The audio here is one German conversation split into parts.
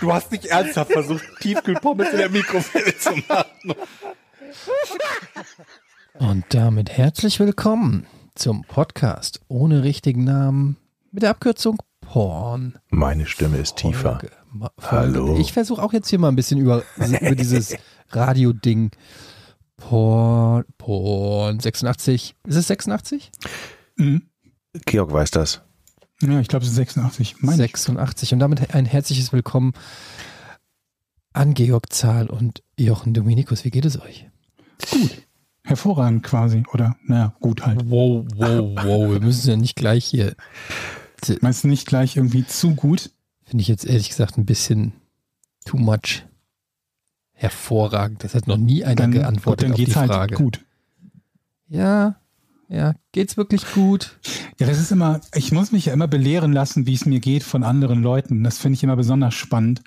Du hast nicht ernsthaft versucht, Tiefkühlpommes in der Mikrowelle zu machen. Und damit herzlich willkommen zum Podcast ohne richtigen Namen mit der Abkürzung Porn. Meine Stimme ist tiefer. Folge. Ma- Hallo. Ich versuche auch jetzt hier mal ein bisschen über, über dieses Radio-Ding. Porn, Porn 86. Ist es 86? Georg weiß das. Ja, ich glaube, es ist 86. Mein 86. Und damit ein herzliches Willkommen an Georg Zahl und Jochen Dominikus. Wie geht es euch? Hervorragend quasi. Oder, naja, gut halt. Wow, wow, wow. Wir müssen ja nicht gleich hier. Meinst du nicht gleich irgendwie zu gut? Finde ich jetzt ehrlich gesagt ein bisschen too much. Hervorragend. Das hat noch nie einer Dann, geantwortet dann auf die geht's halt Frage. gut. Ja, ja. Geht's wirklich gut? Ja, das ist immer, ich muss mich ja immer belehren lassen, wie es mir geht von anderen Leuten. Das finde ich immer besonders spannend.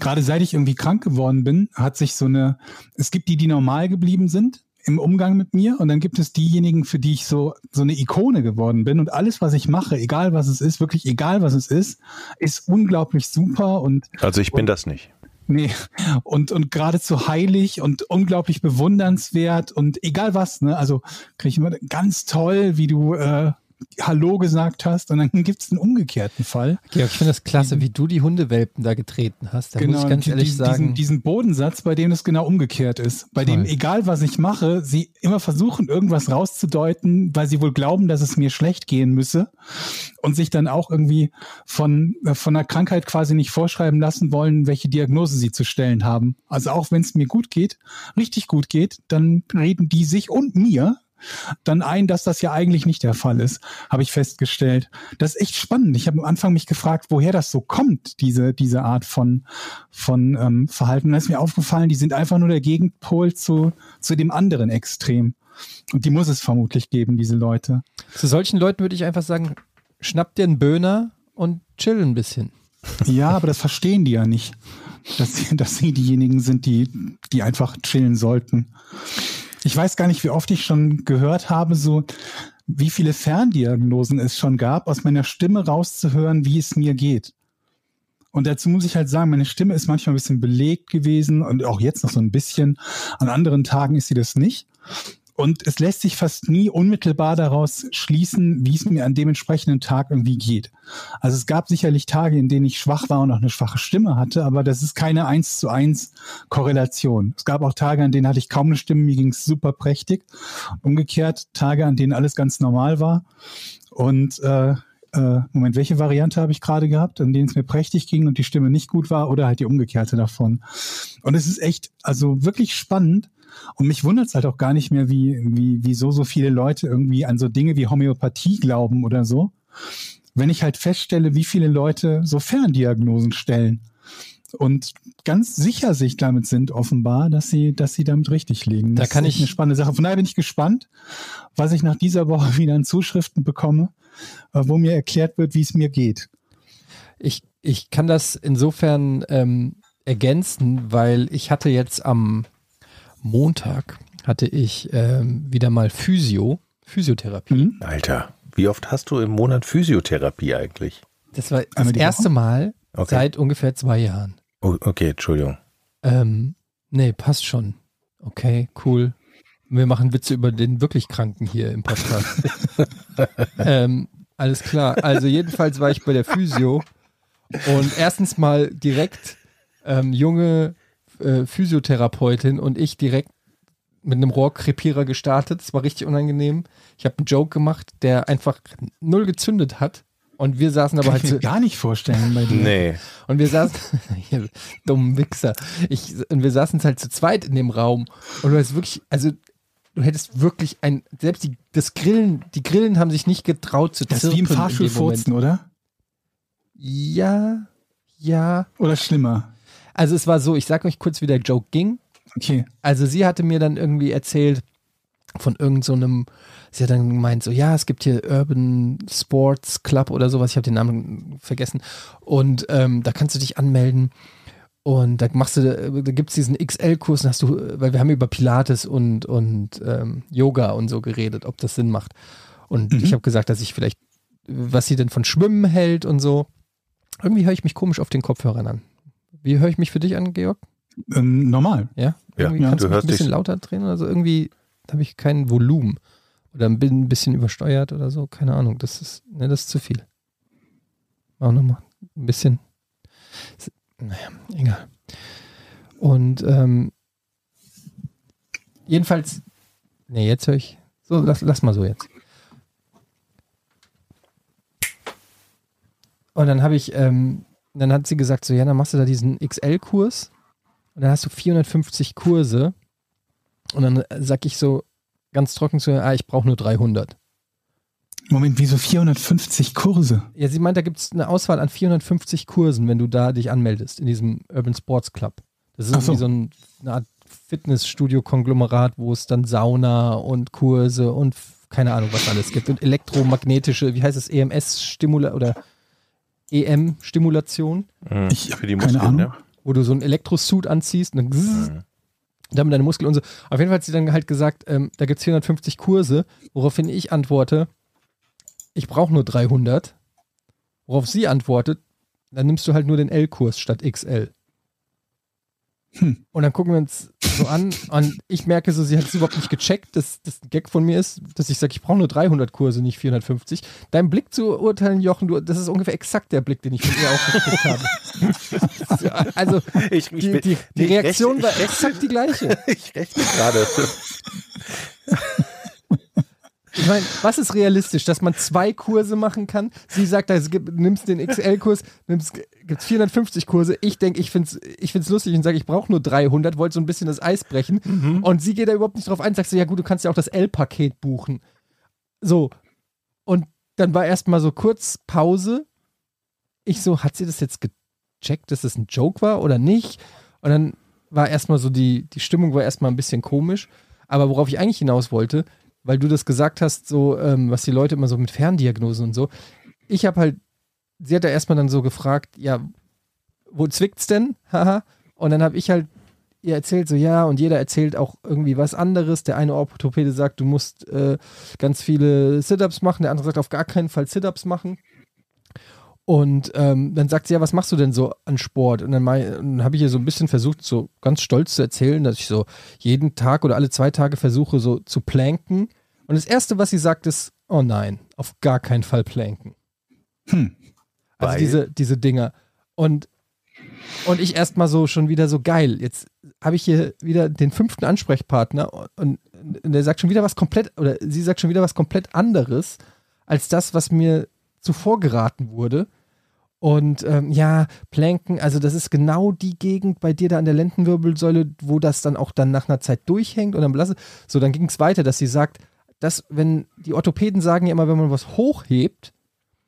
Gerade seit ich irgendwie krank geworden bin, hat sich so eine, es gibt die, die normal geblieben sind im Umgang mit mir und dann gibt es diejenigen, für die ich so, so eine Ikone geworden bin und alles, was ich mache, egal was es ist, wirklich egal was es ist, ist unglaublich super und Also ich bin das nicht. Nee, und, und geradezu heilig und unglaublich bewundernswert und egal was, ne? Also kriege ich immer ganz toll, wie du äh, Hallo gesagt hast und dann gibt's einen umgekehrten Fall. Georg, ich finde das klasse, wie du die Hundewelpen da getreten hast. Da muss ich ganz ehrlich diesen, sagen. Diesen, diesen Bodensatz, bei dem es genau umgekehrt ist. Bei Toll. dem, egal was ich mache, sie immer versuchen, irgendwas rauszudeuten, weil sie wohl glauben, dass es mir schlecht gehen müsse und sich dann auch irgendwie von, äh, von einer Krankheit quasi nicht vorschreiben lassen wollen, welche Diagnose sie zu stellen haben. Also auch wenn es mir gut geht, richtig gut geht, dann reden die sich und mir dann ein, dass das ja eigentlich nicht der Fall ist, habe ich festgestellt. Das ist echt spannend. Ich habe am Anfang mich gefragt, woher das so kommt, diese, diese Art von, von ähm, Verhalten. Und da ist mir aufgefallen, die sind einfach nur der Gegenpol zu, zu dem anderen Extrem. Und die muss es vermutlich geben, diese Leute. Zu solchen Leuten würde ich einfach sagen, schnapp dir einen Böhner und chill ein bisschen. Ja, aber das verstehen die ja nicht. Dass sie, dass sie diejenigen sind, die, die einfach chillen sollten. Ich weiß gar nicht, wie oft ich schon gehört habe, so wie viele Ferndiagnosen es schon gab, aus meiner Stimme rauszuhören, wie es mir geht. Und dazu muss ich halt sagen, meine Stimme ist manchmal ein bisschen belegt gewesen und auch jetzt noch so ein bisschen. An anderen Tagen ist sie das nicht. Und es lässt sich fast nie unmittelbar daraus schließen, wie es mir an dem entsprechenden Tag irgendwie geht. Also es gab sicherlich Tage, in denen ich schwach war und auch eine schwache Stimme hatte, aber das ist keine eins zu eins Korrelation. Es gab auch Tage, an denen hatte ich kaum eine Stimme, mir ging es super prächtig. Umgekehrt Tage, an denen alles ganz normal war. Und äh, äh, Moment, welche Variante habe ich gerade gehabt, an denen es mir prächtig ging und die Stimme nicht gut war oder halt die umgekehrte davon. Und es ist echt, also wirklich spannend. Und mich wundert es halt auch gar nicht mehr, wie, wie, wieso so viele Leute irgendwie an so Dinge wie Homöopathie glauben oder so. Wenn ich halt feststelle, wie viele Leute so Ferndiagnosen stellen und ganz sicher sich damit sind, offenbar, dass sie, dass sie damit richtig liegen. Da Das kann ist ich- eine spannende Sache. Von daher bin ich gespannt, was ich nach dieser Woche wieder an Zuschriften bekomme, äh, wo mir erklärt wird, wie es mir geht. Ich, ich kann das insofern ähm, ergänzen, weil ich hatte jetzt am Montag hatte ich ähm, wieder mal Physio, Physiotherapie. Mhm. Alter, wie oft hast du im Monat Physiotherapie eigentlich? Das war das Einmal erste Woche? Mal Okay. seit ungefähr zwei Jahren. Oh, okay, Entschuldigung. Ähm, nee, passt schon. Okay, cool. Wir machen Witze über den wirklich Kranken hier im Podcast. ähm, alles klar. Also jedenfalls war ich bei der Physio und erstens mal direkt ähm, junge äh, Physiotherapeutin und ich direkt mit einem Rohrkrepierer gestartet. Das war richtig unangenehm. Ich habe einen Joke gemacht, der einfach null gezündet hat. Und wir saßen aber Kann halt ich mir so, gar nicht vorstellen bei dir. Nee. und wir saßen, ihr dummen Wichser. Ich, und wir saßen halt zu zweit in dem Raum. Und du hast wirklich, also du hättest wirklich ein, selbst die, das Grillen, die Grillen haben sich nicht getraut zu Das ist wie im zirpen Fahrstuhl furzen, oder? Ja, ja. Oder schlimmer? Also es war so, ich sag euch kurz, wie der Joke ging. Okay. Also sie hatte mir dann irgendwie erzählt von irgendeinem, so einem- sie hat dann gemeint, so ja, es gibt hier Urban Sports Club oder sowas, ich habe den Namen vergessen. Und ähm, da kannst du dich anmelden. Und da machst du, da gibt es diesen XL-Kurs, hast du, weil wir haben über Pilates und, und ähm, Yoga und so geredet, ob das Sinn macht. Und Mhm. ich habe gesagt, dass ich vielleicht, was sie denn von Schwimmen hält und so. Irgendwie höre ich mich komisch auf den Kopfhörern an. Wie höre ich mich für dich an, Georg? Ähm, normal. Ja? Ja, Irgendwie ja, kannst du mich ein bisschen dich- lauter drehen oder so. Irgendwie habe ich kein Volumen. Oder bin ein bisschen übersteuert oder so. Keine Ahnung. Das ist, ne, das ist zu viel. Auch nochmal ein bisschen. Naja, egal. Und ähm, jedenfalls, ne, jetzt höre ich. So, lass, lass mal so jetzt. Und dann habe ich, ähm, dann hat sie gesagt, so, ja, dann machst du da diesen XL-Kurs und dann hast du 450 Kurse und dann äh, sag ich so ganz trocken zu ihr, ah, ich brauche nur 300. Moment, wieso 450 Kurse? Ja, sie meint, da gibt es eine Auswahl an 450 Kursen, wenn du da dich anmeldest in diesem Urban Sports Club. Das ist Ach so. irgendwie so ein, eine Art Fitnessstudio-Konglomerat, wo es dann Sauna und Kurse und keine Ahnung, was alles gibt. Und elektromagnetische, wie heißt es, EMS-Stimula oder EM-Stimulation, Mhm. Ich Für die keine Muskeln, Ahnung. ne? wo du so einen Elektrosuit anziehst und dann gzzz, Mhm. damit deine Muskeln und so. Auf jeden Fall hat sie dann halt gesagt, ähm, da gibt es 450 Kurse, woraufhin ich antworte, ich brauche nur 300. Worauf sie antwortet, dann nimmst du halt nur den L-Kurs statt XL. Hm. Und dann gucken wir uns so an und ich merke so, sie hat es überhaupt nicht gecheckt, dass das ein Gag von mir ist, dass ich sage, ich brauche nur 300 Kurse, nicht 450. Dein Blick zu urteilen, Jochen, du, das ist ungefähr exakt der Blick, den ich von ihr auch gekriegt habe. Also Ich, ich, die, die, die Reaktion rechne- war exakt die gleiche. Ich rechne gerade. Ich meine, was ist realistisch, dass man zwei Kurse machen kann? Sie sagt, also, nimmst den XL-Kurs, nimmst gibt's 450 Kurse. Ich denke, ich find's, ich find's lustig und sage, ich brauche nur 300, wollte so ein bisschen das Eis brechen. Und sie geht da überhaupt nicht drauf ein, sagt so, ja gut, du kannst ja auch das L-Paket buchen. So. Und dann war erstmal so kurz Pause. Ich so, hat sie das jetzt gecheckt, dass das ein Joke war oder nicht? Und dann war erstmal so die, die Stimmung war erstmal ein bisschen komisch. Aber worauf ich eigentlich hinaus wollte, weil du das gesagt hast, so, ähm, was die Leute immer so mit Ferndiagnosen und so. Ich habe halt, sie hat da erstmal dann so gefragt, ja, wo zwickt's denn? Haha. Und dann habe ich halt ihr erzählt, so, ja, und jeder erzählt auch irgendwie was anderes. Der eine Orthopäde sagt, du musst äh, ganz viele Sit-Ups machen, der andere sagt, auf gar keinen Fall Sit-Ups machen. Und ähm, dann sagt sie, ja, was machst du denn so an Sport? Und dann, dann habe ich ihr so ein bisschen versucht, so ganz stolz zu erzählen, dass ich so jeden Tag oder alle zwei Tage versuche, so zu planken. Und das Erste, was sie sagt, ist, oh nein, auf gar keinen Fall planken. Hm. Also diese, diese Dinger. Und, und ich erstmal so schon wieder so geil. Jetzt habe ich hier wieder den fünften Ansprechpartner und, und der sagt schon wieder was komplett, oder sie sagt schon wieder was komplett anderes als das, was mir zuvor geraten wurde. Und ähm, ja, Planken, also das ist genau die Gegend bei dir da an der Lendenwirbelsäule, wo das dann auch dann nach einer Zeit durchhängt und dann blasse. So, dann ging es weiter, dass sie sagt, dass, wenn die Orthopäden sagen ja immer, wenn man was hochhebt,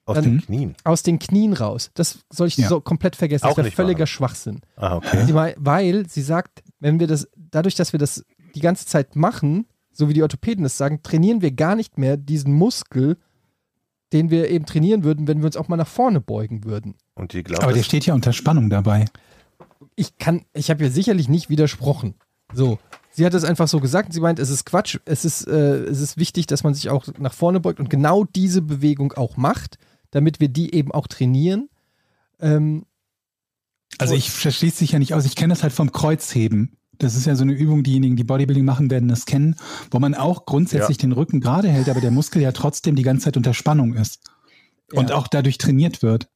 Aus Dann- den Knien. aus den Knien raus. Das soll ich Ja. so komplett vergessen. Auch das wäre völliger machen. Schwachsinn. Ah, okay. Sie Weil sie sagt, wenn wir das, dadurch, dass wir das die ganze Zeit machen, so wie die Orthopäden es sagen, trainieren wir gar nicht mehr diesen Muskel, den wir eben trainieren würden, wenn wir uns auch mal nach vorne beugen würden. Und die glaubt, Aber der steht ja unter Spannung dabei. Ich kann, ich habe ja sicherlich nicht widersprochen. So. Sie hat es einfach so gesagt. Sie meint, es ist Quatsch. Es ist, äh, es ist wichtig, dass man sich auch nach vorne beugt und genau diese Bewegung auch macht, damit wir die eben auch trainieren. Ähm, Also ich verschließe sich ja nicht aus. Ich kenne das halt vom Kreuzheben. Das ist ja so eine Übung, diejenigen, die Bodybuilding machen, werden das kennen, wo man auch grundsätzlich den Rücken gerade hält, aber der Muskel ja trotzdem die ganze Zeit unter Spannung ist. Und Ja. auch dadurch trainiert wird.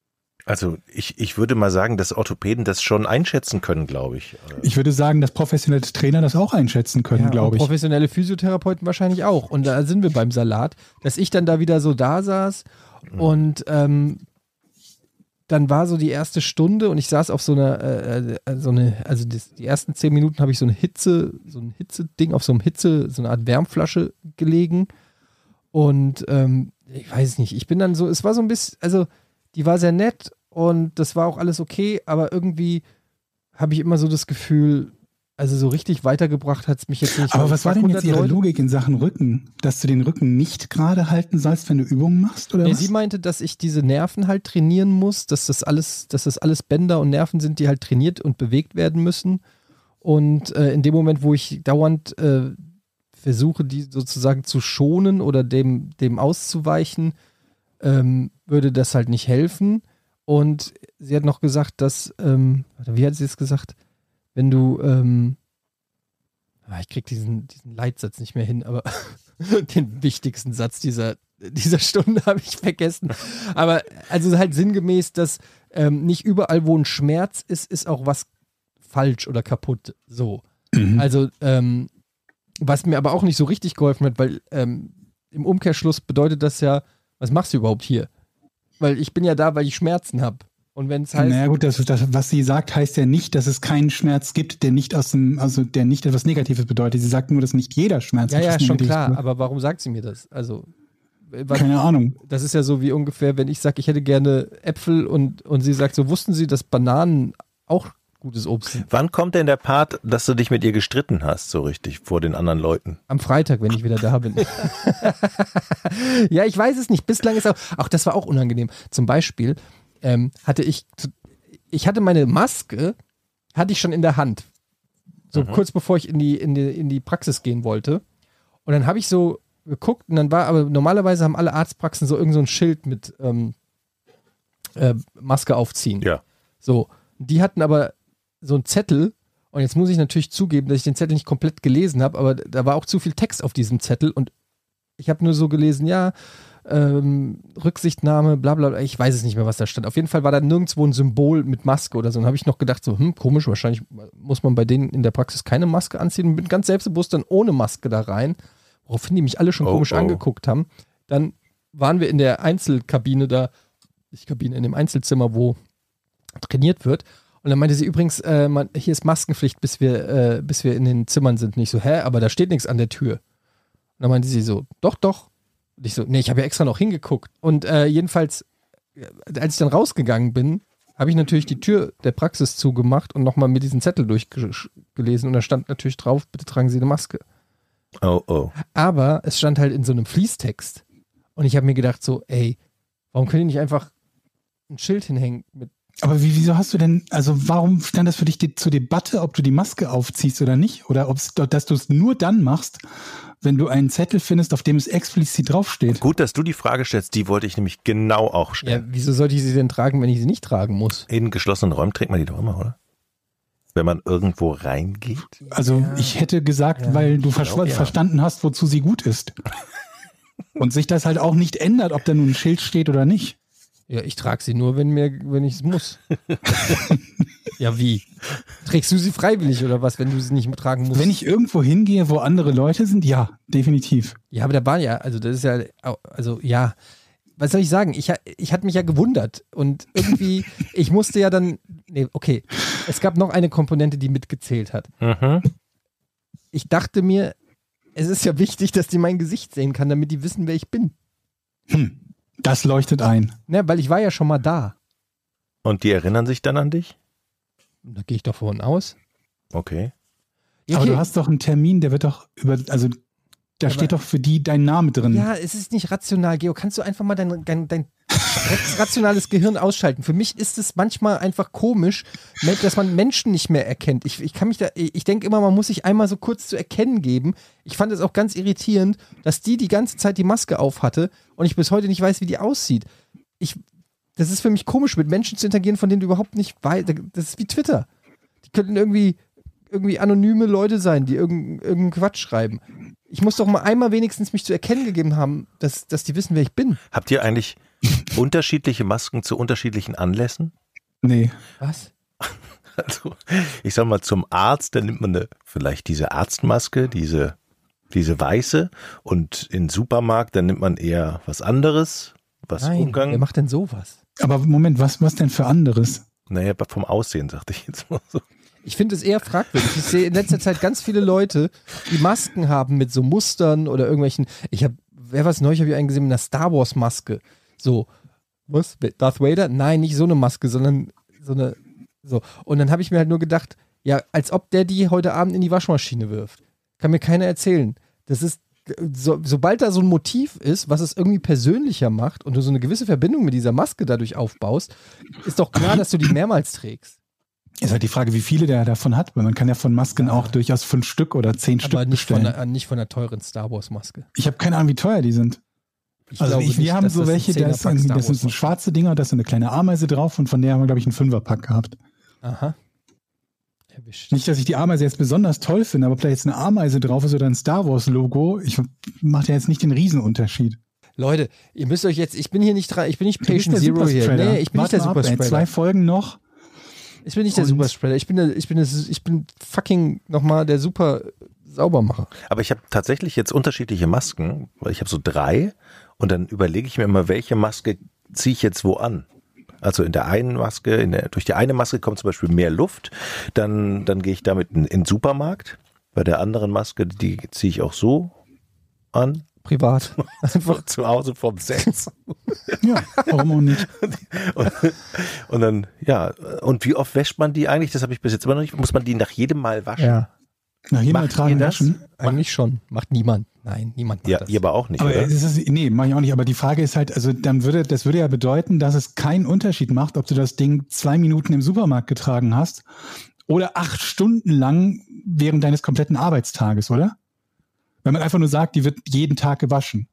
also ich, ich würde mal sagen, dass Orthopäden das schon einschätzen können, glaube ich. Ich würde sagen, dass professionelle Trainer das auch einschätzen können, Ja, glaube und ich. professionelle Physiotherapeuten wahrscheinlich auch. Und da sind wir beim Salat, dass ich dann da wieder so da saß und ähm, dann war so die erste Stunde und ich saß auf so einer, äh, äh, so eine, also das, die ersten zehn Minuten habe ich so eine Hitze, so ein Hitzeding auf so einem Hitze, so eine Art Wärmflasche gelegen. Und ähm, ich weiß nicht, ich bin dann so, es war so ein bisschen, also die war sehr nett und das war auch alles okay, aber irgendwie habe ich immer so das Gefühl, also so richtig weitergebracht hat es mich jetzt nicht. Aber was war denn jetzt 100 Ihre Leute. Logik in Sachen Rücken? Dass du den Rücken nicht gerade halten sollst, wenn du Übungen machst? Oder Nee, was? sie meinte, dass ich diese Nerven halt trainieren muss, dass das alles, dass das alles Bänder und Nerven sind, die halt trainiert und bewegt werden müssen. Und äh, in dem Moment, wo ich dauernd äh, versuche, die sozusagen zu schonen oder dem, dem auszuweichen, ähm, würde das halt nicht helfen. Und sie hat noch gesagt, dass, ähm, wie hat sie es gesagt? Wenn du, ähm, ah, ich krieg diesen, diesen Leitsatz nicht mehr hin, aber den wichtigsten Satz dieser, dieser Stunde habe ich vergessen. Aber also halt sinngemäß, dass ähm, nicht überall, wo ein Schmerz ist, ist auch was falsch oder kaputt. So. Mhm. Also, ähm, was mir aber auch nicht so richtig geholfen hat, weil ähm, im Umkehrschluss bedeutet das ja, was machst du überhaupt hier? Weil ich bin ja da, weil ich Schmerzen habe. Und wenn es heißt, naja gut, das, das, was sie sagt, heißt ja nicht, dass es keinen Schmerz gibt, der nicht aus dem, also der nicht etwas Negatives bedeutet. Sie sagt nur, dass nicht jeder Schmerz ja, ja, etwas schon Negatives klar, bedeutet. aber warum sagt sie mir das? Also, äh, was, Keine Ahnung. das ist ja so wie ungefähr, wenn ich sage, ich hätte gerne Äpfel und, und sie sagt so, wussten Sie, dass Bananen auch gutes Obst sind? Wann kommt denn der Part, dass du dich mit ihr gestritten hast, so richtig, vor den anderen Leuten? Am Freitag, wenn ich wieder da bin. ja, ich weiß es nicht. Bislang ist auch, auch das war auch unangenehm. Zum Beispiel ähm, hatte ich, ich hatte meine Maske, hatte ich schon in der Hand. So kurz bevor ich in die, in, die, in die Praxis gehen wollte. Und dann habe ich so geguckt und dann war, aber normalerweise haben alle Arztpraxen so irgend so ein Schild mit ähm, äh, Maske aufziehen. Ja. So, die hatten aber so einen Zettel und jetzt muss ich natürlich zugeben, dass ich den Zettel nicht komplett gelesen habe, aber da war auch zu viel Text auf diesem Zettel und ich habe nur so gelesen, ja, ähm, Rücksichtnahme, bla bla bla, ich weiß es nicht mehr, was da stand. Auf jeden Fall war da nirgendwo ein Symbol mit Maske oder so. Und habe ich noch gedacht, so, hm, komisch, wahrscheinlich muss man bei denen in der Praxis keine Maske anziehen und bin ganz selbstbewusst dann ohne Maske da rein, woraufhin die mich alle schon Oh, komisch oh. angeguckt haben. Dann waren wir in der Einzelkabine da, nicht Kabine, in dem Einzelzimmer, wo trainiert wird. Und dann meinte sie übrigens, äh, man, hier ist Maskenpflicht, bis wir, äh, bis wir in den Zimmern sind. Nicht so, hä, aber da steht nichts an der Tür. Und dann meinte sie so, doch, doch. Und ich so, nee, ich habe ja extra noch hingeguckt. Und äh, jedenfalls, äh, als ich dann rausgegangen bin, habe ich natürlich die Tür der Praxis zugemacht und nochmal mit diesem Zettel durchgelesen. Und da stand natürlich drauf, bitte tragen Sie eine Maske. Oh, oh. Aber es stand halt in so einem Fließtext. Und ich habe mir gedacht so, ey, warum können die nicht einfach ein Schild hinhängen mit Aber wie, wieso hast du denn, also warum stand das für dich die, zur Debatte, ob du die Maske aufziehst oder nicht? Oder ob's, dass du es nur dann machst, wenn du einen Zettel findest, auf dem es explizit draufsteht? Gut, dass du die Frage stellst, die wollte ich nämlich genau auch Ja, stellen. wieso sollte ich sie denn tragen, wenn ich sie nicht tragen muss? In geschlossenen Räumen trägt man die doch immer, oder? Wenn man irgendwo reingeht. Also ich hätte gesagt, Ja, weil du ja. verstanden hast, wozu sie gut ist. Und sich das halt auch nicht ändert, ob da nun ein Schild steht oder nicht. Ja, ich trage sie nur, wenn mir, wenn ich es muss. ja, wie? Trägst du sie freiwillig oder was, wenn du sie nicht tragen musst? Wenn ich irgendwo hingehe, wo andere Leute sind, ja, definitiv. ja, aber da war ja, also das ist ja, also ja, was soll ich sagen? Ich, ich hatte mich ja gewundert und irgendwie, ich musste ja dann, nee, okay, es gab noch eine Komponente, die mitgezählt hat. Mhm. Ich dachte mir, es ist ja wichtig, dass die mein Gesicht sehen kann, damit die wissen, wer ich bin. Hm, das leuchtet ein. Ne, weil ich war ja schon mal da. Und die erinnern sich dann an dich? Da gehe ich doch von aus. Okay. Ja, Aber du hast doch einen Termin, der wird doch über, also da Aber- steht doch für die dein Name drin. Ja, es ist nicht rational, Geo. Kannst du einfach mal dein, dein, dein rationales Gehirn ausschalten? Für mich ist es manchmal einfach komisch, dass man Menschen nicht mehr erkennt. Ich, ich kann mich da, ich denke immer, man muss sich einmal so kurz zu erkennen geben. Ich fand es auch ganz irritierend, dass die die ganze Zeit die Maske auf hatte und ich bis heute nicht weiß, wie die aussieht. Ich, das ist für mich komisch, mit Menschen zu interagieren, von denen du überhaupt nicht weißt. Das ist wie Twitter. Die könnten irgendwie, irgendwie anonyme Leute sein, die irgendeinen irgendeinen Quatsch schreiben. Ich muss doch mal einmal wenigstens mich zu erkennen gegeben haben, dass, dass die wissen, wer ich bin. Habt ihr eigentlich unterschiedliche Masken zu unterschiedlichen Anlässen? Nee. Was? Also, ich sag mal, zum Arzt, dann nimmt man eine, vielleicht diese Arztmaske, diese, diese weiße. Und in Supermarkt, dann nimmt man eher was anderes, was Nein, Umgang. wer macht denn sowas? Aber Moment, was, was denn für anderes? Naja, vom Aussehen, sagte ich jetzt mal so. Ich finde es eher fragwürdig. Ich sehe in letzter Zeit ganz viele Leute, die Masken haben mit so Mustern oder irgendwelchen. Ich habe, wer was neulich habe ich einen gesehen mit einer Star Wars Maske. So, was? Darth Vader? Nein, nicht so eine Maske, sondern so eine. So. Und dann habe ich mir halt nur gedacht, Ja, als ob der die heute Abend in die Waschmaschine wirft. Kann mir keiner erzählen. Das ist, so, sobald da so ein Motiv ist, was es irgendwie persönlicher macht und du so eine gewisse Verbindung mit dieser Maske dadurch aufbaust, ist doch klar, dass du die mehrmals trägst. Ist halt die Frage, wie viele der davon hat, weil man kann ja von Masken auch durchaus fünf Stück oder zehn Aber Stück nicht von, bestellen. einer, nicht von einer teuren Star Wars Maske. Ich habe keine Ahnung, wie teuer die sind. Ich also ich, wir nicht, haben so welche, da ist, das sind so schwarze Dinger, da ist so eine kleine Ameise drauf und von der haben wir, glaube ich, einen Fünferpack gehabt. Aha. Erwischt. Nicht, dass ich die Ameise jetzt besonders toll finde, aber ob da jetzt eine Ameise drauf ist oder ein Star Wars Logo, ich macht ja jetzt nicht den Riesenunterschied. Leute, ihr müsst euch jetzt, ich bin hier nicht dran, ich bin nicht Patient der Zero hier. Nee, ich bin Warte nicht der. Superspreader. Zwei Folgen noch. Ich bin nicht der Superspreader. Ich bin der, ich bin das, ich bin fucking nochmal der super Saubermacher. Aber ich habe tatsächlich jetzt unterschiedliche Masken, weil ich habe so drei und dann überlege ich mir immer, welche Maske ziehe ich jetzt wo an. Also in der einen Maske, in der, durch die eine Maske kommt zum Beispiel mehr Luft, dann, dann gehe ich damit in, in den Supermarkt. Bei der anderen Maske, die ziehe ich auch so an. Privat. Einfach zu Hause vom Sitz. Ja, warum auch nicht? Und, und dann, ja, und wie oft wäscht man die eigentlich? Das habe ich bis jetzt immer noch nicht. Muss man die nach jedem Mal waschen? Ja, Nach jedem Mal tragen waschen. eigentlich schon. Macht niemand. Nein, niemand macht Ja, das. ihr aber auch nicht, Aber oder? ist, nee, mache ich auch nicht. Aber die Frage ist halt, also dann würde, das würde ja bedeuten, dass es keinen Unterschied macht, ob du das Ding zwei Minuten im Supermarkt getragen hast oder acht Stunden lang während deines kompletten Arbeitstages, oder? Wenn man einfach nur sagt, die wird jeden Tag gewaschen.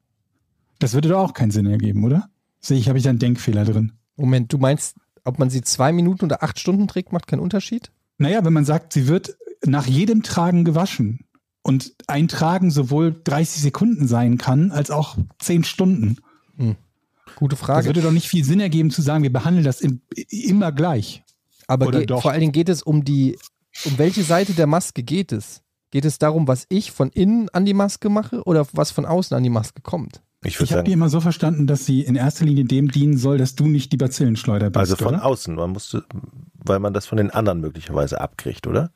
Das würde doch auch keinen Sinn ergeben, oder? Sehe ich, habe ich da einen Denkfehler drin. Moment, du meinst, ob man sie zwei Minuten oder acht Stunden trägt, macht keinen Unterschied? Naja, wenn man sagt, sie wird nach jedem Tragen gewaschen und ein Tragen sowohl 30 Sekunden sein kann, als auch 10 Stunden. Gute Das Frage. würde doch nicht viel Sinn ergeben zu sagen, wir behandeln das in, immer gleich. Aber geht, doch? vor allen Dingen geht es um die, um welche Seite der Maske geht es? Geht es darum, was ich von innen an die Maske mache oder was von außen an die Maske kommt? Ich Ich habe die immer so verstanden, dass sie in erster Linie dem dienen soll, dass du nicht die Bazillenschleuder bist. also von oder? außen. Man musste, weil man das von den anderen möglicherweise abkriegt, oder?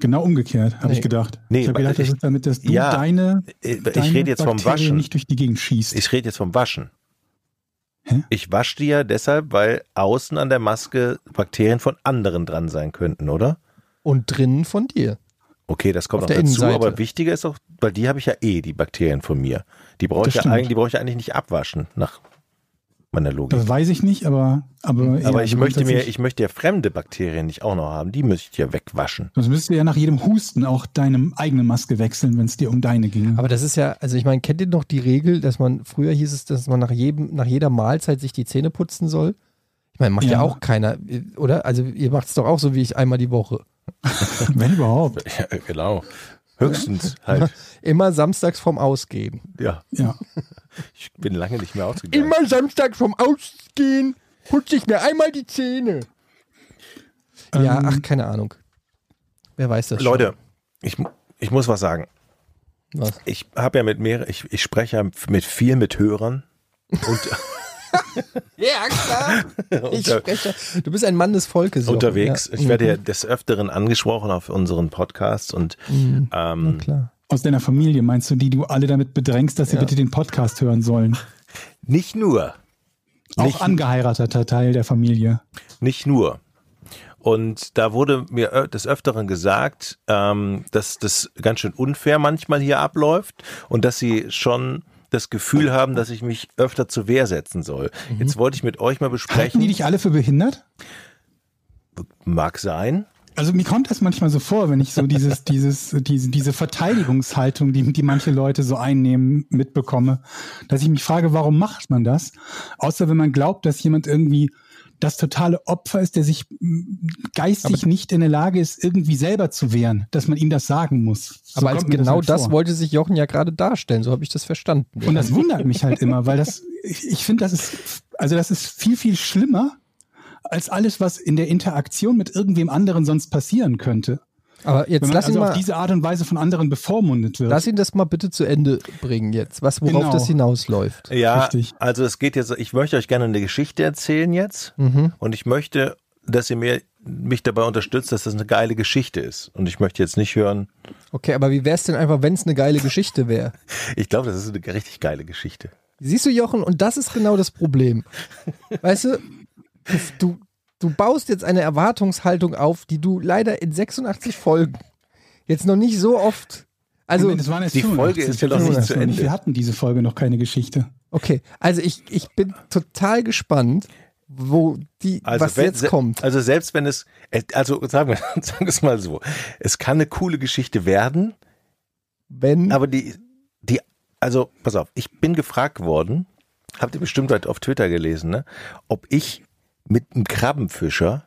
Genau umgekehrt, habe Nee. ich gedacht. Nee, ich habe gedacht, das ich- ist damit, dass du Ja, deine, Ich deine rede jetzt vom Bakterien Waschen. nicht durch die Gegend schießt. Ich rede jetzt vom Waschen. Hä? Ich wasche die ja deshalb, weil außen an der Maske Bakterien von anderen dran sein könnten, oder? Und drinnen von dir. Okay, das kommt Auf noch der dazu, Innenseite. aber wichtiger ist auch, weil die habe ich ja eh, die Bakterien von mir. Die brauche ich, ja eigentlich, die brauche ich ja eigentlich nicht abwaschen, nach meiner Logik. das weiß ich nicht, aber aber, aber ja, ich möchte mir, ich möchte ja fremde Bakterien nicht auch noch haben, die müsste ich ja wegwaschen. Sonst müsstest du ja nach jedem Husten auch deine eigene Maske wechseln, wenn es dir um deine ginge. Aber das ist ja, also ich meine, kennt ihr noch die Regel, dass man, früher hieß es, dass man nach jedem, nach jeder Mahlzeit sich die Zähne putzen soll? Ich meine, macht ja, Ja. auch keiner, oder? Also ihr macht es doch auch so wie ich einmal die Woche. wenn überhaupt. Ja, genau. Höchstens halt, Immer samstags vorm Ausgehen. ja. Ja. Ich bin lange nicht mehr ausgegangen. Immer samstags vorm Ausgehen putze ich mir einmal die Zähne. Ja, Ähm, ach, keine Ahnung. Wer weiß das Leute, ich, mu- ich muss was sagen. schon. Was? Ich habe ja mit mehr, ich, ich spreche ja mit viel mit Hörern. Und Ja, klar. Ich spreche. Du bist ein Mann des Volkes. Jochen. unterwegs. Ja. Ich werde ja des Öfteren angesprochen auf unseren Podcasts und Mhm. Na ähm, klar. Aus deiner Familie meinst du, die du alle damit bedrängst, dass sie Ja. bitte den Podcast hören sollen? nicht nur, Auch Nicht- angeheirateter Teil der Familie. nicht nur. Und da wurde mir des Öfteren gesagt, ähm, dass das ganz schön unfair manchmal hier abläuft und dass sie schon das Gefühl haben, dass ich mich öfter zur Wehr setzen soll. Jetzt wollte ich mit euch mal Halten besprechen. die dich alle für behindert? Mag sein. Also mir kommt das manchmal so vor, wenn ich so dieses, dieses, diese, diese Verteidigungshaltung, die, die manche Leute so einnehmen, mitbekomme, dass ich mich frage, warum macht man das? Außer wenn man glaubt, dass jemand irgendwie das totale Opfer ist, der sich geistig nicht in der Lage ist, irgendwie selber zu wehren, dass man ihm das sagen muss. So Aber als genau halt das, wollte sich Jochen ja gerade darstellen. So habe ich das verstanden. Und das wundert mich halt immer, weil das, ich, ich finde, das ist, also das ist viel, viel schlimmer als alles, was in der Interaktion mit irgendwem anderen sonst passieren könnte. Aber jetzt Wenn man lass ihn also auf mal, diese Art und Weise von anderen bevormundet wird. lass ihn das mal bitte zu Ende bringen jetzt. Was, worauf Genau. das hinausläuft. Ja, Richtig. also es geht jetzt, ich möchte euch gerne eine Geschichte erzählen jetzt Mhm. und ich möchte, dass ihr mir mich dabei unterstützt, dass das eine geile Geschichte ist. Und ich möchte jetzt nicht hören, Okay, aber wie wär's denn einfach, wenn es eine geile Geschichte wäre? ich glaube, das ist eine richtig geile Geschichte. Siehst du, Jochen, und das ist genau das Problem. Weißt du, du, du, baust jetzt eine Erwartungshaltung auf, die du leider in 86 Folgen jetzt noch nicht so oft. Also, Moment, es waren jetzt die Folge 85. ist ja noch nicht zu 85. Ende. Wir hatten diese Folge noch keine Geschichte. okay, also ich, ich bin total gespannt, wo die, was wenn- jetzt kommt. Also selbst wenn es, also sagen wir, sagen wir es mal so, es kann eine coole Geschichte werden, Wenn, aber die, die, also pass auf, ich bin gefragt worden, habt ihr bestimmt heute auf Twitter gelesen, ne, ob ich mit einem Krabbenfischer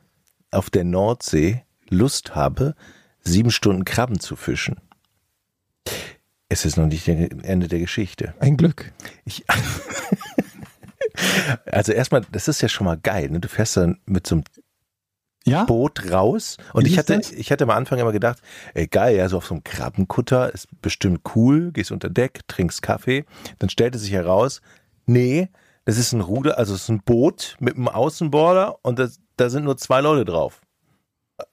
auf der Nordsee Lust habe, sieben Stunden Krabben zu fischen. Es ist noch nicht das Ende der Geschichte. ein Glück. Ich, also erstmal, das ist ja schon mal geil. Ne? Du fährst dann mit so einem Ja? Boot raus. Und Wie ich hatte, das? ich hatte am Anfang immer gedacht, ey geil, ja, so auf so einem Krabbenkutter ist bestimmt cool, gehst unter Deck, trinkst Kaffee. Dann stellte sich heraus, nee, das ist ein Ruder, also es ist ein Boot mit einem Außenborder und das, da sind nur zwei Leute drauf.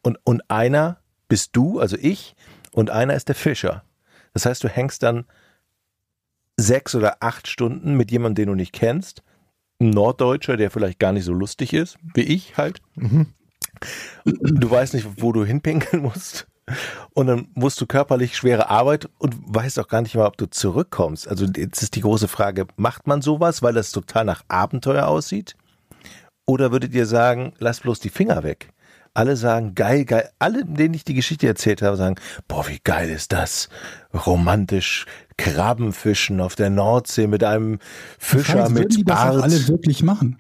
Und, und einer bist du, also ich, und einer ist der Fischer. Das heißt, du hängst dann sechs oder acht Stunden mit jemandem, den du nicht kennst. Ein Norddeutscher, der vielleicht gar nicht so lustig ist, wie ich halt. Du weißt nicht, wo du hinpinkeln musst. Und dann musst du körperlich schwere Arbeit und weißt auch gar nicht mal, ob du zurückkommst. Also jetzt ist die große Frage, macht man sowas, weil das total nach Abenteuer aussieht? Oder würdet ihr sagen, lass bloß die Finger weg? Alle sagen, geil, geil. Alle, denen ich die Geschichte erzählt habe, sagen, boah, wie geil ist das? Romantisch Krabbenfischen auf der Nordsee mit einem Fischer Frage würden die mit das Bart. alle wirklich machen?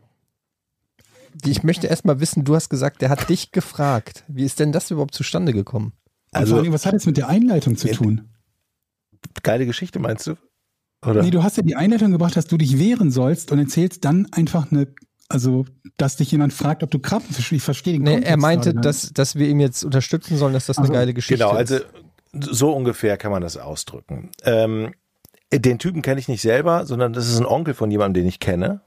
Ich möchte erstmal wissen, du hast gesagt, der hat dich gefragt. Wie ist denn das überhaupt zustande gekommen? Also- allem, was hat es mit der Einleitung zu tun? Geile Geschichte, meinst du? Oder? Nee, du hast ja die Einleitung gebracht, dass du dich wehren sollst und erzählst dann einfach eine, also, dass dich jemand fragt, ob du Krabbenfisch, ich verstehe den Nee, Kontext er meinte, gerade nicht. dass, dass wir ihm jetzt unterstützen sollen, dass das eine Also, geile Geschichte Genau, ist. also so ungefähr kann man das ausdrücken. Ähm, den Typen kenne ich nicht selber, sondern das ist ein Onkel von jemandem, den ich kenne.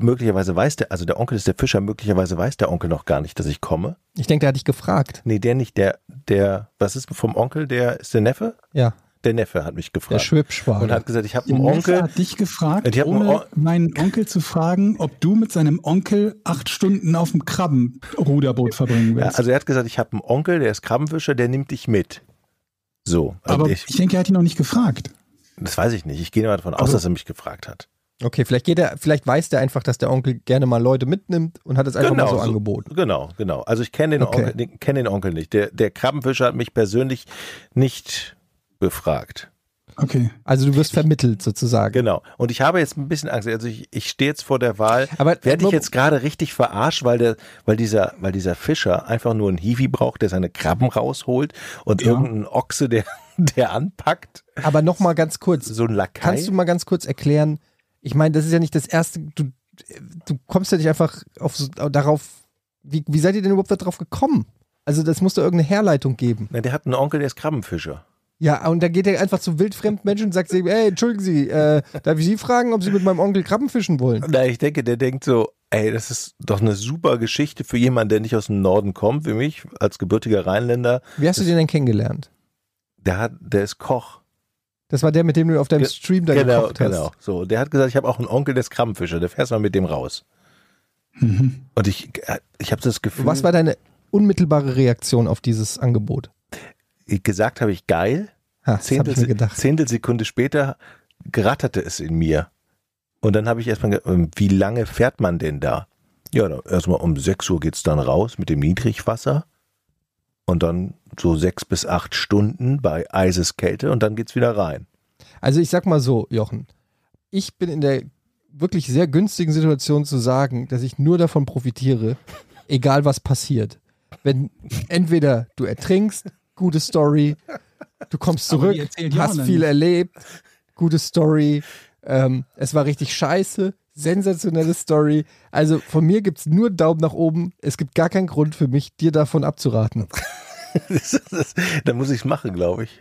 Möglicherweise weiß der, also der Onkel ist der Fischer, möglicherweise weiß der Onkel noch gar nicht, dass ich komme. Ich denke, der hat dich gefragt. Nee, der nicht, der, der, was ist vom Onkel, der ist der Neffe? Ja, Der Neffe hat mich der gefragt. Schwibschwager. und hat gesagt, ich habe Der einen Neffe Onkel. hat dich gefragt, Ich hab einen ohne On- meinen Onkel zu fragen, ob du mit seinem Onkel acht Stunden auf dem Krabbenruderboot verbringen Ja, willst. also er hat gesagt, ich habe einen Onkel, der ist Krabbenfischer, der nimmt dich mit. So, Aber ich, ich denke, er hat ihn noch nicht gefragt. das weiß ich nicht. Ich gehe mal davon aus, Also- dass er mich gefragt hat. okay, vielleicht geht er, vielleicht weiß der einfach, dass der Onkel gerne mal Leute mitnimmt und hat es einfach mal so, angeboten. Genau, genau. Also ich kenne den, Okay. Onkel, den, kenn den Onkel nicht. Der, der Krabbenfischer hat mich persönlich nicht befragt. Okay. Also du wirst vermittelt sozusagen. Genau. Und ich habe jetzt ein bisschen Angst. Also ich, ich stehe jetzt vor der Wahl. Aber- werde ich jetzt gerade richtig verarscht, weil der, weil dieser, weil dieser Fischer einfach nur einen Hiwi braucht, der seine Krabben rausholt und Ja. irgendeinen Ochse, der, der anpackt. Aber noch mal ganz kurz. So ein Lakai. Kannst du mal ganz kurz erklären? Ich meine, das ist ja nicht das erste. Du, du kommst ja nicht einfach auf darauf. Wie, wie seid ihr denn überhaupt darauf gekommen? Also das muss doch irgendeine Herleitung geben. Na, der hat einen Onkel, der ist Krabbenfischer. Ja, und da geht er einfach zu wildfremden Menschen und sagt, sie, ey, entschuldigen Sie, äh, darf ich Sie fragen, ob Sie mit meinem Onkel Krabben fischen wollen? Na, ich denke, der denkt so, ey, das ist doch eine super Geschichte für jemanden, der nicht aus dem Norden kommt, wie mich, als gebürtiger Rheinländer. Wie hast du den denn kennengelernt? Der hat, der ist Koch. Das war der, mit dem du auf deinem Ge- Stream da genau, gekocht hast. genau. So, der hat gesagt, ich habe auch einen Onkel, der ist Krabbenfischer, der fährst mal mit dem raus. Mhm. Und ich, äh, ich habe das Gefühl, Was war deine unmittelbare Reaktion auf dieses Angebot? Gesagt habe ich geil. Ha, das habe ich mir gedacht. Zehntelsekunde später geratterte es in mir. Und dann habe ich erstmal, ge- ähm, wie lange fährt man denn da? Ja, erstmal um 6 Uhr geht's dann raus mit dem Niedrigwasser. Und dann so sechs bis acht Stunden bei Eiseskälte und dann geht's wieder rein. Also ich sag mal so, Jochen, ich bin in der wirklich sehr günstigen Situation zu sagen, dass ich nur davon profitiere, egal was passiert. Wenn entweder du ertrinkst, gute Story, du kommst zurück, hast viel nicht. erlebt, gute Story, ähm, es war richtig scheiße, sensationelle Story. Also von mir gibt's nur Daumen nach oben. Es gibt gar keinen Grund für mich, dir davon abzuraten. Das, das, da muss ich's machen, glaube ich.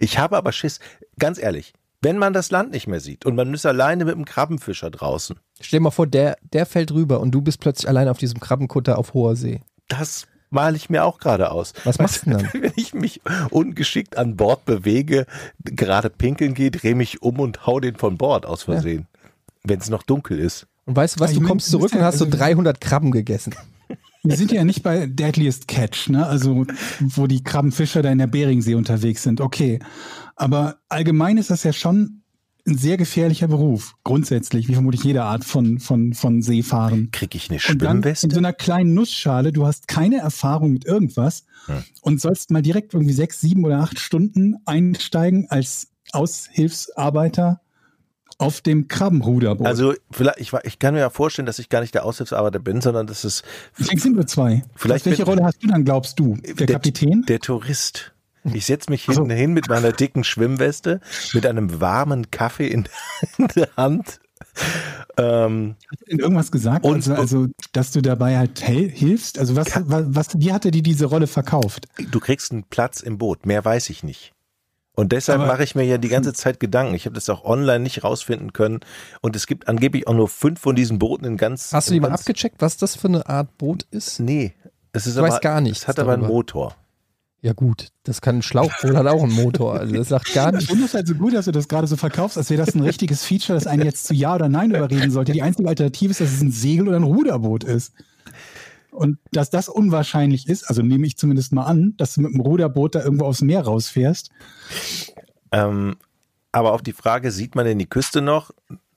Ich habe aber Schiss, ganz ehrlich, wenn man das Land nicht mehr sieht und man ist alleine mit einem Krabbenfischer draußen, Stell dir mal vor, der, der fällt rüber und du bist plötzlich allein auf diesem Krabbenkutter auf hoher See. das male ich mir auch gerade aus. Was machst du denn dann? Wenn ich mich ungeschickt an Bord bewege, gerade pinkeln gehe, drehe mich um und hau den von Bord aus Versehen. Wenn es noch dunkel ist. Und weißt du was, Ich du kommst zurück und ja- hast so also- 300 Krabben gegessen. Wir sind ja nicht bei Deadliest Catch, ne? Also, wo die Krabbenfischer da in der Beringsee unterwegs sind. Okay. Aber allgemein ist das ja schon ein sehr gefährlicher Beruf. Grundsätzlich, wie vermutlich jede Art von, von, von Seefahren. Krieg ich eine dann in Schwimmweste? so einer kleinen Nussschale, du hast keine Erfahrung mit irgendwas Hm. und sollst mal direkt irgendwie sechs, sieben oder acht Stunden einsteigen als Aushilfsarbeiter auf dem Krabbenruderboot. Also vielleicht, ich, ich kann mir ja vorstellen, dass ich gar nicht der Aushilfsarbeiter bin, sondern dass es Deswegen sind wir zwei. Vielleicht Welche Rolle hast du dann, glaubst du? Der, Kapitän? Der Tourist. Ich setze mich hinten hin mit meiner dicken Schwimmweste, mit einem warmen Kaffee in, in der Hand. Ähm, Hat er denn irgendwas gesagt? Und- also, also, dass du dabei halt hilfst? Also, was, was, was, wie hatte die diese Rolle verkauft? du kriegst einen Platz im Boot, mehr weiß ich nicht. Und deshalb Aber- mache ich mir ja die ganze Zeit Gedanken. Ich habe das auch online nicht rausfinden können. Und es gibt angeblich auch nur fünf von diesen Booten in ganz. Hast du die mal abgecheckt, was das für eine Art Boot ist? Nee. Es ist Ich weiß aber, gar nichts Es hat aber einen darüber. Motor. Ja gut, das kann ein Schlauchboot, hat auch einen Motor. Also das sagt gar Ich nichts. finde es halt so gut, dass du das gerade so verkaufst, als wäre das ein richtiges Feature, das einen jetzt zu Ja oder Nein überreden sollte. Die einzige Alternative ist, dass es ein Segel- oder ein Ruderboot ist. Und dass das unwahrscheinlich ist, also nehme ich zumindest mal an, dass du mit dem Ruderboot da irgendwo aufs Meer rausfährst. Ähm, aber auf die Frage, sieht man denn die Küste noch,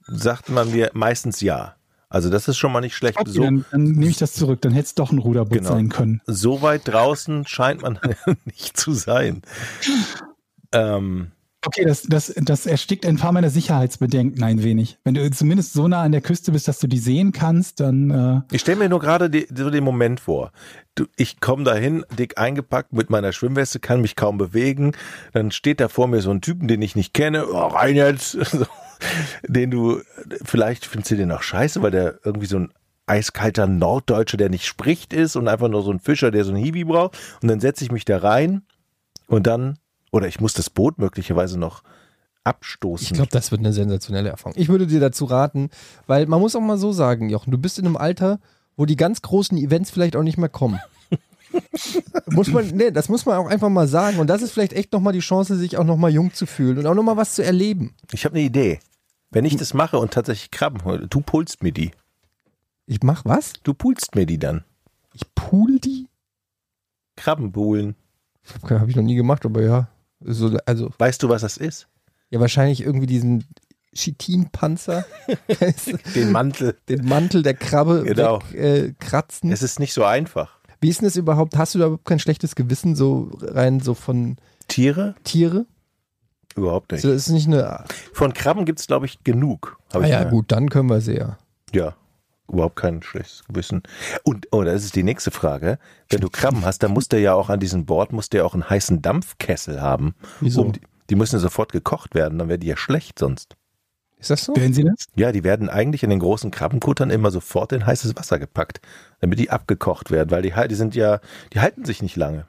sagt man mir meistens ja. Also das ist schon mal nicht schlecht. Okay, So, dann, dann nehme ich das zurück, dann hätte es doch ein Ruderboot Genau. sein können. so weit draußen scheint man nicht zu sein. Ähm, Okay, das, das, das erstickt ein paar meiner Sicherheitsbedenken ein wenig. Wenn du zumindest so nah an der Küste bist, dass du die sehen kannst, dann äh, ich stelle mir nur gerade so den Moment vor. Du, ich komme dahin, dick eingepackt mit meiner Schwimmweste, kann mich kaum bewegen. Dann steht da vor mir so ein Typen, den ich nicht kenne. Oh, rein jetzt. So, den du, vielleicht findest du den auch scheiße, weil der irgendwie so ein eiskalter Norddeutscher, der nicht spricht ist und einfach nur so ein Fischer, der so ein Hiwi braucht. Und dann setze ich mich da rein und dann, oder ich muss das Boot möglicherweise noch abstoßen. Ich glaube, das wird eine sensationelle Erfahrung. Ich würde dir dazu raten, weil man muss auch mal so sagen, Jochen, du bist in einem Alter, wo die ganz großen Events vielleicht auch nicht mehr kommen. muss man, nee, das muss man auch einfach mal sagen. Und das ist vielleicht echt nochmal die Chance, sich auch nochmal jung zu fühlen und auch nochmal was zu erleben. Ich habe eine Idee. Wenn ich das mache und tatsächlich Krabben hole, du pulst mir die. Ich mach was? Du pulst mir die dann. Ich pool die? Krabbenbuhlen. Okay, Habe ich noch nie gemacht, aber ja. So, also, Weißt du, was das ist? ja, wahrscheinlich irgendwie diesen Chitinpanzer, Den Mantel. den Mantel der Krabbe Genau. wegkratzen. Äh, kratzen. Es ist nicht so einfach. Wie ist denn das überhaupt? Hast du da überhaupt kein schlechtes Gewissen, so rein so von Tiere? Tiere? Überhaupt nicht. Also das ist nicht eine. Von Krabben gibt es, glaube ich, genug. Ah ich ja, mal- gut, dann können wir sehr. Ja, überhaupt kein schlechtes Gewissen. Und, oh, das ist die nächste Frage. Wenn du Krabben hast, dann muss der ja auch an diesem Bord, muss der auch einen heißen Dampfkessel haben. Wieso? Um die, die müssen sofort gekocht werden, dann wäre die ja schlecht sonst. Ist das so? werden sie das? Ja, die werden eigentlich in den großen Krabbenkuttern immer sofort in heißes Wasser gepackt, damit die abgekocht werden, weil die, die sind ja, die halten sich nicht lange.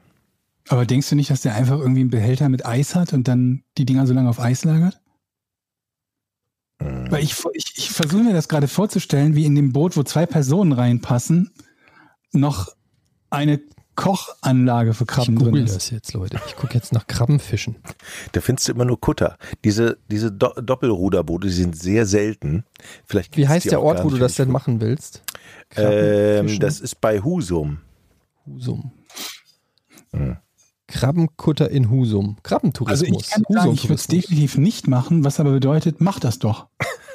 Aber denkst du nicht, dass der einfach irgendwie einen Behälter mit Eis hat und dann die Dinger so lange auf Eis lagert? Hm. Weil ich, ich, ich versuche mir das gerade vorzustellen, wie in dem Boot, wo zwei Personen reinpassen, noch eine Kochanlage für Ich Krabben drin google ist. das jetzt, Leute. Ich gucke jetzt nach Krabbenfischen. Da findest du immer nur Kutter. Diese, diese Do Doppelruderboote, die sind sehr selten. Vielleicht Wie heißt der Ort, wo du das denn machen willst? Ähm, Krabbenfischen? das ist bei Husum. Husum. Hm. Krabbenkutter in Husum. Also Krabbentourismus. ich kann sagen, ich würde es definitiv nicht machen, was aber bedeutet, mach das doch.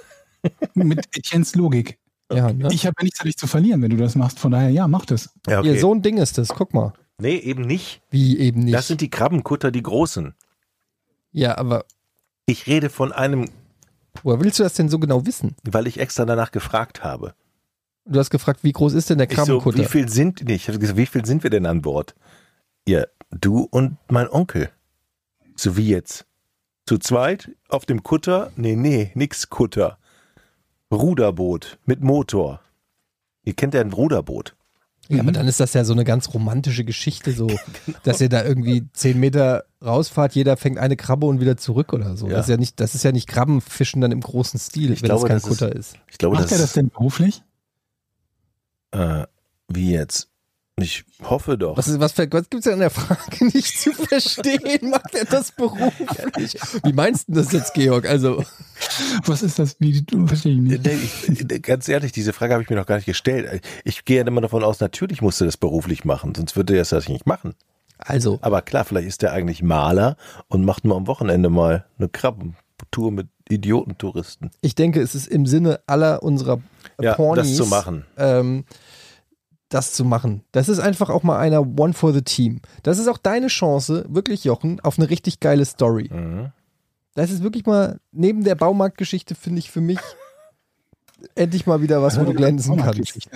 Mit Etiennes Logik. Ja, ne? Ich habe ja nichts dadurch zu verlieren, wenn du das machst. Von daher, ja, mach das. Ja, okay. Hier, so ein Ding ist das. Guck mal. nee, eben nicht. Wie eben nicht. Das sind die Krabbenkutter, die großen. ja, aber Ich rede von einem, woher willst du das denn so genau wissen? weil ich extra danach gefragt habe. Du hast gefragt, wie groß ist denn der Ich so, Krabbenkutter? wie viel sind, nee, ich habe gesagt, wie viel sind wir denn an Bord? Ja, du und mein Onkel. So wie jetzt. Zu zweit auf dem Kutter? Nee, nee, nix Kutter. Ruderboot mit Motor. Ihr kennt ja ein Ruderboot. Ja, Mhm. aber dann ist das ja so eine ganz romantische Geschichte, so, Genau. dass ihr da irgendwie zehn Meter rausfahrt, jeder fängt eine Krabbe und wieder zurück oder so. Ja. Das ist ja nicht, das ist ja nicht Krabbenfischen dann im großen Stil, Ich wenn glaube, das kein das ist- Kutter ist. Ich glaube, Macht er das, das denn beruflich? äh, wie jetzt? Ich hoffe doch. Was, ist, was, was gibt's denn an der Frage nicht zu verstehen? Macht er das beruflich? Wie meinst du das jetzt, Georg? Also, Was ist das? Wie, du verstehe ich nicht. Ganz ehrlich, diese Frage habe ich mir noch gar nicht gestellt. Ich gehe ja immer davon aus, natürlich musst du das beruflich machen, sonst würde er das nicht machen. also, Aber klar, vielleicht ist er eigentlich Maler und macht mal am Wochenende mal eine Krabbentour mit Idiotentouristen. ich denke, es ist im Sinne aller unserer Ja, Pornies, das zu machen. Ähm, das zu machen. Das ist einfach auch mal einer One for the Team. Das ist auch deine Chance, wirklich, Jochen, auf eine richtig geile Story. Mhm. Das ist wirklich mal, neben der Baumarktgeschichte, finde ich für mich endlich mal wieder was, wo du glänzen kannst.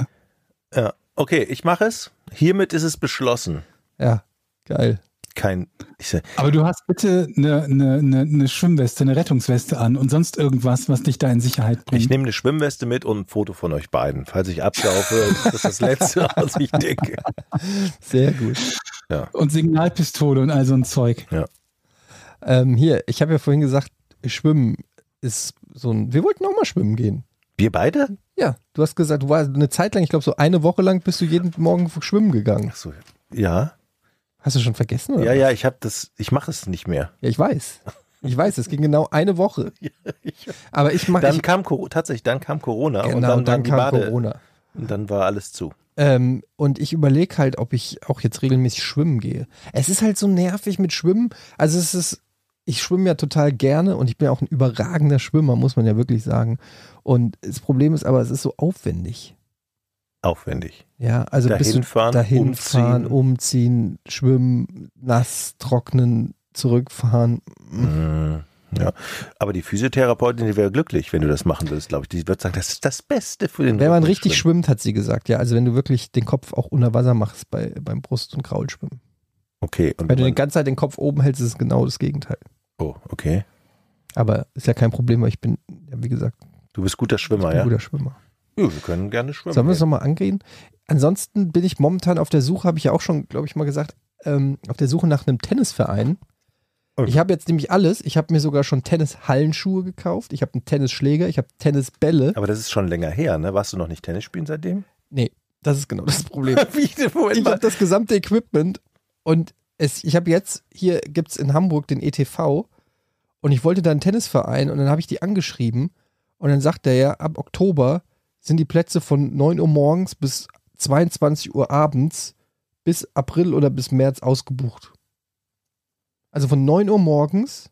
Ja, okay, ich mache es. Hiermit ist es beschlossen. Ja, geil. Kein, ich sag, Aber du hast bitte eine, eine, eine, eine Schwimmweste, eine Rettungsweste an und sonst irgendwas, was dich da in Sicherheit bringt. ich nehme eine Schwimmweste mit und ein Foto von euch beiden. Falls ich absaufe, ist das das Letzte, was ich denke. Sehr gut. und Signalpistole und all so ein Zeug. Ähm, hier, ich habe ja vorhin gesagt, Schwimmen ist so ein. Wir wollten auch mal schwimmen gehen. Wir beide? Ja, du hast gesagt, du warst eine Zeit lang, ich glaube so eine Woche lang bist du jeden Morgen schwimmen gegangen. Ach so, ja. Hast du schon vergessen? Oder? Ja, ja, ich habe das, ich mache es nicht mehr. Ja, ich weiß. Ich weiß, es ging genau eine Woche. Ich, Aber ich mache. dann kam Coro- tatsächlich, dann kam Corona und Genau, dann, dann, die kam Bade, Corona. Und dann war alles zu. Ähm, und ich überlege halt, ob ich auch jetzt regelmäßig schwimmen gehe. Es ist halt so nervig mit Schwimmen. Also es ist, ich schwimme ja total gerne und ich bin auch ein überragender Schwimmer, muss man ja wirklich sagen. Und das Problem ist aber, es ist so aufwendig. Aufwendig. Ja, also Dahin fahren, dahin umziehen. fahren, umziehen, schwimmen, nass, trocknen, zurückfahren. Mhm. Ja. Aber die Physiotherapeutin, die wäre glücklich, wenn du das machen würdest, glaube ich. Die wird sagen, das ist das Beste für den Wenn man richtig schwimmen. schwimmt, hat sie gesagt. Ja, also wenn du wirklich den Kopf auch unter Wasser machst bei, beim Brust- und Kraulschwimmen. Okay. Und Wenn du die ganze Zeit den Kopf oben hältst, ist es genau das Gegenteil. oh, okay. Aber ist ja kein Problem, weil ich bin, ja, wie gesagt, Du bist guter ich Schwimmer, bin ja? ein guter Schwimmer. Ja? Wir können gerne schwimmen. Sollen wir es nochmal angehen? Ansonsten bin ich momentan auf der Suche, habe ich ja auch schon, glaube ich, mal gesagt, ähm, auf der Suche nach einem Tennisverein. Oh. Ich habe jetzt nämlich alles. Ich habe mir sogar schon Tennishallenschuhe gekauft. Ich habe einen Tennisschläger, ich habe Tennisbälle. Aber das ist schon länger her, ne? Warst du noch nicht Tennis spielen seitdem? Nee, das ist genau das Problem. Ich habe das gesamte Equipment und es, ich habe jetzt, hier gibt es in Hamburg den ETV und ich wollte da einen Tennisverein und dann habe ich die angeschrieben und dann sagt der ja, ab Oktober sind die Plätze von 9 Uhr morgens bis 22 Uhr abends bis April oder bis März ausgebucht. Also von 9 Uhr morgens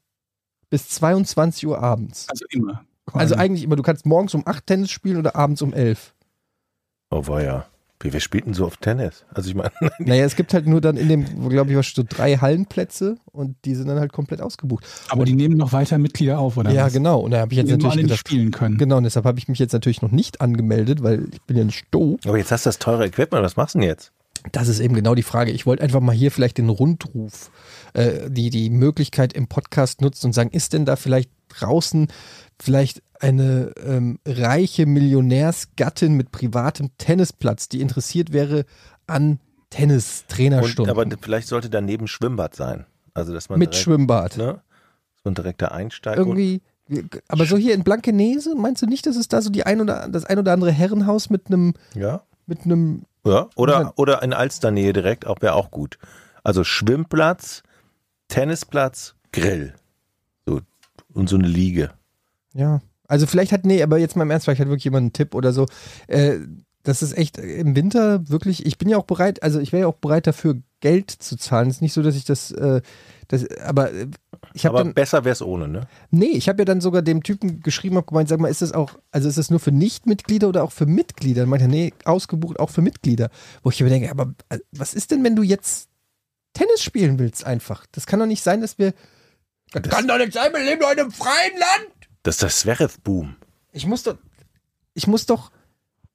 bis 22 Uhr abends. Also immer. Also eigentlich immer, du kannst morgens um 8 Tennis spielen oder abends um 11. Oh, war ja. Wie, wir spielten so oft Tennis. Also ich meine, Naja, es gibt halt nur dann in dem, glaube ich, was so drei Hallenplätze und die sind dann halt komplett ausgebucht. Aber die nehmen noch weiter Mitglieder auf, oder? ja, was? genau. Und da habe ich jetzt alle natürlich nicht gedacht, spielen können. genau, und deshalb habe ich mich jetzt natürlich noch nicht angemeldet, weil ich bin ja nicht doof. aber jetzt hast du das teure Equipment, was machst du denn jetzt? Das ist eben genau die Frage. Ich wollte einfach mal hier vielleicht den Rundruf, äh, die, die Möglichkeit im Podcast nutzen und sagen, ist denn da vielleicht draußen vielleicht eine ähm, reiche Millionärsgattin mit privatem Tennisplatz, die interessiert wäre an Und, Tennistrainerstunden aber vielleicht sollte daneben Schwimmbad sein. Also dass man mit direkt, Schwimmbad. ne? So ein direkter Einsteig. irgendwie. Aber so hier in Blankenese, meinst du nicht, dass es da so die ein oder das ein oder andere Herrenhaus mit einem ja. mit einem Ja. Oder, oder in Alsternähe direkt, auch wäre auch gut. Also Schwimmplatz, Tennisplatz, Grill. So, und so eine Liege. ja, also vielleicht hat nee, aber jetzt mal im Ernst, vielleicht hat wirklich jemand einen Tipp oder so. Äh, das ist echt im Winter wirklich. Ich bin ja auch bereit, also ich wäre ja auch bereit dafür Geld zu zahlen. Es ist nicht so, dass ich das, äh, das aber äh, ich habe Aber dann besser wäre es ohne, ne? Nee, ich habe ja dann sogar dem Typen geschrieben, habe gemeint, sag mal, ist das auch, also ist das nur für Nichtmitglieder oder auch für Mitglieder? Und meinte nee, ausgebucht auch für Mitglieder. Wo ich mir denke, aber äh, was ist denn, wenn du jetzt Tennis spielen willst einfach? Das kann doch nicht sein, dass wir. Das kann doch nicht sein, wir leben doch in einem freien Land. Das ist das Zverev-Boom. Ich muss doch, ich muss doch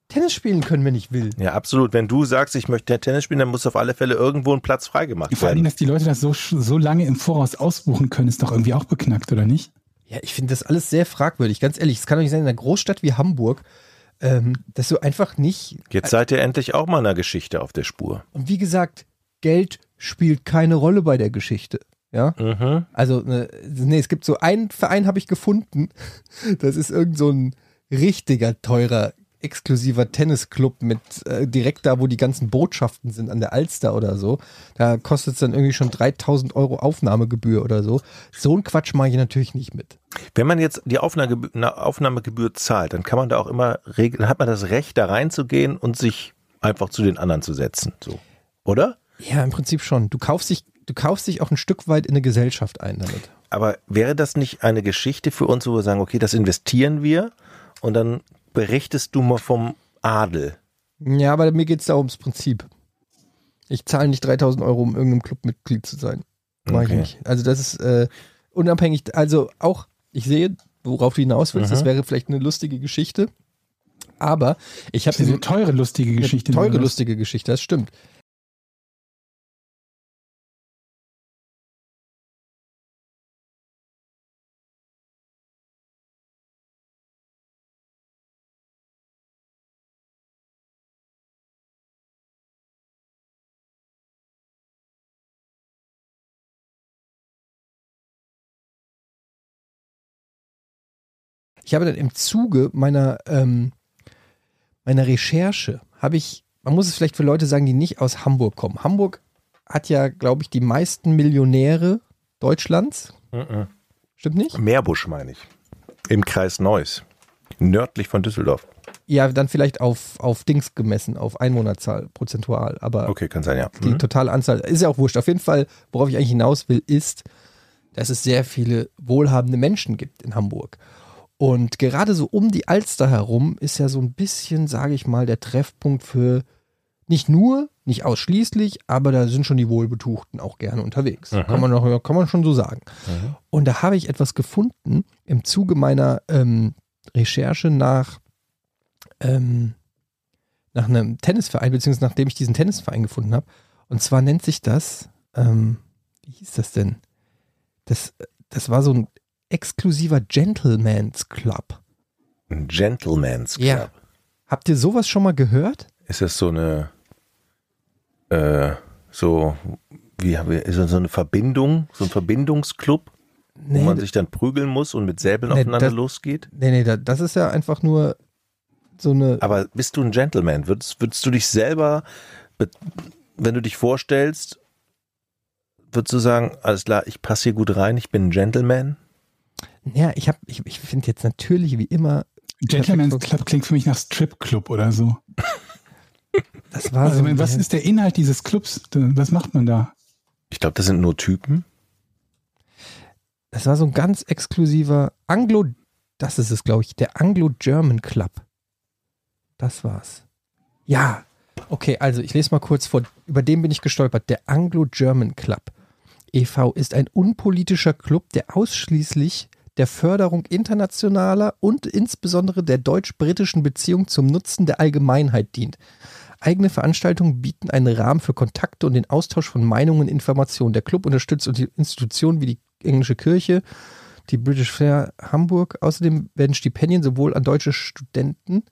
Tennis spielen können, wenn ich will. Ja, absolut. Wenn du sagst, ich möchte Tennis spielen, dann muss auf alle Fälle irgendwo ein Platz freigemacht Vor allem, werden. dass die Leute das so, so lange im Voraus ausbuchen können, ist doch irgendwie auch beknackt, oder nicht? Ja, ich finde das alles sehr fragwürdig. Ganz ehrlich, es kann doch nicht sein, in einer Großstadt wie Hamburg, ähm, dass du einfach nicht Jetzt seid ihr endlich auch mal einer Geschichte auf der Spur. Und wie gesagt, Geld spielt keine Rolle bei der Geschichte. Ja, Mhm. also ne, nee, es gibt so einen Verein habe ich gefunden. Das ist irgend so ein richtiger teurer exklusiver Tennisclub mit äh, direkt da, wo die ganzen Botschaften sind, an der Alster oder so. Da kostet es dann irgendwie schon 3000 Euro Aufnahmegebühr oder so. So ein Quatsch mache ich natürlich nicht mit. Wenn man jetzt die Aufnahmegebühr, na, Aufnahmegebühr zahlt, dann kann man da auch immer regeln, hat man das Recht, da reinzugehen und sich einfach zu den anderen zu setzen. So. Oder? Ja, im Prinzip schon. Du kaufst dich, du kaufst dich auch ein Stück weit in eine Gesellschaft ein damit. Aber wäre das nicht eine Geschichte für uns, wo wir sagen, okay, das investieren wir und dann berichtest du mal vom Adel? Ja, aber mir geht es da ums Prinzip. Ich zahle nicht 3000 Euro, um irgendeinem Club Mitglied zu sein. Mach Okay. ich nicht. Also das ist äh, unabhängig, also auch, ich sehe, worauf du hinaus willst, das wäre vielleicht eine lustige Geschichte. Aber ich habe eine teure, lustige Geschichte. Eine teure, lustige Geschichte, das stimmt. Ich habe dann im Zuge meiner, ähm, meiner Recherche, habe ich, man muss es vielleicht für Leute sagen, die nicht aus Hamburg kommen. Hamburg hat ja, glaube ich, die meisten Millionäre Deutschlands. Stimmt nicht? Meerbusch meine ich. Im Kreis Neuss. Nördlich von Düsseldorf. Ja, dann vielleicht auf, auf Dings gemessen, auf Einwohnerzahl prozentual. Aber Okay, kann sein, ja. die Mhm. totale Anzahl ist ja auch wurscht. Auf jeden Fall, worauf ich eigentlich hinaus will, ist, dass es sehr viele wohlhabende Menschen gibt in Hamburg. Und gerade so um die Alster herum ist ja so ein bisschen, sage ich mal, der Treffpunkt für nicht nur, nicht ausschließlich, aber da sind schon die Wohlbetuchten auch gerne unterwegs. Kann, man noch, kann man schon so sagen. Und da habe ich etwas gefunden im Zuge meiner ähm, Recherche nach, ähm, nach einem Tennisverein, beziehungsweise nachdem ich diesen Tennisverein gefunden habe. Und zwar nennt sich das, ähm, wie hieß das denn? Das, das war so ein exklusiver Gentleman's Club. Ein Gentleman's Club. Ja. Habt ihr sowas schon mal gehört? Ist das so eine, äh, so, wie haben wir, ist das so eine Verbindung, so ein Verbindungsclub, wo Nee, man sich dann prügeln muss und mit Säbeln Nee, aufeinander das- losgeht? nee, nee, da- das ist ja einfach nur so eine. Aber bist du ein Gentleman? Würdest, würdest du dich selber, be- wenn du dich vorstellst, würdest du sagen, alles klar, ich passe hier gut rein, ich bin ein Gentleman? Ja, ich habe, ich, ich finde jetzt natürlich wie immer, Gentleman's. Club klingt für mich nach Stripclub oder so. das war Also, so. was ist der Inhalt dieses Clubs? Was macht man da? Ich glaube, das sind nur Typen. Das war so ein ganz exklusiver Anglo, das ist es, glaube ich, der Anglo-German Club. Das war's. Ja, okay, also ich lese mal kurz vor. Über den bin ich gestolpert. Der Anglo-German Club e.V. ist ein unpolitischer Club, der ausschließlich der Förderung internationaler und insbesondere der deutsch-britischen Beziehung zum Nutzen der Allgemeinheit dient. Eigene Veranstaltungen bieten einen Rahmen für Kontakte und den Austausch von Meinungen und Informationen. Der Club unterstützt Institutionen wie die englische Kirche, die British Fair Hamburg. Außerdem werden Stipendien sowohl an deutsche Studenten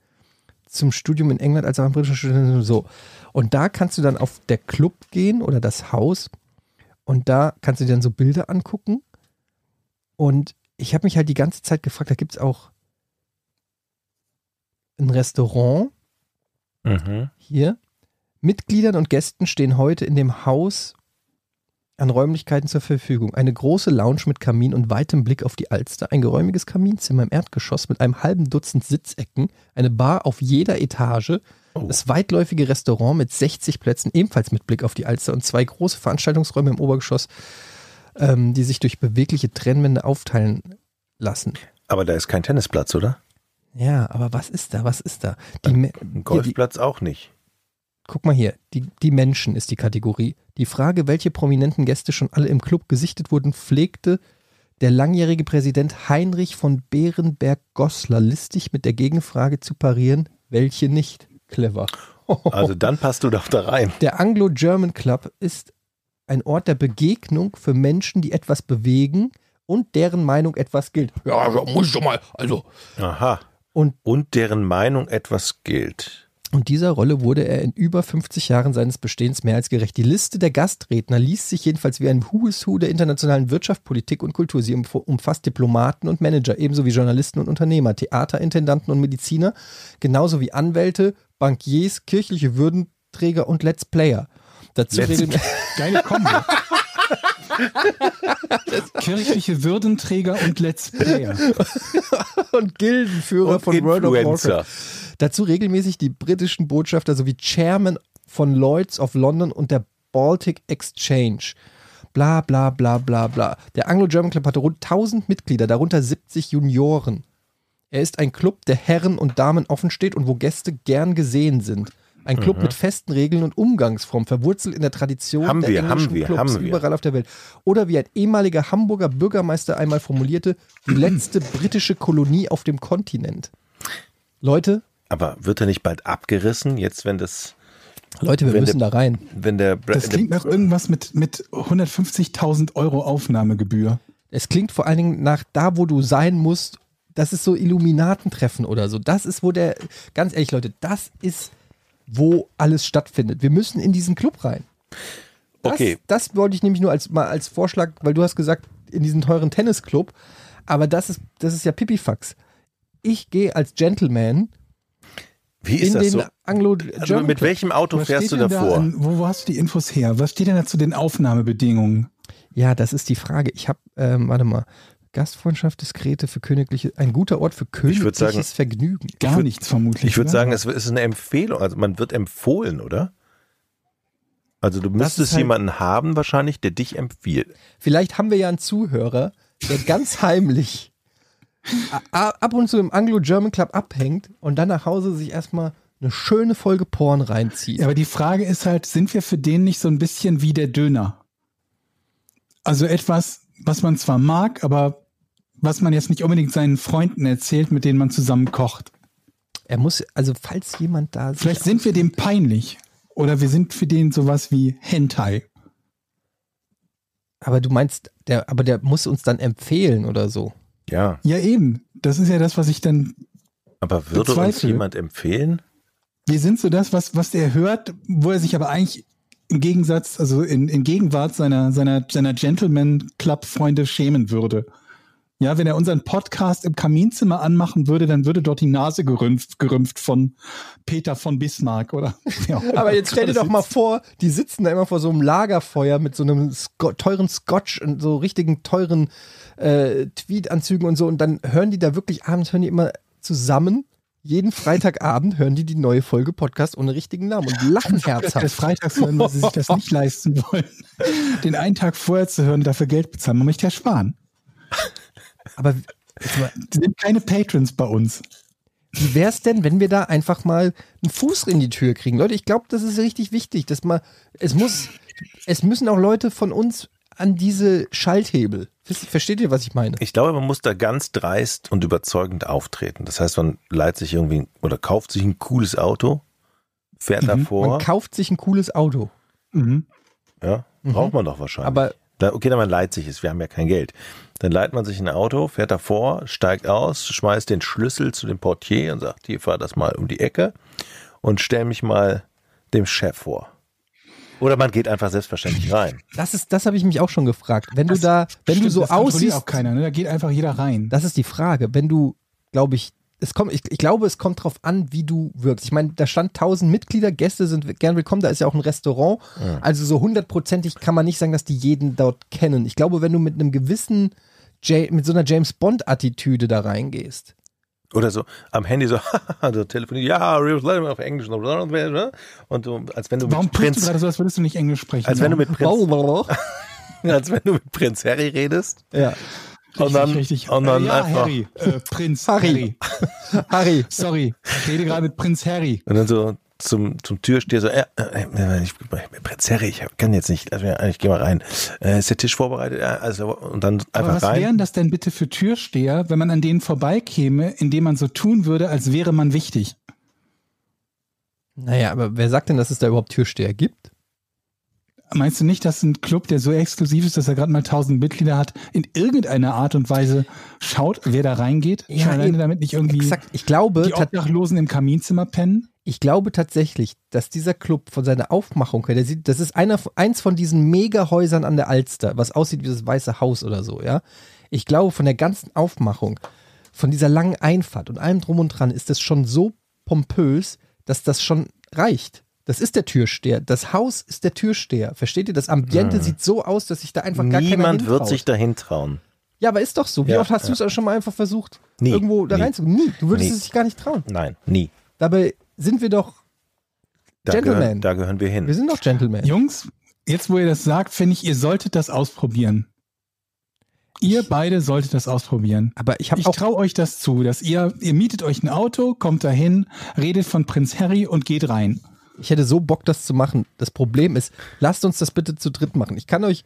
zum Studium in England als auch an britische Studenten so. Und da kannst du dann auf der Club gehen oder das Haus und da kannst du dir dann so Bilder angucken. Und ich habe mich halt die ganze Zeit gefragt, da gibt es auch ein Restaurant Mhm. hier. Mitgliedern und Gästen stehen heute in dem Haus an Räumlichkeiten zur Verfügung. Eine große Lounge mit Kamin und weitem Blick auf die Alster, ein geräumiges Kaminzimmer im Erdgeschoss mit einem halben Dutzend Sitzecken, eine Bar auf jeder Etage, das weitläufige Restaurant mit 60 Plätzen, ebenfalls mit Blick auf die Alster und zwei große Veranstaltungsräume im Obergeschoss, ähm, die sich durch bewegliche Trennwände aufteilen lassen. Aber da ist kein Tennisplatz, oder? Ja, aber was ist da? Was ist da? Die, Me- Ein hier, die, Golfplatz auch nicht. Guck mal hier, die, die Menschen ist die Kategorie. Die Frage, welche prominenten Gäste schon alle im Club gesichtet wurden, pflegte der langjährige Präsident Heinrich von Berenberg-Goslar listig mit der Gegenfrage zu parieren, welche nicht. Clever. Also dann passt du doch da rein. Der Anglo-German Club ist ein Ort der Begegnung für Menschen, die etwas bewegen und deren Meinung etwas gilt. Ja, da muss ich doch mal, also. Aha. Und Und deren Meinung etwas gilt. Und dieser Rolle wurde er in über 50 Jahren seines Bestehens mehr als gerecht. Die Liste der Gastredner liest sich jedenfalls wie ein Who is Who der internationalen Wirtschaft, Politik und Kultur. Sie umf- umfasst Diplomaten und Manager, ebenso wie Journalisten und Unternehmer, Theaterintendanten und Mediziner, genauso wie Anwälte, Bankiers, kirchliche Würdenträger und Let's Player. Dazu Let's Geile Kombo. Kirchliche Würdenträger und Let's Player. und Gildenführer Und von World of. Warcraft. Dazu regelmäßig die britischen Botschafter sowie Chairman von Lloyds of London und der Baltic Exchange. Bla bla bla bla bla. Der Anglo-German Club hatte rund 1000 Mitglieder, darunter 70 Junioren. Er ist ein Club, der Herren und Damen offen steht und wo Gäste gern gesehen sind. Ein Club mit festen Regeln und Umgangsformen, verwurzelt in der Tradition Haben der wir, haben englischen wir, Clubs haben wir. überall auf der Welt. Oder wie ein ehemaliger Hamburger Bürgermeister einmal formulierte, die letzte britische Kolonie auf dem Kontinent. Leute, Aber wird er nicht bald abgerissen, jetzt wenn das, Leute, wir Wenn müssen da der- rein. wenn der, Das klingt nach irgendwas mit, mit 150.000 Euro Aufnahmegebühr. Es klingt vor allen Dingen nach da, wo du sein musst. Das ist so Illuminatentreffen oder so. Das ist, wo der, ganz ehrlich, Leute, das ist, wo alles stattfindet. Wir müssen in diesen Club rein. Das, Okay. Das wollte ich nämlich nur als, mal als Vorschlag, weil du hast gesagt, in diesen teuren Tennisclub. Aber das ist, das ist ja Pipifax. Ich gehe als Gentleman wie ist in das den so? Also mit welchem Auto Was fährst du steht denn da davor? an, wo, wo hast du die Infos her? Was steht denn da zu den Aufnahmebedingungen? Ja, das ist die Frage. Ich habe, ähm, warte mal, Gastfreundschaft, diskrete für königliche, ein guter Ort für königliches sagen, Vergnügen. Gar würd- nichts vermutlich. Ich würde oder? sagen, es ist eine Empfehlung. Also man wird empfohlen, oder? Also du müsstest halt- jemanden haben wahrscheinlich, der dich empfiehlt. Vielleicht haben wir ja einen Zuhörer, der ganz heimlich ab und zu im Anglo-German Club abhängt und dann nach Hause sich erstmal eine schöne Folge Porn reinzieht. Ja, aber die Frage ist halt, sind wir für den nicht so ein bisschen wie der Döner? Also etwas, was man zwar mag, aber was man jetzt nicht unbedingt seinen Freunden erzählt, mit denen man zusammen kocht. Er muss, also falls jemand da Vielleicht sind wir dem peinlich. Oder wir sind für den sowas wie Hentai. aber du meinst, der, aber der muss uns dann empfehlen oder so. Ja, Ja, eben. Das ist ja das, was ich dann. aber würde uns Bezweifle. jemand empfehlen? Wir sind so das, was, was der hört, wo er sich aber eigentlich im Gegensatz, also in, in Gegenwart seiner, seiner, seiner Gentleman-Club-Freunde schämen würde. Ja, wenn er unseren Podcast im Kaminzimmer anmachen würde, dann würde dort die Nase gerümpft, gerümpft von Peter von Bismarck, oder? Ja, Aber jetzt stell dir doch mal vor, die sitzen da immer vor so einem Lagerfeuer mit so einem Sco teuren Scotch und so richtigen teuren äh, Tweedanzügen und so und dann hören die da wirklich abends, hören die immer zusammen, jeden Freitagabend hören die die neue Folge Podcast ohne richtigen Namen und lachen des herzhaft. Freitags hören, weil sie sich das nicht leisten wollen. Den einen Tag vorher zu hören, dafür Geld bezahlen. Man möchte ja sparen. Aber Die sind keine Patrons bei uns. wie wär's denn, wenn wir da einfach mal einen Fuß in die Tür kriegen? Leute, ich glaube, das ist richtig wichtig, dass man, es muss, es müssen auch Leute von uns an diese Schalthebel. Versteht ihr, was ich meine? Ich glaube, man muss da ganz dreist und überzeugend auftreten. Das heißt, man leiht sich irgendwie oder kauft sich ein cooles Auto, fährt davor. Man kauft sich ein cooles Auto. Mhm. Ja, braucht man doch wahrscheinlich. Aber Da, okay, dann man leiht sich es, wir haben ja kein Geld. Dann leiht man sich ein Auto, fährt davor, steigt aus, schmeißt den Schlüssel zu dem Portier und sagt, hier fahr das mal um die Ecke und stell mich mal dem Chef vor. Oder man geht einfach selbstverständlich rein. Das ist, das habe ich mich auch schon gefragt. Wenn du da, wenn du Stimmt, so das aussiehst, auch keiner, ne? Da geht einfach jeder rein. das ist die Frage. Wenn du, glaube ich, es kommt, ich, ich glaube, es kommt drauf an, wie du wirkst. Ich meine, da stand 1000 Mitglieder, Gäste sind gern willkommen, da ist ja auch ein Restaurant. Also so hundertprozentig kann man nicht sagen, dass die jeden dort kennen. Ich glaube, wenn du mit einem gewissen, Ja- mit so einer James Bond Attitüde da reingehst. Oder so am Handy so, so telefoniert, ja, auf Englisch und du, als wenn du Warum mit tust du Prinz, gerade so, als würdest du nicht Englisch sprechen? als wenn du mit Prinz, ja. als wenn du mit Prinz Harry redest und dann, richtig, und dann äh, ja, einfach, Harry, äh, Prinz Harry. Harry. Harry, Sorry, ich rede gerade mit Prinz Harry. und dann so zum, zum Türsteher so, äh, äh, ich, Prinz Harry, ich kann jetzt nicht, also, ich gehe mal rein. Äh, ist der Tisch vorbereitet? Also, und dann Aber einfach was rein. wären das denn bitte für Türsteher, wenn man an denen vorbeikäme, indem man so tun würde, als wäre man wichtig? Naja, aber wer sagt denn, dass es da überhaupt Türsteher gibt? Meinst du nicht, dass ein Club, der so exklusiv ist, dass er gerade mal 1000 Mitglieder hat, in irgendeiner Art und Weise schaut, wer da reingeht? Ja, Schon alleine damit nicht irgendwie Exakt. Ich glaube, die Obdachlosen im Kaminzimmer pennen? ich glaube tatsächlich, dass dieser Club von seiner Aufmachung her, der sieht, das ist einer, eins von diesen Megahäusern an der Alster, was aussieht wie das Weiße Haus oder so, ja. Ich glaube, von der ganzen Aufmachung, von dieser langen Einfahrt und allem drum und dran, ist das schon so pompös, dass das schon reicht. Das ist der Türsteher. Das Haus ist der Türsteher. Versteht ihr? Das Ambiente sieht so aus, dass sich da einfach gar keiner Niemand wird sich dahin trauen. Ja, aber ist doch so. Wie Ja, oft hast du es schon mal einfach versucht, Nie, irgendwo da nie. reinzukommen? Nie. Du würdest Nie. es sich gar nicht trauen. Nein, nie. Dabei sind wir doch, Da, Gentleman. gehören, da gehören wir hin. wir sind doch Gentlemen. Jungs, jetzt wo ihr das sagt, finde ich, ihr solltet das ausprobieren. Ihr beide solltet das ausprobieren. Aber ich habe Ich auch traue euch das zu, dass ihr, ihr mietet euch ein Auto, kommt dahin, redet von Prinz Harry und geht rein. Ich hätte so Bock, das zu machen. Das Problem ist, lasst uns das bitte zu dritt machen. Ich kann euch,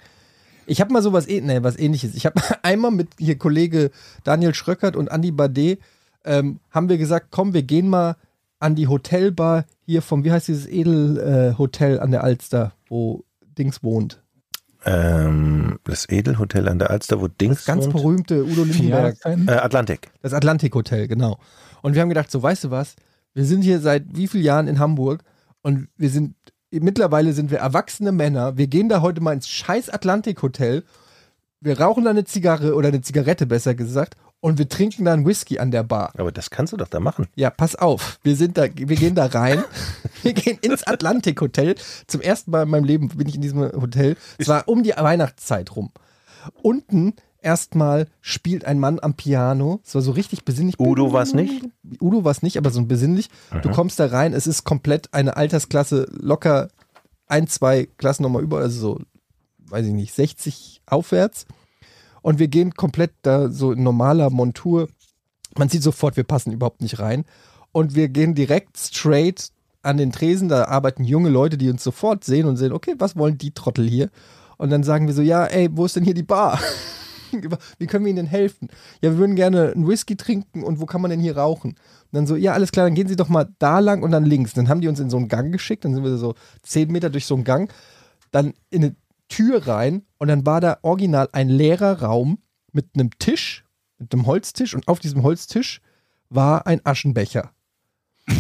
ich habe mal sowas, eh- nee, was ähnliches. Ich habe einmal mit hier Kollege Daniel Schröckert und Andy Bade, ähm, haben wir gesagt, komm, wir gehen mal an die Hotelbar hier vom, wie heißt dieses Edelhotel äh, Hotel an der Alster, wo Dings wohnt. Ähm, das Edelhotel an der Alster, wo Dings Ganz wohnt. berühmte Udo Lindenberg. Jahreszeiten? Äh, Atlantik. Das Atlantik-Hotel, genau. Und wir haben gedacht, so, weißt du was? Wir sind hier seit wie vielen Jahren in Hamburg und wir sind, mittlerweile sind wir erwachsene Männer. Wir gehen da heute mal ins scheiß Atlantik-Hotel. Wir rauchen da eine Zigarre oder eine Zigarette, besser gesagt, und wir trinken da einen Whisky an der Bar. Aber das kannst du doch da machen. Ja, pass auf. Wir sind da, wir gehen da rein. Wir gehen ins Atlantik-Hotel. Zum ersten Mal in meinem Leben bin ich in diesem Hotel. Es war um die Weihnachtszeit rum. Unten erstmal spielt ein Mann am Piano. Es war so richtig besinnlich. Udo war's nicht? Udo war es nicht, aber so ein besinnlich. Du kommst da rein. Es ist komplett eine Altersklasse, locker ein, zwei Klassen nochmal über, also so, weiß ich nicht, 60 aufwärts. Und wir gehen komplett da so in normaler Montur. Man sieht sofort, wir passen überhaupt nicht rein. Und wir gehen direkt straight an den Tresen. Da arbeiten junge Leute, die uns sofort sehen und sehen, okay, was wollen die Trottel hier? Und dann sagen wir so, ja, ey, wo ist denn hier die Bar? Wie können wir Ihnen denn helfen? Ja, wir würden gerne einen Whisky trinken und wo kann man denn hier rauchen? Und dann so, ja, alles klar, dann gehen Sie doch mal da lang und dann links. Dann haben die uns in so einen Gang geschickt, dann sind wir so zehn Meter durch so einen Gang, dann in eine Tür rein und dann war da original ein leerer Raum mit einem Tisch, mit einem Holztisch und auf diesem Holztisch war ein Aschenbecher.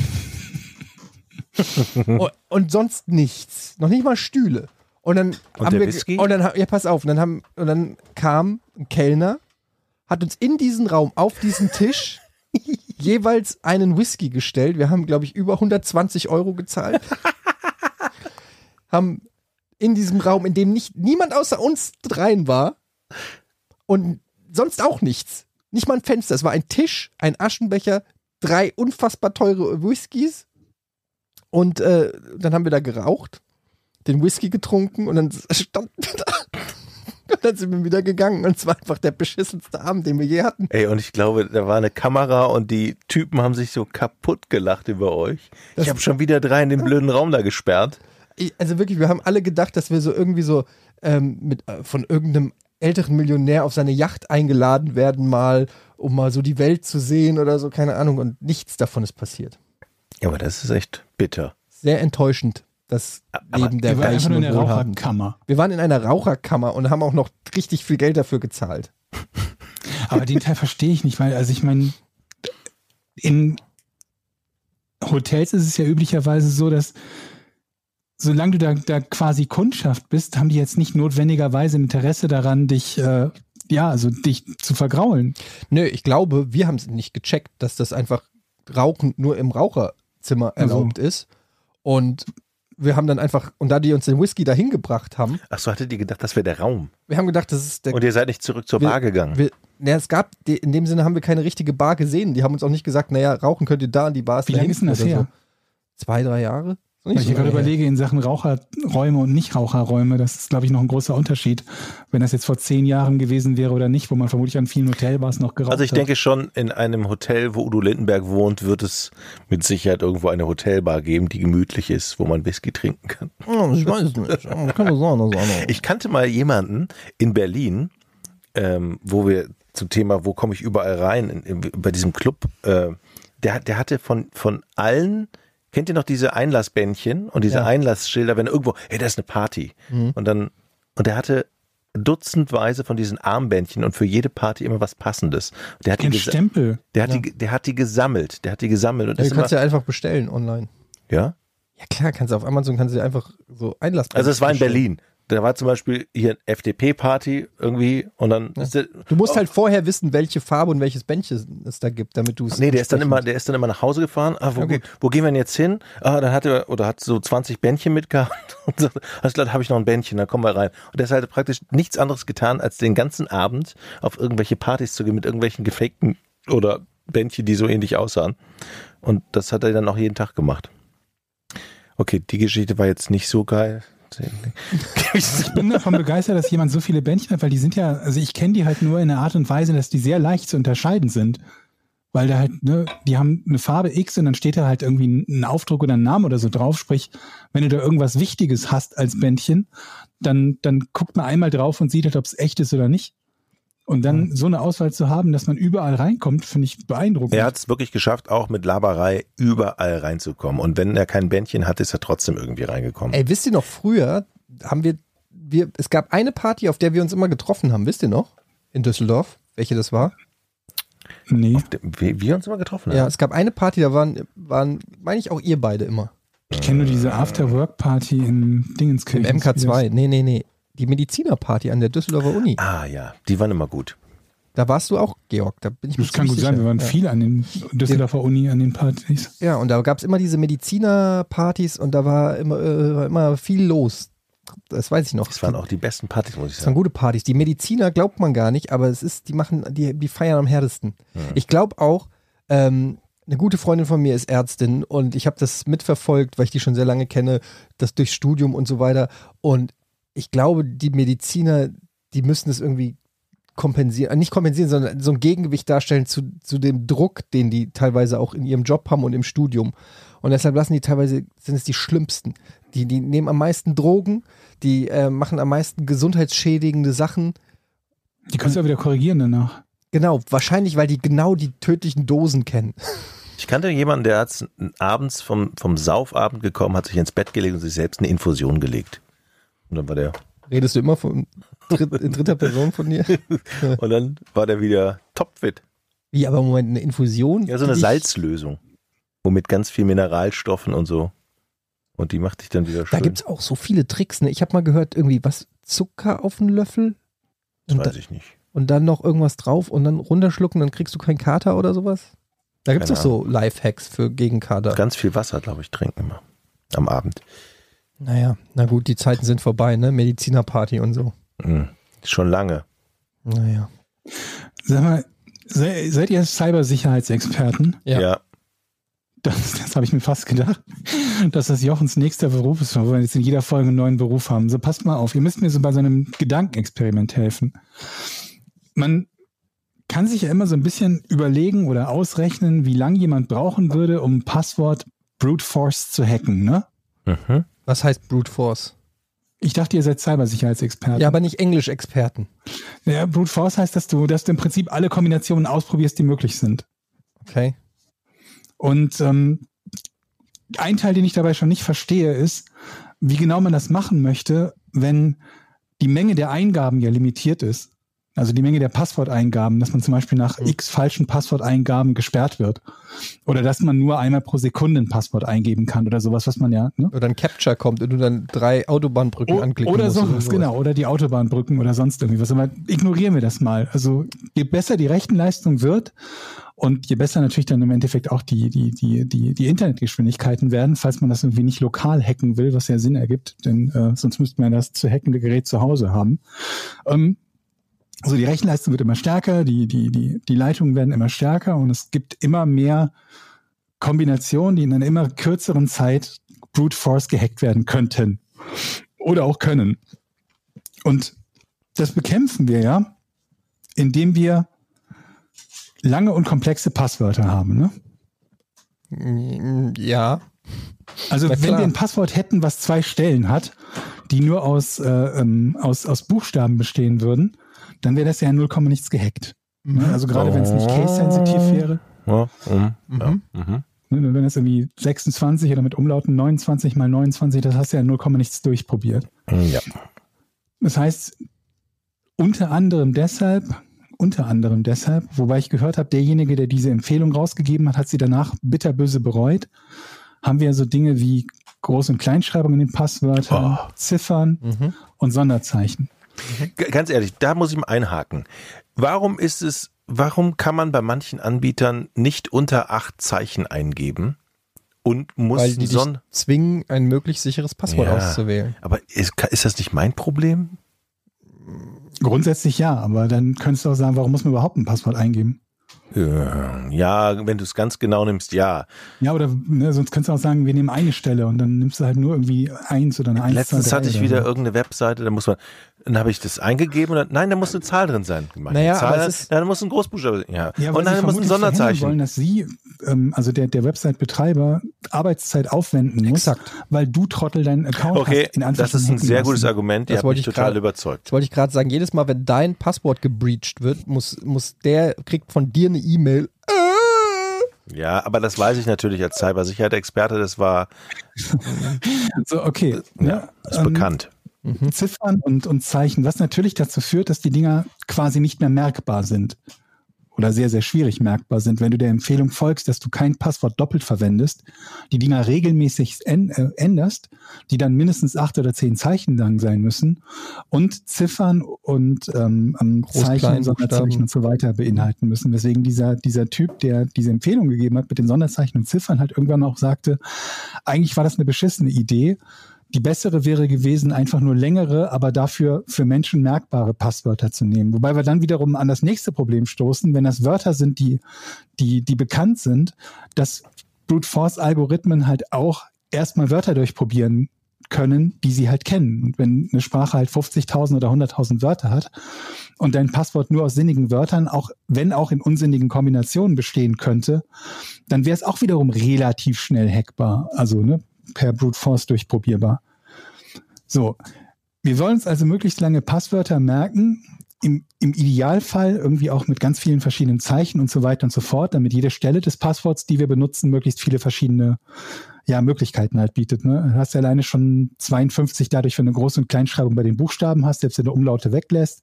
und, und sonst nichts. Noch nicht mal Stühle. Und dann Und haben wir, Whisky? Und dann, ja, pass auf. Und dann, haben, und dann kam ein Kellner, hat uns in diesen Raum, auf diesen Tisch, jeweils einen Whisky gestellt. Wir haben, glaube ich, über 120 Euro gezahlt. haben in diesem Raum, in dem nicht niemand außer uns dreien war und sonst auch nichts. Nicht mal ein Fenster. Es war ein Tisch, ein Aschenbecher, drei unfassbar teure Whiskys. Und äh, dann haben wir da geraucht, den Whisky getrunken und dann standen wir da. Und dann sind wir wieder gegangen und es war einfach der beschissenste Abend, den wir je hatten. Ey, und ich glaube, da war eine Kamera und die Typen haben sich so kaputt gelacht über euch. Das- ich habe schon wieder drei in den blöden Raum da gesperrt. Also wirklich, wir haben alle gedacht, dass wir so irgendwie so ähm, mit, äh, von irgendeinem älteren Millionär auf seine Yacht eingeladen werden, mal, um mal so die Welt zu sehen oder so, keine Ahnung. Und nichts davon ist passiert. Ja, aber das ist echt bitter. Sehr enttäuschend, das Leben der Reichen und Wohlhabenden. Raucherkammer. Wir waren in einer Raucherkammer und haben auch noch richtig viel Geld dafür gezahlt. Aber den Teil verstehe ich nicht, weil, also ich meine, in Hotels ist es ja üblicherweise so, dass solange du da, da quasi Kundschaft bist, haben die jetzt nicht notwendigerweise Interesse daran, dich, äh, ja, also dich zu vergraulen. Nö, ich glaube, wir haben es nicht gecheckt, dass das einfach Rauchen nur im Raucherzimmer Also. erlaubt ist. Und wir haben dann einfach, und da die uns den Whisky dahin gebracht haben, Ach so, hattet ihr gedacht, das wäre der Raum? wir haben gedacht, das ist der. Und ihr seid nicht zurück zur wir- Bar gegangen? Wir, na, es gab, in dem Sinne haben wir keine richtige Bar gesehen. Die haben uns auch nicht gesagt, naja, rauchen könnt ihr da und die Bar Wie lange ist denn das her? So. Zwei, drei Jahre? Weil ich so gerade überlege, in Sachen Raucherräume und Nichtraucherräume, das ist, glaube ich, noch ein großer Unterschied. Wenn das jetzt vor zehn Jahren gewesen wäre oder nicht, wo man vermutlich an vielen Hotelbars noch geraucht Also ich hat. denke schon, in einem Hotel, wo Udo Lindenberg wohnt, wird es mit Sicherheit irgendwo eine Hotelbar geben, die gemütlich ist, wo man Whisky trinken kann. Ich weiß es nicht. Kann noch. Ich kannte mal jemanden in Berlin, ähm, wo wir zum Thema, wo komme ich überall rein, in, in, bei diesem Club, äh, der, hat- der hatte von, von allen Kennt ihr noch diese Einlassbändchen und diese Ja. Einlassschilder, wenn irgendwo, hey, da ist eine Party. Mhm. Und dann, und der hatte dutzendweise von diesen Armbändchen und für jede Party immer was Passendes. Der hat, die, Ein gesa- Stempel. der, hat Ja. die, der hat die gesammelt. Der hat die gesammelt. Und Ja, du immer, kannst ja einfach bestellen online. ja? Ja klar, kannst du auf Amazon kannst du einfach so einlassen. Also es war in Berlin. Da war zum Beispiel hier FDP-Party irgendwie und dann ist der, Du musst halt vorher wissen, welche Farbe und welches Bändchen es da gibt, damit du es. Nee, der ist dann immer, der ist dann immer nach Hause gefahren. Ah, wo, Okay. wo gehen wir denn jetzt hin? Ah, dann hat er oder hat so 20 Bändchen mitgehabt und so, alles klar, habe ich noch ein Bändchen, dann kommen wir rein. Und der hat halt praktisch nichts anderes getan, als den ganzen Abend auf irgendwelche Partys zu gehen mit irgendwelchen gefakten oder Bändchen, die so ähnlich aussahen. Und das hat er dann auch jeden Tag gemacht. Okay, die Geschichte war jetzt nicht so geil. Ich bin davon begeistert, dass jemand so viele Bändchen hat, weil die sind ja, also ich kenne die halt nur in der Art und Weise, dass die sehr leicht zu unterscheiden sind. Weil da halt, ne, die haben eine Farbe X und dann steht da halt irgendwie ein- Aufdruck oder ein Name oder so drauf. Sprich, wenn du da irgendwas Wichtiges hast als Bändchen, dann, dann guckt man einmal drauf und sieht halt, ob es echt ist oder nicht. Und dann so eine Auswahl zu haben, dass man überall reinkommt, finde ich beeindruckend. Er hat es wirklich geschafft, auch mit Laberei überall reinzukommen. Und wenn er kein Bändchen hatte, ist er trotzdem irgendwie reingekommen. Ey, wisst ihr noch, früher haben wir, wir, es gab eine Party, auf der wir uns immer getroffen haben, wisst ihr noch? In Düsseldorf, welche das war? nee. Dem- Wie wir uns immer getroffen haben. Ja, es gab eine Party, da waren, waren, meine ich auch ihr beide immer. Ich kenne nur diese After-Work-Party in Im Dingenskirchen. MK2. Nee, nee, nee. Die Medizinerparty an der Düsseldorfer Uni. Ah ja, die waren immer gut. Da warst du auch, Georg. Da bin ich mir Das kann gut ziemlich sein, wir sicher. waren ja. viel an den Düsseldorfer Uni, an den Partys. Ja, und da gab es immer diese Medizinerpartys und da war immer, äh, immer viel los. Das weiß ich noch. Das waren auch die besten Partys, muss ich Das waren sagen. gute Partys. Die Mediziner glaubt man gar nicht, aber es ist, die machen, die, die feiern am härtesten. Ich glaube auch, ähm, eine gute Freundin von mir ist Ärztin und ich habe das mitverfolgt, weil ich die schon sehr lange kenne, das durch Studium und so weiter. Und ich glaube, die Mediziner, die müssen es irgendwie kompensieren, äh, nicht kompensieren, sondern so ein Gegengewicht darstellen zu, zu dem Druck, den die teilweise auch in ihrem Job haben und im Studium. Und deshalb lassen die teilweise, sind es die schlimmsten. Die, die nehmen am meisten Drogen, die äh, machen am meisten gesundheitsschädigende Sachen. Die kannst du ja wieder korrigieren danach. Genau, wahrscheinlich, weil die genau die tödlichen Dosen kennen. Ich kannte jemanden, der hat abends vom, vom Saufabend gekommen, hat sich ins Bett gelegt und sich selbst eine Infusion gelegt. Und dann war der, Redest du immer von in dritter Person von dir? und dann war der wieder topfit. Wie, aber Moment, eine Infusion? Ja, so eine Salzlösung. Womit ganz viel Mineralstoffen und so. Und die macht dich dann wieder Da schön. gibt es auch so viele Tricks. Ne? Ich habe mal gehört, irgendwie was, Zucker auf einen Löffel? das Und, da, weiß ich nicht. und dann noch irgendwas drauf und dann runterschlucken, dann kriegst du keinen Kater oder sowas? Da gibt es doch so Lifehacks für gegen Kater. Ganz viel Wasser, glaube ich, trinken immer. Am Abend. Naja, na gut, die Zeiten sind vorbei, ne? Medizinerparty und so. Mhm. Schon lange. Naja. Sag mal, sei, seid ihr Cybersicherheitsexperten? Ja. ja. Das, das habe ich mir fast gedacht, dass das Jochens nächster Beruf ist, weil wir jetzt in jeder Folge einen neuen Beruf haben. So, passt mal auf, ihr müsst mir so bei so einem Gedankenexperiment helfen. Man kann sich ja immer so ein bisschen überlegen oder ausrechnen, wie lange jemand brauchen würde, um ein Passwort Brute Force zu hacken, ne? Mhm. Was heißt Brute Force? Ich dachte, ihr seid Cybersicherheitsexperten. Ja, aber nicht Englisch-Experten. ja, Brute Force heißt, dass du, dass du im Prinzip alle Kombinationen ausprobierst, die möglich sind. Okay. Und ähm, ein Teil, den ich dabei schon nicht verstehe, ist, wie genau man das machen möchte, wenn die Menge der Eingaben ja limitiert ist. Also die Menge der Passworteingaben, dass man zum Beispiel nach x falschen Passworteingaben gesperrt wird. Oder dass man nur einmal pro Sekunde ein Passwort eingeben kann oder sowas, was man ja. Ne? Oder ein Capture kommt und du dann drei Autobahnbrücken O- anklicken oder musst. sowas, genau. Oder die Autobahnbrücken oder sonst irgendwie was. Aber ignorieren wir das mal. Also je besser die Rechenleistung wird und je besser natürlich dann im Endeffekt auch die, die, die, die, die Internetgeschwindigkeiten werden, falls man das irgendwie nicht lokal hacken will, was ja Sinn ergibt, denn äh, sonst müsste man das zu hackende Gerät zu Hause haben. Ähm, also die Rechenleistung wird immer stärker, die, die, die, die Leitungen werden immer stärker und es gibt immer mehr Kombinationen, die in einer immer kürzeren Zeit Brute Force gehackt werden könnten oder auch können. Und das bekämpfen wir ja, indem wir lange und komplexe Passwörter haben. Ne? Ja. Also wenn wir ein Passwort hätten, was zwei Stellen hat, die nur aus, äh, ähm, aus, aus Buchstaben bestehen würden, dann wäre das ja in 0, nichts gehackt. Ne? Also gerade wenn es nicht case-sensitiv wäre. Ja, mhm. Mhm. Ja. Mhm. Ne, Wenn das irgendwie 26 oder mit Umlauten 29 mal 29, das hast du ja 0, nichts durchprobiert. Ja. Das heißt, unter anderem deshalb, unter anderem deshalb, wobei ich gehört habe, derjenige, der diese Empfehlung rausgegeben hat, hat sie danach bitterböse bereut, haben wir so Dinge wie Groß- und Kleinschreibung in den Passwörtern, Oh. Ziffern Mhm. und Sonderzeichen. Ganz ehrlich, da muss ich mal einhaken. Warum ist es, warum kann man bei manchen Anbietern nicht unter acht Zeichen eingeben und muss Weil die dich zwingen, ein möglichst sicheres Passwort Ja. auszuwählen. aber ist, ist das nicht mein Problem? Grundsätzlich ja, aber dann könntest du auch sagen, warum muss man überhaupt ein Passwort eingeben? Ja, wenn du es ganz genau nimmst, ja. Ja, oder ne, sonst könntest du auch sagen, wir nehmen eine Stelle und dann nimmst du halt nur irgendwie eins oder eine eins. Letztens zwei, drei hatte ich wieder so. irgendeine Webseite, da muss man, dann habe ich das eingegeben und dann, nein, da muss eine Zahl drin sein. Meine Naja, Zahl, aber ist- dann muss ein Großbuchstabe, ja. Ja, und dann muss ein Sonderzeichen. wollen, dass sie, ähm, also der, der Website-Betreiber, Arbeitszeit aufwenden muss, Exakt. weil du Trottel deinen Account Okay, hast. in das ist ein sehr hacken gutes lassen. Argument. Ihr Das habt mich ich total gerade- überzeugt. Das wollte ich gerade sagen, jedes Mal, wenn dein Passwort gebreached wird, muss, muss der, kriegt von dir eine E-Mail. Äh, Ja, aber das weiß ich natürlich als Cybersicherheit-Experte, das war So, okay. ja, ne, ist ähm, bekannt. Ziffern und, und Zeichen, was natürlich dazu führt, dass die Dinger quasi nicht mehr merkbar sind. Oder sehr, sehr schwierig merkbar sind, wenn du der Empfehlung folgst, dass du kein Passwort doppelt verwendest, die Dinger regelmäßig äh, änderst, die dann mindestens acht oder zehn Zeichen lang sein müssen und Ziffern und ähm, Zeichen, Sonderzeichen und so weiter beinhalten müssen. Weswegen dieser, dieser Typ, der diese Empfehlung gegeben hat mit den Sonderzeichen und Ziffern, halt irgendwann auch sagte, eigentlich war das eine beschissene Idee. Die bessere wäre gewesen, einfach nur längere, aber dafür für Menschen merkbare Passwörter zu nehmen. Wobei wir dann wiederum an das nächste Problem stoßen, wenn das Wörter sind, die, die, die bekannt sind, dass Brute Force Algorithmen halt auch erstmal Wörter durchprobieren können, die sie halt kennen. Und wenn eine Sprache halt 50.000 oder 100.000 Wörter hat und dein Passwort nur aus sinnigen Wörtern, auch wenn auch in unsinnigen Kombinationen bestehen könnte, dann wäre es auch wiederum relativ schnell hackbar. Also ne, per Brute Force durchprobierbar. So, wir wollen uns also möglichst lange Passwörter merken, im, im Idealfall irgendwie auch mit ganz vielen verschiedenen Zeichen und so weiter und so fort, damit jede Stelle des Passworts, die wir benutzen, möglichst viele verschiedene ja, Möglichkeiten halt bietet. Ne? Du hast ja alleine schon 52 dadurch, wenn du Groß- und Kleinschreibung bei den Buchstaben hast, selbst wenn du Umlaute weglässt.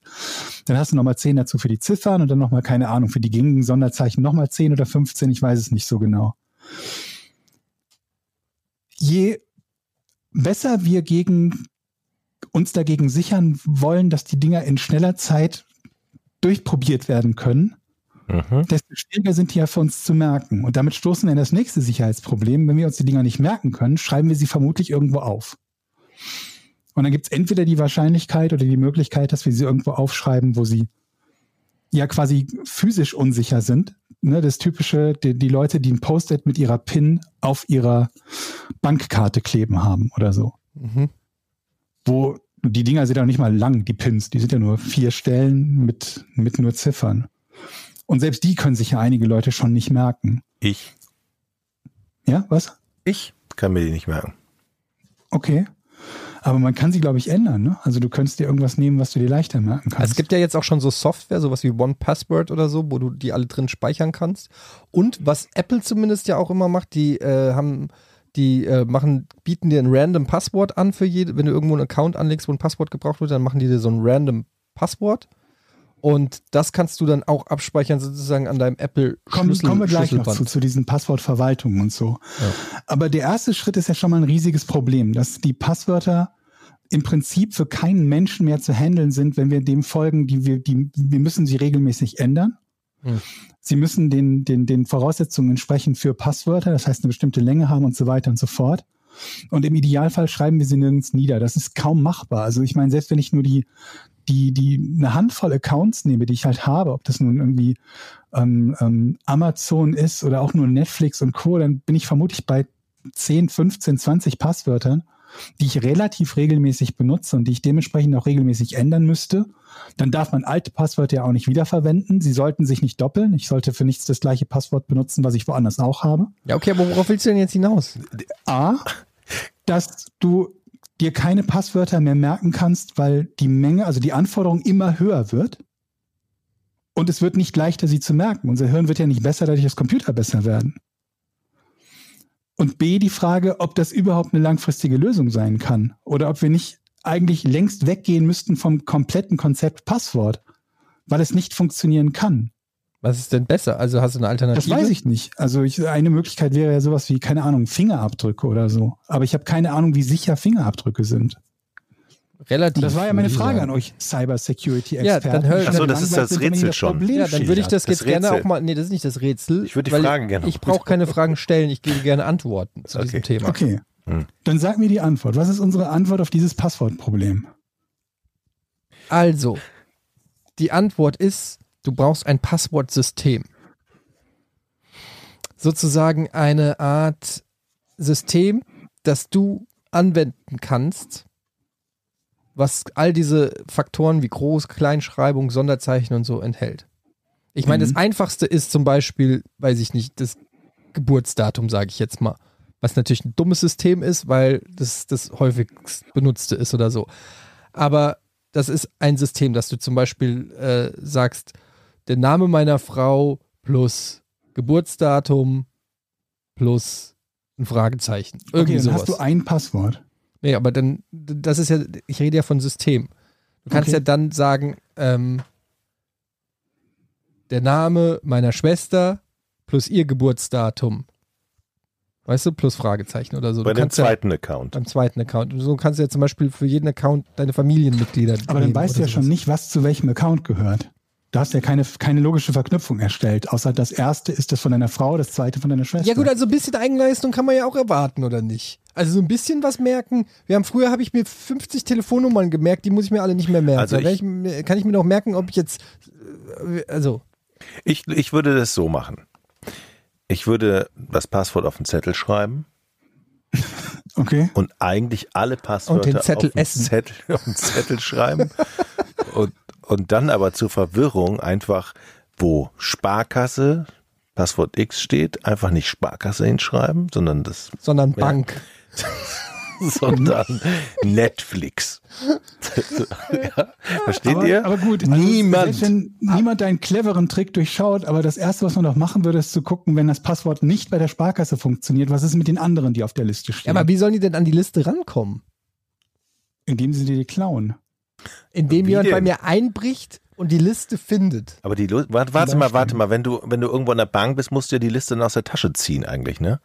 Dann hast du nochmal 10 dazu für die Ziffern und dann nochmal, keine Ahnung, für die gängigen Sonderzeichen nochmal 10 oder 15, ich weiß es nicht so genau. Je besser wir gegen uns dagegen sichern wollen, dass die Dinger in schneller Zeit durchprobiert werden können, Mhm. desto schwieriger sind die ja für uns zu merken. Und damit stoßen wir in das nächste Sicherheitsproblem. Wenn wir uns die Dinger nicht merken können, schreiben wir sie vermutlich irgendwo auf. Und dann gibt es entweder die Wahrscheinlichkeit oder die Möglichkeit, dass wir sie irgendwo aufschreiben, wo sie ja quasi physisch unsicher sind. Ne, das typische, die, die Leute, die ein Post-it mit ihrer PIN auf ihrer Bankkarte kleben haben oder so. Mhm. Wo die Dinger sind ja nicht mal lang, die Pins, die sind ja nur vier Stellen mit, mit nur Ziffern. Und selbst die können sich ja einige Leute schon nicht merken. Ich, Ja, was? ich kann mir die nicht merken. Okay. Aber man kann sie, glaube ich, ändern. Ne? Also du könntest dir irgendwas nehmen, was du dir leichter merken kannst. Es gibt ja jetzt auch schon so Software, sowas wie One Password oder so, wo du die alle drin speichern kannst. Und was Apple zumindest ja auch immer macht, die äh, haben, die äh, machen, bieten dir ein random Passwort an für jede, wenn du irgendwo einen Account anlegst, wo ein Passwort gebraucht wird, dann machen die dir so ein random Passwort. Und das kannst du dann auch abspeichern, sozusagen an deinem Apple Kommen, Schlüssel, kommen wir gleich noch zu, zu diesen Passwortverwaltungen und so. Aber der erste Schritt ist ja schon mal ein riesiges Problem, dass die Passwörter im Prinzip für keinen Menschen mehr zu handeln sind, wenn wir dem folgen, die wir, die, wir müssen sie regelmäßig ändern. Hm. Sie müssen den, den, den Voraussetzungen entsprechen für Passwörter, das heißt eine bestimmte Länge haben und so weiter und so fort. Und im Idealfall schreiben wir sie nirgends nieder. Das ist kaum machbar. Also ich meine, selbst wenn ich nur die, die, die eine Handvoll Accounts nehme, die ich halt habe, ob das nun irgendwie ähm, ähm, Amazon ist oder auch nur Netflix und Co., dann bin ich vermutlich bei 10, 15, 20 Passwörtern, die ich relativ regelmäßig benutze und die ich dementsprechend auch regelmäßig ändern müsste. Dann darf man alte Passwörter ja auch nicht wiederverwenden. Sie sollten sich nicht doppeln. Ich sollte für nichts das gleiche Passwort benutzen, was ich woanders auch habe. Ja, okay, aber worauf willst du denn jetzt hinaus? A, dass du dir keine Passwörter mehr merken kannst, weil die Menge, also die Anforderung immer höher wird. Und es wird nicht leichter, sie zu merken. Unser Hirn wird ja nicht besser, dadurch dass Computer besser werden. Und B, die Frage, ob das überhaupt eine langfristige Lösung sein kann. Oder ob wir nicht eigentlich längst weggehen müssten vom kompletten Konzept Passwort, weil es nicht funktionieren kann. Was ist denn besser? Also hast du eine Alternative? Das weiß ich nicht. Also ich, eine Möglichkeit wäre ja sowas wie, keine Ahnung, Fingerabdrücke oder so. Aber ich habe keine Ahnung, wie sicher Fingerabdrücke sind. Relativ. Und das war ja meine Frage sagen. an euch Cyber Security Ja, Experten. dann hör- Ach so, das ist das Rätsel schon. Ja, dann würde ich das, Das jetzt gerne Rätsel. auch mal. Nee, das ist nicht das Rätsel. Ich würde die weil Fragen gerne Ich brauche keine Fragen stellen, ich gebe gerne Antworten zu diesem Okay. Thema. Okay. Hm. Dann sag mir die Antwort. Was ist unsere Antwort auf dieses Passwortproblem? Also, die Antwort ist, du brauchst ein Passwortsystem. Sozusagen eine Art System, das du anwenden kannst, was all diese Faktoren wie Groß-, Kleinschreibung, Sonderzeichen und so enthält. Ich meine, das Mhm. einfachste ist zum Beispiel, weiß ich nicht, das Geburtsdatum, sage ich jetzt mal. Was natürlich ein dummes System ist, weil das das häufigst benutzte ist oder so. Aber das ist ein System, dass du zum Beispiel äh, sagst, der Name meiner Frau plus Geburtsdatum plus ein Fragezeichen. Irgendwie okay, dann sowas. hast du ein Passwort. nee, aber dann, das ist ja, ich rede ja von System. Du kannst Okay. ja dann sagen, ähm, der Name meiner Schwester plus ihr Geburtsdatum. Weißt du, plus Fragezeichen oder so. Bei dem kannst ja, zweiten Account. beim zweiten Account. Und so kannst du ja zum Beispiel für jeden Account deine Familienmitglieder. Aber dann weißt du ja schon sowas. nicht, was zu welchem Account gehört. Du hast ja keine, keine logische Verknüpfung erstellt, außer das erste ist das von deiner Frau, das zweite von deiner Schwester. Ja gut, also ein bisschen Eigenleistung kann man ja auch erwarten, oder nicht? Also so ein bisschen was merken. Wir haben früher habe ich mir 50 Telefonnummern gemerkt, die muss ich mir alle nicht mehr merken. Also ich- kann ich mir noch merken, ob ich jetzt äh, also Ich, ich würde das so machen. Ich würde das Passwort auf den Zettel schreiben Okay. und eigentlich alle Passwörter den Zettel auf, den essen. Zettel, auf den Zettel schreiben und, und dann aber zur Verwirrung einfach, wo Sparkasse, Passwort X steht, einfach nicht Sparkasse hinschreiben, sondern das, sondern Ja. Bank. sondern Netflix. ja, versteht aber, ihr? aber gut, also Niemand. wenn niemand deinen cleveren Trick durchschaut, aber das erste, was man doch machen würde, ist zu gucken, wenn das Passwort nicht bei der Sparkasse funktioniert, was ist mit den anderen, die auf der Liste Ja, stehen? aber wie sollen die denn an die Liste rankommen? Indem sie dir die klauen. Indem Wie jemand bei denn? mir einbricht und die Liste findet. Aber die, warte, warte mal, warte mal, wenn du, wenn du irgendwo an der Bank bist, musst du ja die Liste aus der Tasche ziehen eigentlich, ne?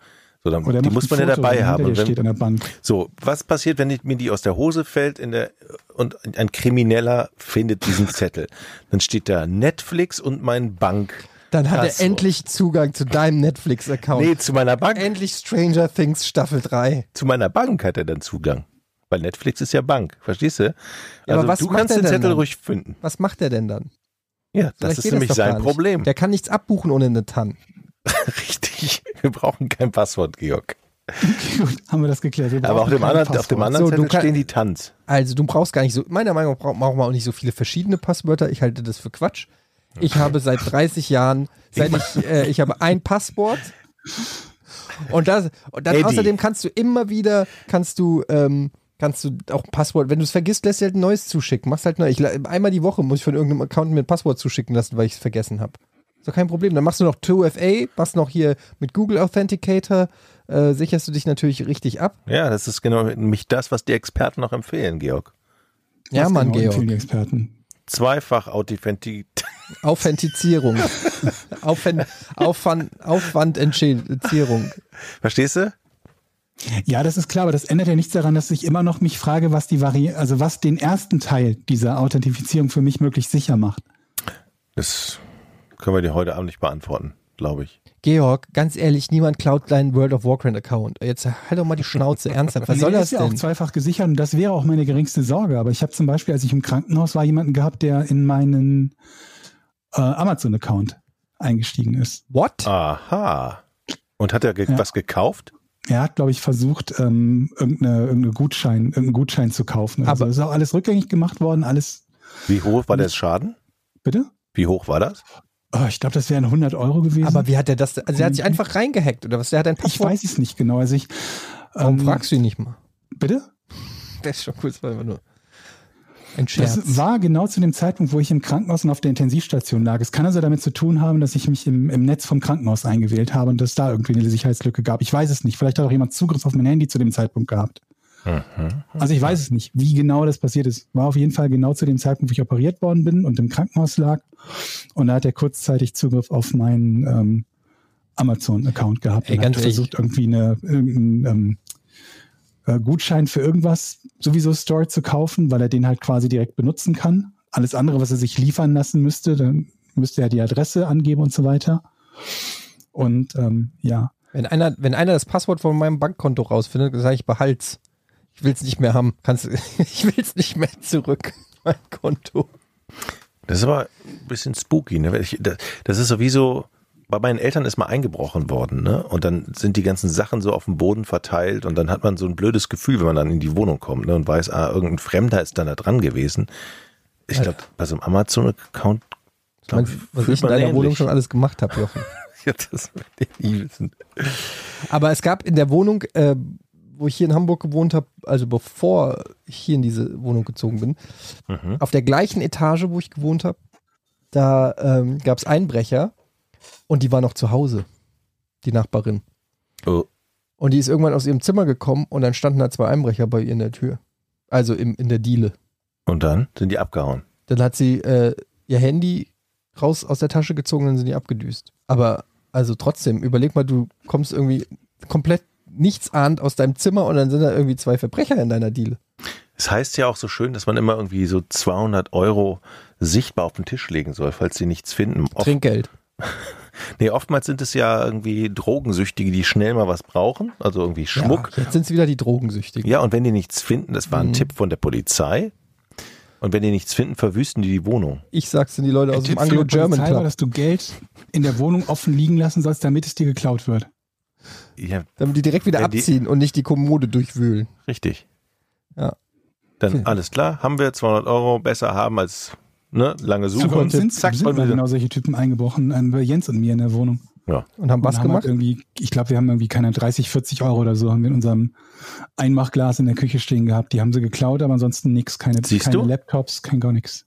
So, dann, die muss man ja Foto, dabei wenn haben. dir steht wenn, an der Bank. so, was passiert, wenn mir die aus der Hose fällt in der, und ein Krimineller findet diesen Zettel? Dann steht da Netflix und mein Bank. Dann hat Passwort. er endlich Zugang zu deinem Netflix-Account. Nee, zu meiner Bank. Endlich Stranger Things Staffel 3. Zu meiner Bank hat er dann Zugang. Weil Netflix ist ja Bank, verstehst du? Ja, Also aber was du kannst den Zettel dann? ruhig finden. Was macht er denn dann? Ja, das Vielleicht ist geht nämlich gar sein. Problem. Der kann nichts abbuchen ohne eine TAN. Richtig. Wir brauchen kein Passwort, Georg. Gut, haben wir das geklärt. Wir Aber auf brauchen dem, anderen, auf dem anderen So, Zettel kann- stehen die Tanz. Also du brauchst gar nicht so, meiner Meinung nach braucht man auch nicht so viele verschiedene Passwörter. Ich halte das für Quatsch. Ich habe seit 30 Jahren, seit ich, äh, ich habe ein Passwort. Und, das, und dann Eddie. außerdem kannst du immer wieder, kannst du, ähm, kannst du auch ein Passwort, wenn du es vergisst, lässt du halt ein neues zuschicken. Machst halt neu. Ich, einmal die Woche muss ich von irgendeinem Account mir ein Passwort zuschicken lassen, weil ich es vergessen habe. Ist doch kein Problem. Dann machst du noch 2FA, machst noch hier mit Google Authenticator, äh, sicherst du dich natürlich richtig ab. Ja, das ist genau nämlich das, was die Experten noch empfehlen, Georg. Ja, Was Mann, genau Georg. Experten. Zweifach Authentifiziert. Authentizierung. Aufwand, Aufwand, Aufwandentschädigung. Verstehst du? Ja, das ist klar, aber das ändert ja nichts daran, dass ich immer noch mich frage, was die Vari also was den ersten Teil dieser Authentifizierung für mich möglichst sicher macht. Das können wir dir heute Abend nicht beantworten, glaube ich. Georg, ganz ehrlich, niemand klaut deinen World of Warcraft Account. Jetzt halt doch mal die Schnauze ernsthaft. Was Nee, soll das ist ja auch denn? zweifach gesichert und das wäre auch meine geringste Sorge. Aber ich habe zum Beispiel, als ich im Krankenhaus war, jemanden gehabt, der in meinen äh, Amazon-Account eingestiegen ist. What? Aha. Und hat er ge Ja. was gekauft? Er hat, glaube ich, versucht, ähm, irgendeine, irgendeine Gutschein, irgendeinen Gutschein zu kaufen. Also Aber- ist auch alles rückgängig gemacht worden, alles. Wie hoch war der Schaden? Bitte? Wie hoch war das? Oh, ich glaube, das wären 100 Euro gewesen. Aber wie hat er das? Also er hat sich einfach reingehackt oder was? Der hat ein ich Passwort. weiß es nicht genau. Also ich. Warum ähm, fragst du ihn nicht mal? Bitte? Das ist schon cool, das war immer nur. Ein Scherz. Das war genau zu dem Zeitpunkt, wo ich im Krankenhaus und auf der Intensivstation lag. Es kann also damit zu tun haben, dass ich mich im, im Netz vom Krankenhaus eingewählt habe und es da irgendwie eine Sicherheitslücke gab. Ich weiß es nicht. Vielleicht hat auch jemand Zugriff auf mein Handy zu dem Zeitpunkt gehabt. Also ich weiß es nicht, wie genau das passiert ist. War auf jeden Fall genau zu dem Zeitpunkt, wo ich operiert worden bin und im Krankenhaus lag. Und da hat er kurzzeitig Zugriff auf meinen ähm, Amazon-Account gehabt Ey, und ganz hat ehrlich. versucht, irgendwie eine, irgendeinen ähm, äh, Gutschein für irgendwas sowieso Store zu kaufen, weil er den halt quasi direkt benutzen kann. Alles andere, was er sich liefern lassen müsste, dann müsste er die Adresse angeben und so weiter. Und ähm, ja, Wenn einer, wenn einer das Passwort von meinem Bankkonto rausfindet, dann sage ich behalt's. Ich will's nicht mehr haben. Kannst, ich will's nicht mehr zurück. Mein Konto. Das ist aber ein bisschen spooky. Ne? Das ist sowieso, bei meinen Eltern ist mal eingebrochen worden. Ne? Und dann sind die ganzen Sachen so auf dem Boden verteilt und dann hat man so ein blödes Gefühl, wenn man dann in die Wohnung kommt ne? und weiß, ah, irgendein Fremder ist dann da dran gewesen. Ich glaube, bei so einem Amazon-Account Ich mein, was ich in deiner Wohnung ähnlich. schon alles gemacht habe, Jochen. Ja, das will ich nie wissen. Aber es gab in der Wohnung, äh, wo ich hier in Hamburg gewohnt habe, also bevor ich hier in diese Wohnung gezogen bin, Mhm. auf der gleichen Etage, wo ich gewohnt habe, da ähm, gab es Einbrecher und die war noch zu Hause, die Nachbarin. Oh, Und die ist irgendwann aus ihrem Zimmer gekommen und dann standen da zwei Einbrecher bei ihr in der Tür. Also im, in der Diele. und dann sind die abgehauen. Dann hat sie äh, ihr Handy raus aus der Tasche gezogen und dann sind die abgedüst. Aber also trotzdem, überleg mal, du kommst irgendwie komplett nichtsahnd aus deinem Zimmer und dann sind da irgendwie zwei Verbrecher in deiner Diele. Es heißt ja auch so schön, dass man immer irgendwie so 200 Euro sichtbar auf den Tisch legen soll, falls sie nichts finden. Oft, Trinkgeld. nee, oftmals sind es ja irgendwie Drogensüchtige, die schnell mal was brauchen, also irgendwie Schmuck. Ja, jetzt sind es wieder die Drogensüchtigen. Ja, und wenn die nichts finden, das war ein Mhm. Tipp von der Polizei. Und wenn die nichts finden, verwüsten die die Wohnung. Ich sag's den die Leute aus dem Tipp die Anglo-German Polizei war, Club. dass du Geld in der Wohnung offen liegen lassen sollst, damit es dir geklaut wird. Ja, Damit die direkt wieder Wenn die- abziehen und nicht die Kommode durchwühlen. richtig. Ja. Dann Hm. alles klar, haben wir 200 Euro besser haben als ne, lange Suche. Und sind, zack, sind mal wir genau solche Typen eingebrochen, äh, bei Jens und mir in der Wohnung. ja. Und haben was und haben gemacht? Halt irgendwie, ich glaube, wir haben irgendwie keine 30, 40 Euro oder so haben wir in unserem Einmachglas in der Küche stehen gehabt. Die haben sie geklaut, aber ansonsten nichts, keine, Siehst keine du? Laptops, kein gar nichts.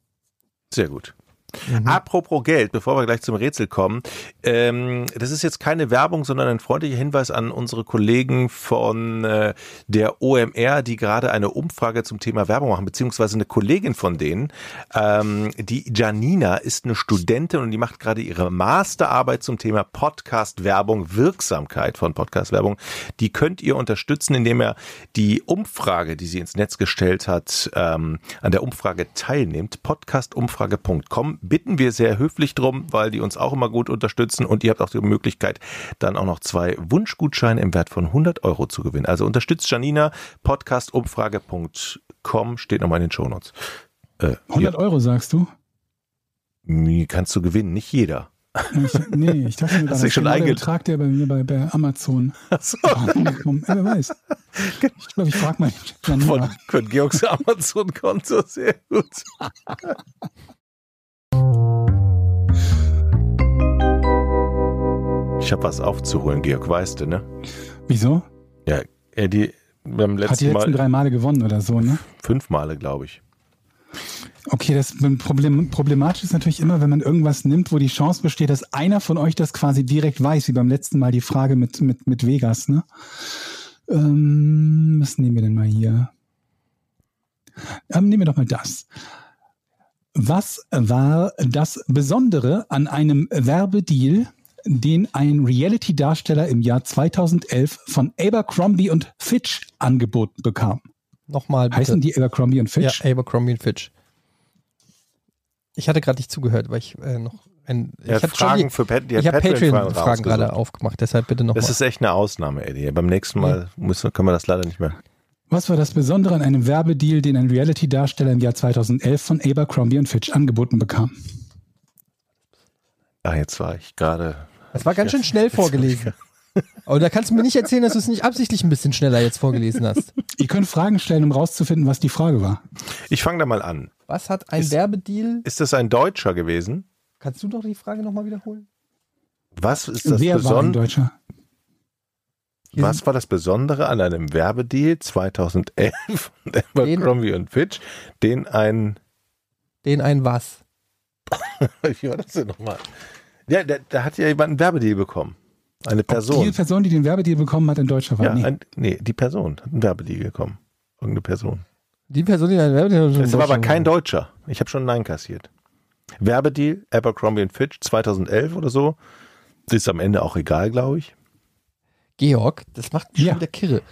Sehr gut. Mhm. Apropos Geld, bevor wir gleich zum Rätsel kommen, ähm, das ist jetzt keine Werbung, sondern ein freundlicher Hinweis an unsere Kollegen von äh, der OMR, die gerade eine Umfrage zum Thema Werbung machen, beziehungsweise eine Kollegin von denen, ähm, die Janina ist eine Studentin und die macht gerade ihre Masterarbeit zum Thema Podcast-Werbung, Wirksamkeit von Podcast-Werbung. Die könnt ihr unterstützen, indem ihr die Umfrage, die sie ins Netz gestellt hat, ähm, an der Umfrage teilnimmt. Podcastumfrage.com bitten wir sehr höflich drum, weil die uns auch immer gut unterstützen und ihr habt auch die Möglichkeit, dann auch noch zwei Wunschgutscheine im Wert von 100 Euro zu gewinnen. Also unterstützt Janina, podcastumfrage.com steht nochmal in den Shownotes. Äh, 100 Euro sagst du? kannst du gewinnen, nicht jeder. Ich, nee, ich dachte mir das schon ist genau der Betrag, der bei mir bei, bei Amazon ja, Wer weiß. Ich glaube, ich frage mal Von, von Georgs Amazon-Konto, sehr gut. Ich habe was aufzuholen, Georg, weißt du, ne? Wieso? Ja, er die beim Hat die letzten letzten Mal drei Male gewonnen oder so, ne? fünf Male, glaube ich. Okay, das Problem, problematisch ist natürlich immer, wenn man irgendwas nimmt, wo die Chance besteht, dass einer von euch das quasi direkt weiß, wie beim letzten Mal die Frage mit, mit, mit Vegas, ne? Ähm, was nehmen wir denn mal hier? Ähm, nehmen wir doch mal das. Was war das Besondere an einem Werbedeal, den ein Reality-Darsteller im Jahr 2011 von Abercrombie und Fitch angeboten bekam? Nochmal bitte. Heißen die Abercrombie und Fitch? Ja, Abercrombie und Fitch. Ich hatte gerade nicht zugehört, weil ich äh, noch ein, ich hat hab schon Fragen die, für Pat, die ich habe Patreon-Fragen Patreon-Fragen gerade aufgemacht, deshalb bitte nochmal. Das ist echt eine Ausnahme, Eddie. Beim nächsten Mal müssen, können wir das leider nicht mehr. Was war das Besondere an einem Werbedeal, den ein Reality-Darsteller im Jahr 2011 von Abercrombie und Fitch angeboten bekam? Ah, jetzt war ich gerade. Das war ganz schön schnell vorgelesen. Aber da kannst du mir nicht erzählen, dass du es nicht absichtlich ein bisschen schneller jetzt vorgelesen hast. Ihr könnt Fragen stellen, um rauszufinden, was die Frage war. Ich fange da mal an. Was hat ein Ist- Werbedeal? Ist das ein Deutscher gewesen? Kannst du doch die Frage nochmal wiederholen? Was ist das Wer war ein Besondere? Deutscher? Was war das Besondere an einem Werbedeal 2011 von Abercrombie und Fitch, den ein, Den ein was? wie war das denn nochmal? Ja, da, da hat ja jemand einen Werbedeal bekommen. Eine Die Person. Person, die den Werbedeal bekommen hat in Deutschland, war Ja, nee. ein, nee, die Person hat einen Werbedeal bekommen. Irgendeine Person. Die Person, die ein Werbedeal Es war aber kein Deutscher. Ich habe schon Nein kassiert. Werbedeal, Abercrombie und Fitch 2011 oder so. Ist am Ende auch egal, glaube ich. Georg, das macht mich Ja. schon wieder kirre.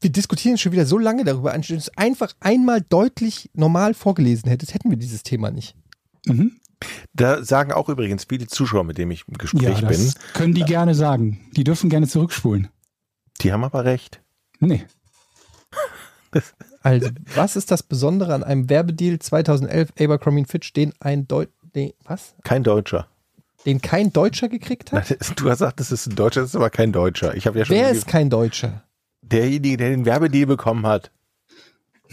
Wir diskutieren schon wieder so lange darüber, anstatt du es einfach einmal deutlich normal vorgelesen hättest, hätten wir dieses Thema nicht. Mhm. Da sagen auch übrigens viele Zuschauer, mit denen ich im Gespräch Ja, bin, das können die gerne sagen. Die dürfen gerne zurückspulen. die haben aber recht. Nee. Also, was ist das Besondere an einem Werbedeal 2011 Abercrombie Fitch, den ein Deut den, was? Kein Deutscher. Den kein Deutscher gekriegt hat? Nein, Du hast gesagt, das ist ein Deutscher, das ist aber kein Deutscher. Ich habe ja schon Wer ist kein Deutscher? derjenige, der den Werbedeal bekommen hat.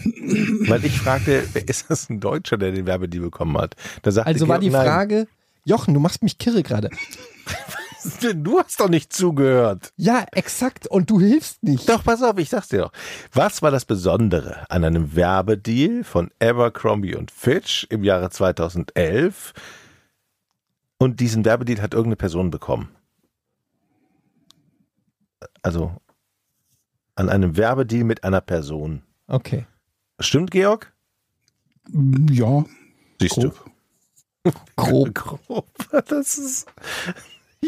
Weil ich fragte, ist das ein Deutscher, der den Werbedeal bekommen hat? Also war die nein. Frage, Jochen, du machst mich kirre gerade. Du hast doch nicht zugehört. Ja, exakt. Und du hilfst nicht. Doch, pass auf, ich sag's dir doch. Was war das Besondere an einem Werbedeal von Abercrombie und Fitch im Jahre 2011? Und diesen Werbedeal hat irgendeine Person bekommen. Also an einem Werbedeal mit einer Person. Okay. Stimmt, Georg? Ja, Siehst grob. Grob. Grob. Das ist.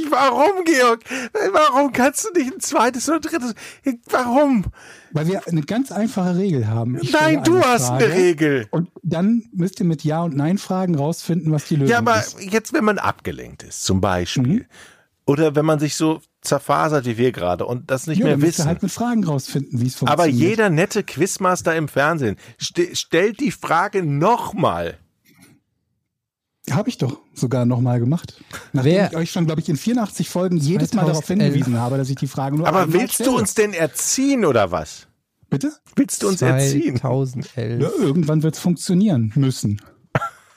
Warum, Georg? Warum kannst du nicht ein zweites oder drittes? Warum? Weil wir eine ganz einfache Regel haben. Ich Nein, du eine hast Frage eine Regel. Und dann müsst ihr mit Ja- und Nein-Fragen rausfinden, was die Lösung Ja, aber ist. jetzt, wenn man abgelenkt ist, zum Beispiel. Mhm. Oder wenn man sich so zerfasert wie wir gerade und das nicht ja, mehr dann wissen. halt mit Fragen rausfinden, wie es funktioniert. aber jeder nette Quizmaster im Fernsehen ste stellt die Frage nochmal. Habe ich doch sogar nochmal gemacht. Nachdem Wer- ich euch schon, glaube ich, in 84 Folgen jedes Mal darauf 2011. hingewiesen habe, dass ich die Frage nur Aber willst du stelle. uns denn erziehen oder was? Bitte? Willst du uns erziehen? 2011. Ja, irgendwann wird es funktionieren müssen.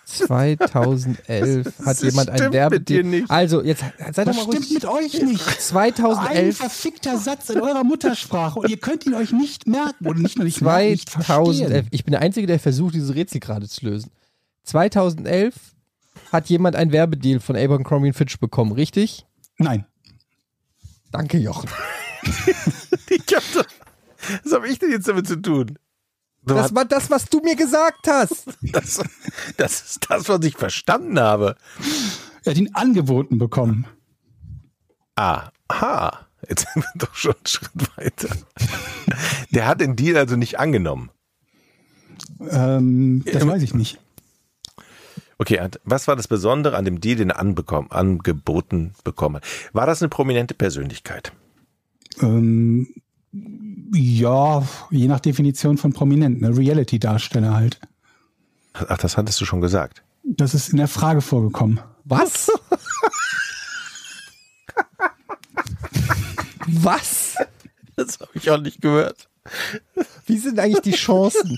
2011 hat jemand ein stimmt mit Werbedeal. dir nicht. Also, jetzt seid doch mal stimmt ruhig. mit euch nicht. Ein 2011, verfickter Satz in eurer Muttersprache und ihr könnt ihn euch nicht merken oder nicht nur nicht merken, nicht 2011. verstehen. Ich bin der Einzige, der versucht, dieses Rätsel gerade zu lösen. 2011 hat jemand ein Werbedeal von Abercrombie Fitch bekommen, richtig? Nein. Danke, Jochen. Ich hab was habe ich denn jetzt damit zu tun? Das war das, was du mir gesagt hast. Das, das ist das, was ich verstanden habe. Er hat ihn angeboten bekommen. Ah, aha. Jetzt sind wir doch schon einen Schritt weiter. Der hat den Deal also nicht angenommen. Ähm, das Ja, weiß ich nicht. Okay, was war das Besondere an dem Deal, den er anbekommen, angeboten bekommen hat? War das eine prominente Persönlichkeit? Ähm, ja, je nach Definition von Prominenten, ne? Reality-Darsteller halt. Ach, das hattest du schon gesagt. Das ist in der Frage vorgekommen. Was? was? Das habe ich auch nicht gehört. Wie sind eigentlich die Chancen,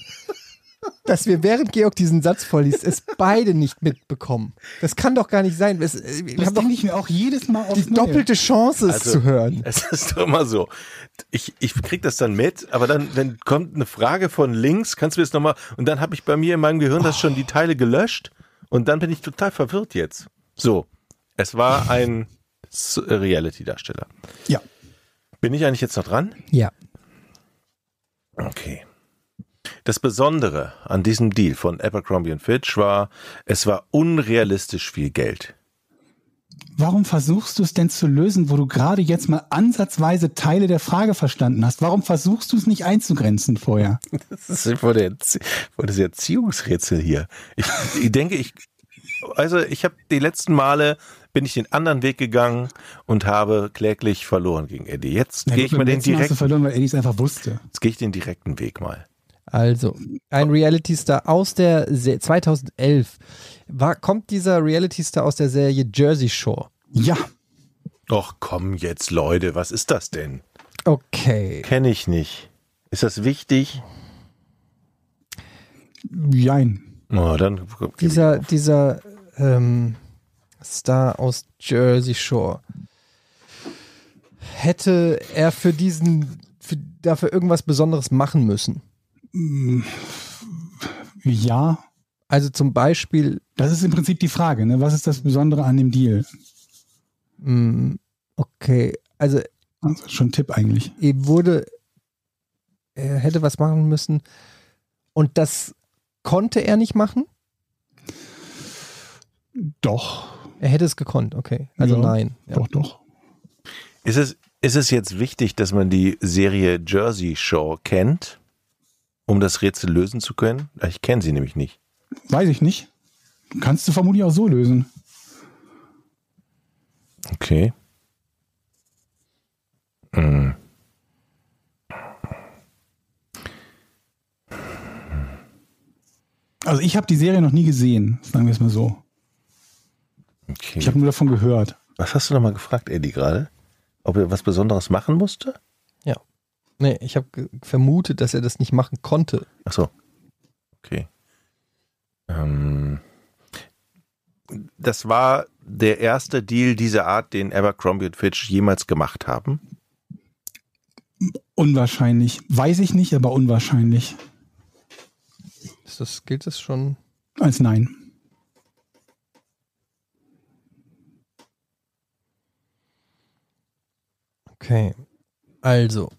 dass wir während Georg diesen Satz vorliest, es beide nicht mitbekommen? Das kann doch gar nicht sein. Es, äh, wir Das haben doch denke ich mir auch jedes Mal aufs die Neue. doppelte Chance, es Also- zu hören. Es ist doch immer so. Ich, ich krieg das dann mit, aber dann, dann kommt eine Frage von links, kannst du das nochmal, und dann habe ich bei mir in meinem Gehirn das schon die Teile gelöscht und dann bin ich total verwirrt jetzt. So, es war ein S- Reality-Darsteller. Ja. Bin ich eigentlich jetzt noch dran? Ja. Okay. Das Besondere an diesem Deal von Abercrombie Fitch war, es war unrealistisch viel Geld. Warum versuchst du es denn zu lösen, wo du gerade jetzt mal ansatzweise Teile der Frage verstanden hast? Warum versuchst du es nicht einzugrenzen vorher? Das ist voll, der, voll das Erziehungsrätsel hier. Ich, ich denke, ich, also ich habe die letzten Male bin ich den anderen Weg gegangen und habe kläglich verloren gegen Eddie. Jetzt Na gehe ich mal den direkten, verloren, weil Eddie es einfach wusste. jetzt gehe ich den direkten Weg mal. Also, ein Reality-Star aus der Se 2011. War, kommt dieser Reality-Star aus der Serie Jersey Shore? Ja, Och komm jetzt, Leute, was ist das denn? Okay. Kenne ich nicht. Ist das wichtig? jein. Oh, dann Dieser, dieser ähm, Star aus Jersey Shore. hätte er für diesen, für, dafür irgendwas Besonderes machen müssen? Ja, Also zum Beispiel, das ist im Prinzip die Frage. Ne? Was ist das Besondere an dem Deal? mh, okay, also Also schon ein Tipp eigentlich. er wurde, er hätte was machen müssen und das konnte er nicht machen? Doch, Er hätte es gekonnt, okay. Also Ja, nein. Ja. doch, doch. Ist es, ist es jetzt wichtig, dass man die Serie Jersey Shore kennt, um das Rätsel lösen zu können? Ich kenne sie nämlich nicht. Weiß ich nicht. Kannst du vermutlich auch so lösen. Okay. Hm. Also ich habe die Serie noch nie gesehen, sagen wir es mal so. okay. Ich habe nur davon gehört. Was hast du noch mal gefragt, Eddie, gerade? Ob er was Besonderes machen musste? Nee, ich habe vermutet, dass er das nicht machen konnte. Ach so. Okay. Ähm, das war der erste Deal dieser Art, den Abercrombie und Fitch jemals gemacht haben. Unwahrscheinlich. Weiß ich nicht, aber unwahrscheinlich. Ist das, gilt das schon? Als nein. Okay. Also.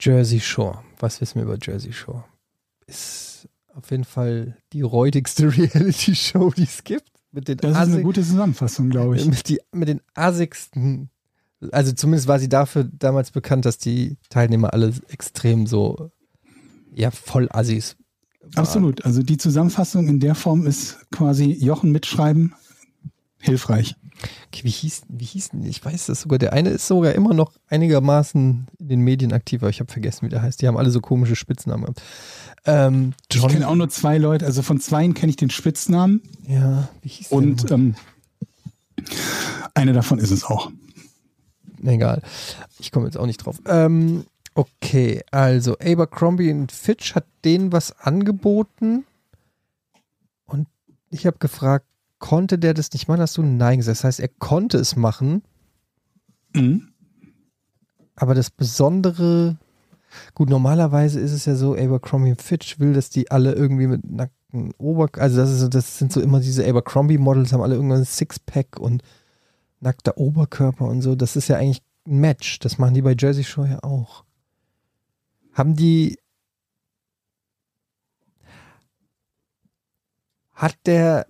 Jersey Shore. Was wissen wir über Jersey Shore? Ist auf jeden Fall die räudigste Reality-Show, die es gibt. Mit den, Das ist eine gute Zusammenfassung, glaube ich. mit, die, mit den assigsten. Also zumindest war sie dafür damals bekannt, dass die Teilnehmer alle extrem so, ja, voll Assis. waren. Absolut. Also die Zusammenfassung in der Form ist quasi Jochen mitschreiben hilfreich. Okay, wie hieß, wie hieß denn, ich weiß das sogar, der eine ist sogar immer noch einigermaßen in den Medien aktiv, aber ich habe vergessen, wie der heißt. Die haben alle so komische Spitznamen gehabt. Ähm, Ich kenne auch nur zwei Leute, also von zweien kenne ich den Spitznamen ja, wie hieß der? und ähm, eine davon ist es auch. Egal. Ich komme jetzt auch nicht drauf. Ähm, okay, also Abercrombie und Fitch hat denen was angeboten und ich habe gefragt, konnte der das nicht machen? Hast du Nein gesagt? Das heißt, er konnte es machen, Mhm. aber das Besondere, gut, normalerweise ist es ja so, Abercrombie und Fitch will, dass die alle irgendwie mit nackten Oberkörper, also das, ist, das sind so immer diese Abercrombie-Models, haben alle irgendwann ein Sixpack und nackter Oberkörper und so. Das ist ja eigentlich ein Match. Das machen die bei Jersey Shore ja auch. Haben die. Hat der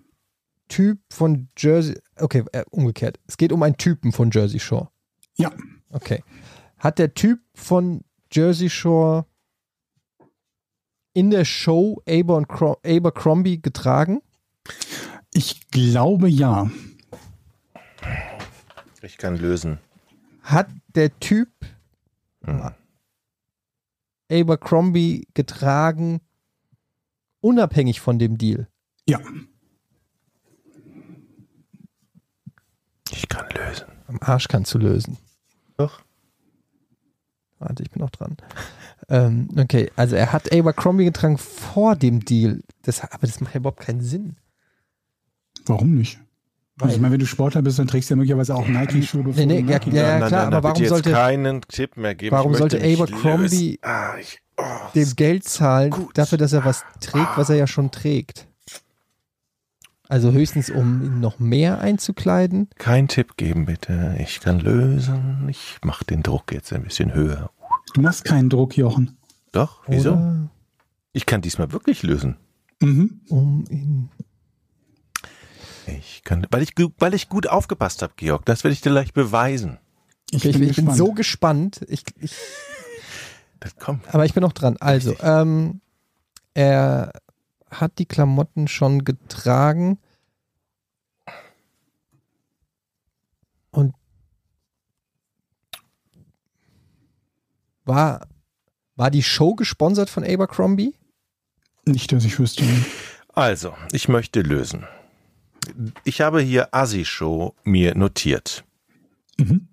Typ von Jersey. Okay, äh, umgekehrt. Es geht um einen Typen von Jersey Shore. Ja, Okay. Hat der Typ von Jersey Shore in der Show Aber Abercrombie getragen? ich glaube ja. Ich kann lösen. Hat der Typ Hm. Abercrombie getragen, unabhängig von dem Deal? Ja. Ich kann lösen. Am Arsch kannst du lösen. Doch. Warte, ich bin noch dran. ähm, okay, also er hat Abercrombie getragen vor dem Deal. Das, aber das macht ja überhaupt keinen Sinn. Warum nicht? Also Weil- ich meine, wenn du Sportler bist, dann trägst du ja möglicherweise auch Nike-Schuhe. bevor Nee, nee, du ja, Nike- ja, Nein, klar, aber warum sollte- keinen Tipp mehr geben. warum sollte Abercrombie. Ah, ich, oh, dem Geld zahlen gut. dafür, dass er was trägt, was er ja schon trägt? Also höchstens, um ihn noch mehr einzukleiden. kein Tipp geben, bitte. Ich kann lösen. Ich mache den Druck jetzt ein bisschen höher. Du machst keinen Druck, Jochen. Doch, wieso? Oder Ich kann diesmal wirklich lösen. Mhm. um ihn. Ich kann, weil ich, weil ich gut aufgepasst habe, Georg. Das werde ich dir gleich beweisen. Ich, Okay, ich, bin, ich bin so gespannt. Ich, ich, Das kommt. aber ich bin noch dran. Also, ähm, er hat die Klamotten schon getragen. Und war, war die Show gesponsert von Abercrombie? Nicht, dass ich wüsste. Also, ich möchte lösen. Ich habe hier Assi-Show mir notiert. Mhm.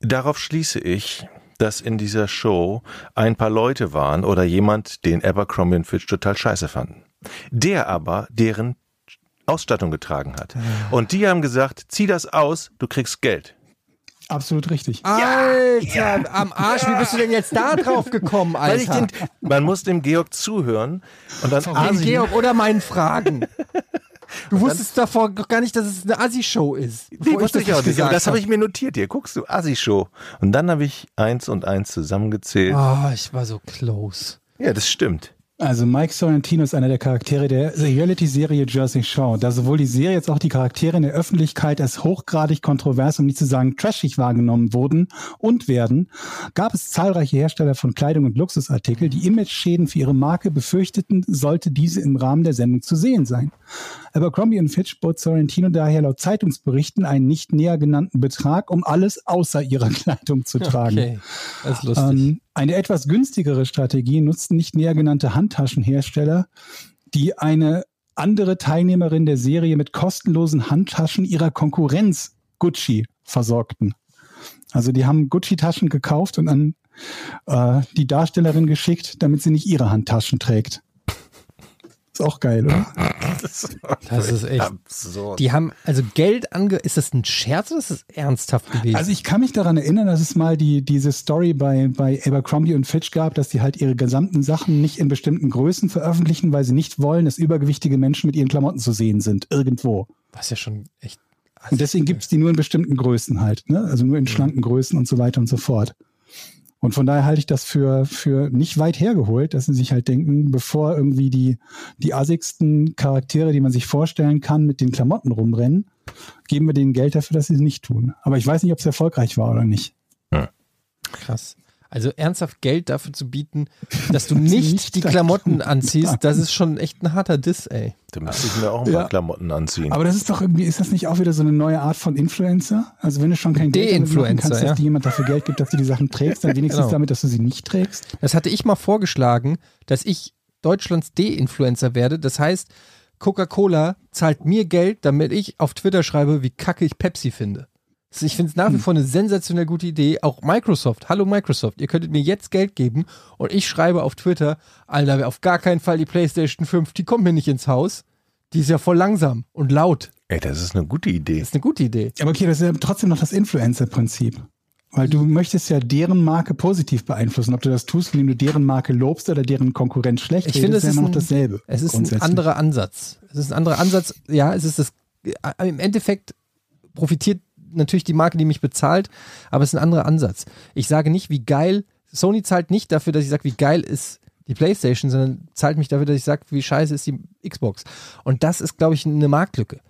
Darauf schließe ich, dass in dieser Show ein paar Leute waren oder jemand, den Abercrombie und Fitch total scheiße fanden. Der aber deren Ausstattung getragen hat. Und die haben gesagt, zieh das aus, du kriegst Geld. Absolut richtig. Alter, am Arsch, wie bist du denn jetzt da drauf gekommen, Weil ich Alter? den, man muss dem Georg zuhören und dann Georg oder meinen Fragen. Du wusstest davor gar nicht, dass es eine Assi-Show ist. Nee, wusste ich auch nicht. Aber das habe hab. ich mir notiert. Hier guckst du, Assi-Show. Und dann habe ich eins und eins zusammengezählt. Ah, ich war so close. Ja, das stimmt. Also Mike Sorrentino ist einer der Charaktere der Reality-Serie Jersey Shore, da sowohl die Serie als auch die Charaktere in der Öffentlichkeit als hochgradig kontrovers, um nicht zu sagen trashig wahrgenommen wurden und werden, gab es zahlreiche Hersteller von Kleidung und Luxusartikel, die Image-Schäden für ihre Marke befürchteten, sollte diese im Rahmen der Sendung zu sehen sein. Abercrombie und Fitch bot Sorrentino daher laut Zeitungsberichten einen nicht näher genannten Betrag, um alles außer ihrer Kleidung zu tragen. Okay, das ist lustig. Ähm, eine etwas günstigere Strategie nutzten nicht näher genannte Handtaschenhersteller, die eine andere Teilnehmerin der Serie mit kostenlosen Handtaschen ihrer Konkurrenz Gucci versorgten. Also die haben Gucci-Taschen gekauft und an äh, die Darstellerin geschickt, damit sie nicht ihre Handtaschen trägt. Ist auch geil, oder? Das ist echt. absurd. Die haben also Geld ange. Ist das ein Scherz oder ist das ernsthaft gewesen? Also ich kann mich daran erinnern, dass es mal die, diese Story bei, bei Abercrombie und Fitch gab, dass die halt ihre gesamten Sachen nicht in bestimmten Größen veröffentlichen, weil sie nicht wollen, dass übergewichtige Menschen mit ihren Klamotten zu sehen sind, irgendwo. Was ja schon echt. Und deswegen gibt's die nur in bestimmten Größen halt, ne? Also nur in schlanken Größen und so weiter und so fort. Und von daher halte ich das für, für nicht weit hergeholt, dass sie sich halt denken, bevor irgendwie die, die assigsten Charaktere, die man sich vorstellen kann, mit den Klamotten rumrennen, geben wir denen Geld dafür, dass sie es nicht tun. Aber ich weiß nicht, ob es erfolgreich war oder nicht. Krass. Also ernsthaft Geld dafür zu bieten, dass du nicht nicht die Klamotten anziehst, das ist schon echt ein harter Diss, ey. Da müsste ich mir auch ein paar Ja. Klamotten anziehen. Aber das ist doch irgendwie, ist das nicht auch wieder so eine neue Art von Influencer? Also wenn du schon kein Geld machen De-Influencer, kannst, dass ja. dir jemand dafür Geld gibt, dass du die Sachen trägst, dann wenigstens Genau. damit, dass du sie nicht trägst. Das hatte ich mal vorgeschlagen, dass ich Deutschlands De-Influencer werde. Das heißt, Coca-Cola zahlt mir Geld, damit ich auf Twitter schreibe, wie kacke ich Pepsi finde. Ich finde es nach wie vor eine sensationell gute Idee. Auch Microsoft. Hallo Microsoft, ihr könntet mir jetzt Geld geben und ich schreibe auf Twitter, Alter, auf gar keinen Fall die PlayStation 5, die kommt mir nicht ins Haus. Die ist ja voll langsam und laut. Ey, das ist eine gute Idee. Das ist eine gute Idee. Aber okay, das ist ja trotzdem noch das Influencer-Prinzip. Weil du möchtest ja deren Marke positiv beeinflussen. Ob du das tust, indem du deren Marke lobst oder deren Konkurrenz schlecht Ich finde, redest, es ist ja immer ein, noch dasselbe. Es ist ein anderer Ansatz. Es ist ein anderer Ansatz. Ja, es ist das. Im Endeffekt profitiert natürlich die Marke, die mich bezahlt, aber es ist ein anderer Ansatz. Ich sage nicht, wie geil. Sony zahlt nicht dafür, dass ich sage, wie geil ist die PlayStation, sondern zahlt mich dafür, dass ich sage, wie scheiße ist die Xbox. Und das ist, glaube ich, eine Marktlücke.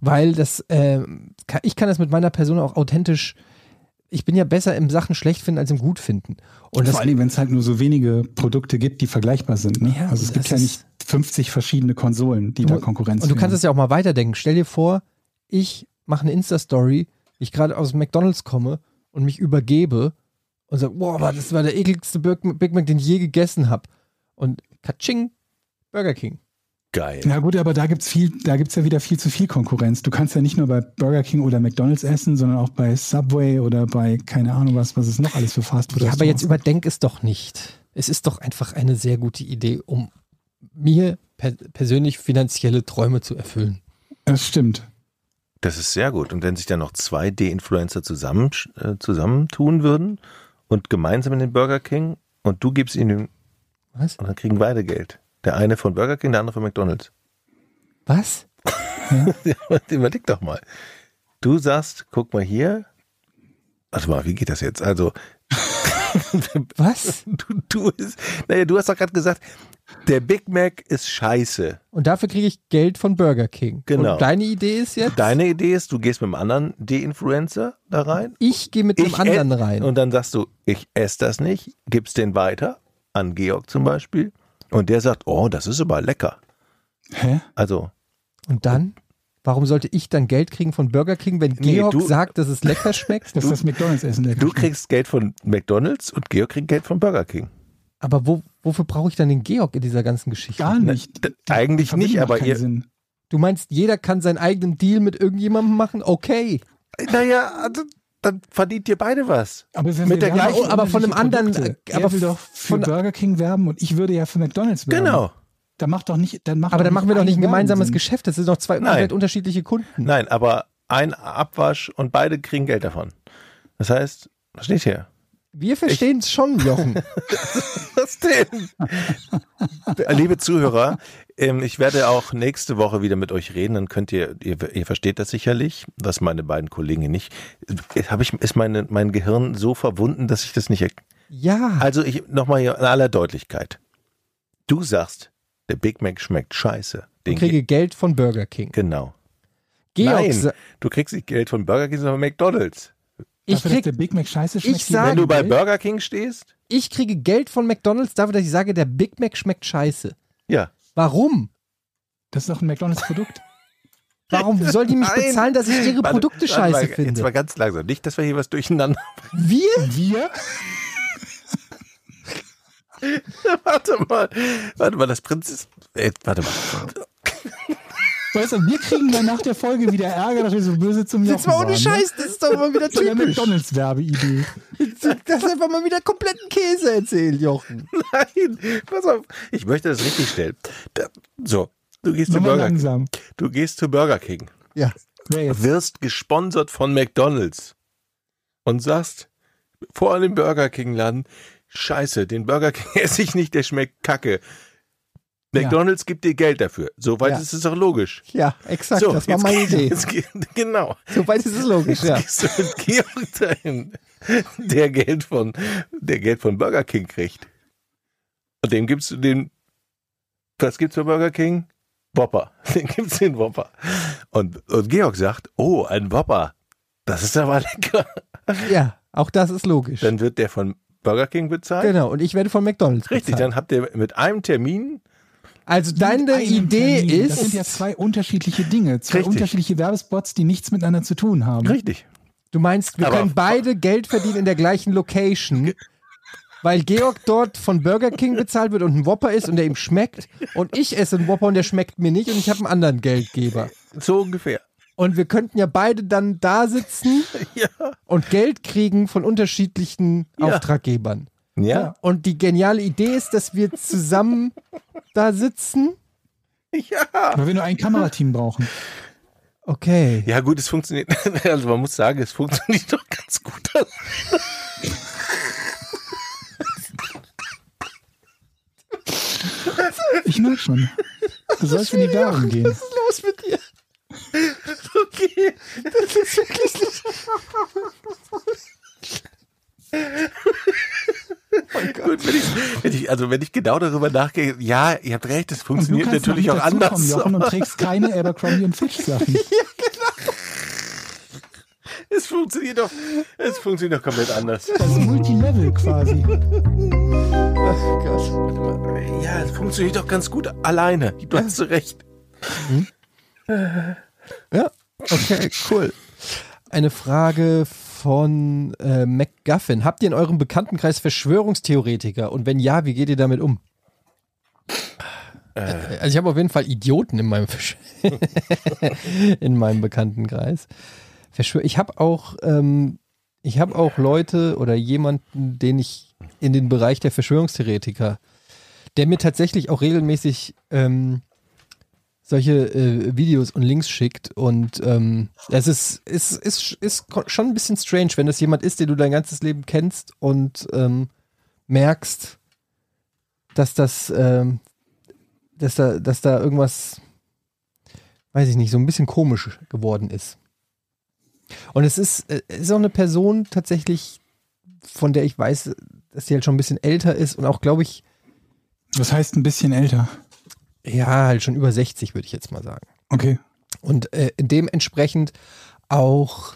Weil das, äh, kann, ich kann das mit meiner Person auch authentisch. Ich bin ja besser im Sachen schlecht finden als im gut finden. Und Vor Dingen, wenn es halt nur so wenige Produkte gibt, die vergleichbar sind. Ne? Ja, also es gibt ja nicht 50 verschiedene Konsolen, die da Konkurrenz Und du kannst führen. es ja auch mal weiterdenken. Stell dir vor, ich mache eine Insta-Story, ich gerade aus McDonalds komme und mich übergebe und sage, boah, war- das war der ekligste Big Mac, den ich je gegessen habe. Und Katsching, Burger King. Geil. Ja gut, aber da gibt's viel, da gibt's ja wieder viel zu viel Konkurrenz. Du kannst ja nicht nur bei Burger King oder McDonalds essen, sondern auch bei Subway oder bei keine Ahnung was, was es noch alles für Fastfood Ja, aber jetzt Restaurants überdenk es doch nicht. Es ist doch einfach eine sehr gute Idee, um mir per persönlich finanzielle Träume zu erfüllen. Das stimmt. Das ist sehr gut. Und wenn sich dann noch zwei D-Influencer zusammen, äh, zusammentun würden und gemeinsam in den Burger King und du gibst ihnen Was? und dann kriegen beide Geld. Der eine von Burger King, der andere von McDonalds. Was? Überleg doch mal. Du sagst, guck mal hier. Warte mal, wie geht das jetzt? Also, Was? du, du, ist, naja, du hast doch gerade gesagt, der Big Mac ist scheiße. Und dafür kriege ich Geld von Burger King. Genau. Und deine Idee ist jetzt? Deine Idee ist, du gehst mit einem anderen D-Influencer da rein. ich gehe mit einem Ich anderen rein. Und dann sagst du, ich esse das nicht, gibst den weiter an Georg zum Beispiel. Und der sagt, oh, das ist aber lecker. Hä? Also, Und dann? Warum sollte ich dann Geld kriegen von Burger King, wenn Nee, Georg du- sagt, dass es lecker schmeckt? Das ist das McDonalds-Essen lecker du schmeckt. kriegst Geld von McDonalds und Georg kriegt Geld von Burger King. Aber wo, wofür brauche ich dann den Georg in dieser ganzen Geschichte? Gar nicht. D- eigentlich Verbindung nicht, aber ihr, Sinn. Du meinst, jeder kann seinen eigenen Deal mit irgendjemandem machen? Okay. naja, also, dann verdient ihr beide was. Aber wenn Mit wir der gleichen- aber von einem unterschiedliche anderen- Produkte. aber er will doch für von- Burger King werben und ich würde ja für McDonalds werben. Genau. Dann macht doch nicht, dann macht Aber dann machen wir doch nicht ein gemeinsames Sinn. Geschäft. Das sind doch zwei Nein. komplett unterschiedliche Kunden. Nein, aber ein Abwasch und beide kriegen Geld davon. Das heißt, was steht hier? Wir verstehen es schon, Jochen. Was denn? Liebe Zuhörer, ähm, ich werde auch nächste Woche wieder mit euch reden. Dann könnt ihr, ihr, ihr versteht das sicherlich, was meine beiden Kollegen nicht. Habe ich, ist meine, mein Gehirn so verwunden, dass ich das nicht. Ja. Also ich nochmal hier in aller Deutlichkeit. Du sagst, der Big Mac schmeckt scheiße. Ich Den kriege Geld von Burger King. genau. Georg, Nein, du kriegst nicht Geld von Burger King, sondern von McDonalds. ich, Dafür, krieg, der Big Mac scheiße schmeckt. Ich sage- Wenn du bei. Burger King stehst, ich kriege Geld von McDonalds dafür, dass ich sage, der Big Mac schmeckt scheiße. ja. Warum? Das ist doch ein McDonalds-Produkt. Warum soll die mich Nein. bezahlen, dass ich ihre Warte, Produkte warte scheiße mal, Jetzt finde? mal ganz langsam. Nicht, dass wir hier was durcheinander Wir? Wir? Warte mal, warte mal, das Prinz ist. Äh, warte mal. Weißt du, wir kriegen dann nach der Folge wieder Ärger, dass wir so böse zum Jochen Jetzt mal ohne waren, Scheiß, das ist doch mal wieder Ne? Typisch. McDonalds-Werbeidee. Das ist einfach mal wieder kompletten Käse erzählt, Jochen. Nein, pass auf. Ich möchte das richtig stellen. So, du gehst zu Burger King. langsam. Du gehst zu Burger King. Ja. Wirst gesponsert von McDonalds. Und sagst vor dem Burger King Laden, Scheiße, den Burger King esse ich nicht, der schmeckt kacke. McDonalds gibt dir Geld dafür. Soweit Ja. ist es doch logisch. Ja, exakt, so, das war jetzt meine Idee. Jetzt, genau. Soweit ist es logisch, ja. Gehst du mit Georg dahin, der Geld von, der Geld von Burger King kriegt. Und dem gibst du den, was gibt's bei Burger King? Whopper. Dem gibt's den Whopper. Und, und Georg sagt, oh, ein Whopper. Das ist aber lecker. Ja, auch das ist logisch. Dann wird der von Burger King bezahlt. Genau, und ich werde von McDonalds Richtig, bezahlt. dann habt ihr mit einem Termin, Also deine Idee Termin. Das sind ist, ja zwei unterschiedliche Dinge, zwei Richtig. unterschiedliche Werbespots, die nichts miteinander zu tun haben. richtig. du meinst, wir Aber- können beide Geld verdienen in der gleichen Location, weil Georg dort von Burger King bezahlt wird und ein Whopper ist und der ihm schmeckt und ich esse einen Whopper und der schmeckt mir nicht und ich habe einen anderen Geldgeber. So ungefähr. Und wir könnten ja beide dann da sitzen Ja. und Geld kriegen von unterschiedlichen Ja. Auftraggebern. Ja. Und die geniale Idee ist, dass wir zusammen da sitzen. Ja. Weil wir nur ein Kamerateam brauchen. Okay. Ja, gut, es funktioniert. Also man muss sagen, es funktioniert doch ganz gut. Ich merke schon. Du sollst in die Werbung gehen. Was ist los mit dir? Okay. Das ist wirklich nicht. Gut, wenn ich, wenn ich, also wenn ich genau darüber nachgehe, ja, ihr habt recht, es funktioniert natürlich auch anders. Jochen, und trägst keine Abercrombie und Fitch Sachen. Es funktioniert doch, es funktioniert doch komplett anders. Das ist Multilevel quasi. Ja, es funktioniert doch ganz gut alleine. Du hast recht. Ja, okay, cool. Eine Frage von äh, McGuffin. Habt ihr in eurem Bekanntenkreis Verschwörungstheoretiker? Und wenn ja, wie geht ihr damit um? Also ich habe auf jeden Fall Idioten in meinem Versch in meinem Bekanntenkreis. Verschwör ich habe auch ähm, ich habe auch Leute oder jemanden, den ich in den Bereich der Verschwörungstheoretiker, der mir tatsächlich auch regelmäßig ähm, solche äh, Videos und Links schickt und ähm, es ist, ist, ist, ist schon ein bisschen strange, wenn das jemand ist, den du dein ganzes Leben kennst und ähm, merkst, dass das, ähm, dass da, dass da irgendwas, weiß ich nicht, so ein bisschen komisch geworden ist. Und es ist, äh, ist auch eine Person tatsächlich, von der ich weiß, dass sie halt schon ein bisschen älter ist und auch, glaube ich, Das heißt ein bisschen älter. Ja, halt schon über 60, würde ich jetzt mal sagen. Okay. Und äh, dementsprechend auch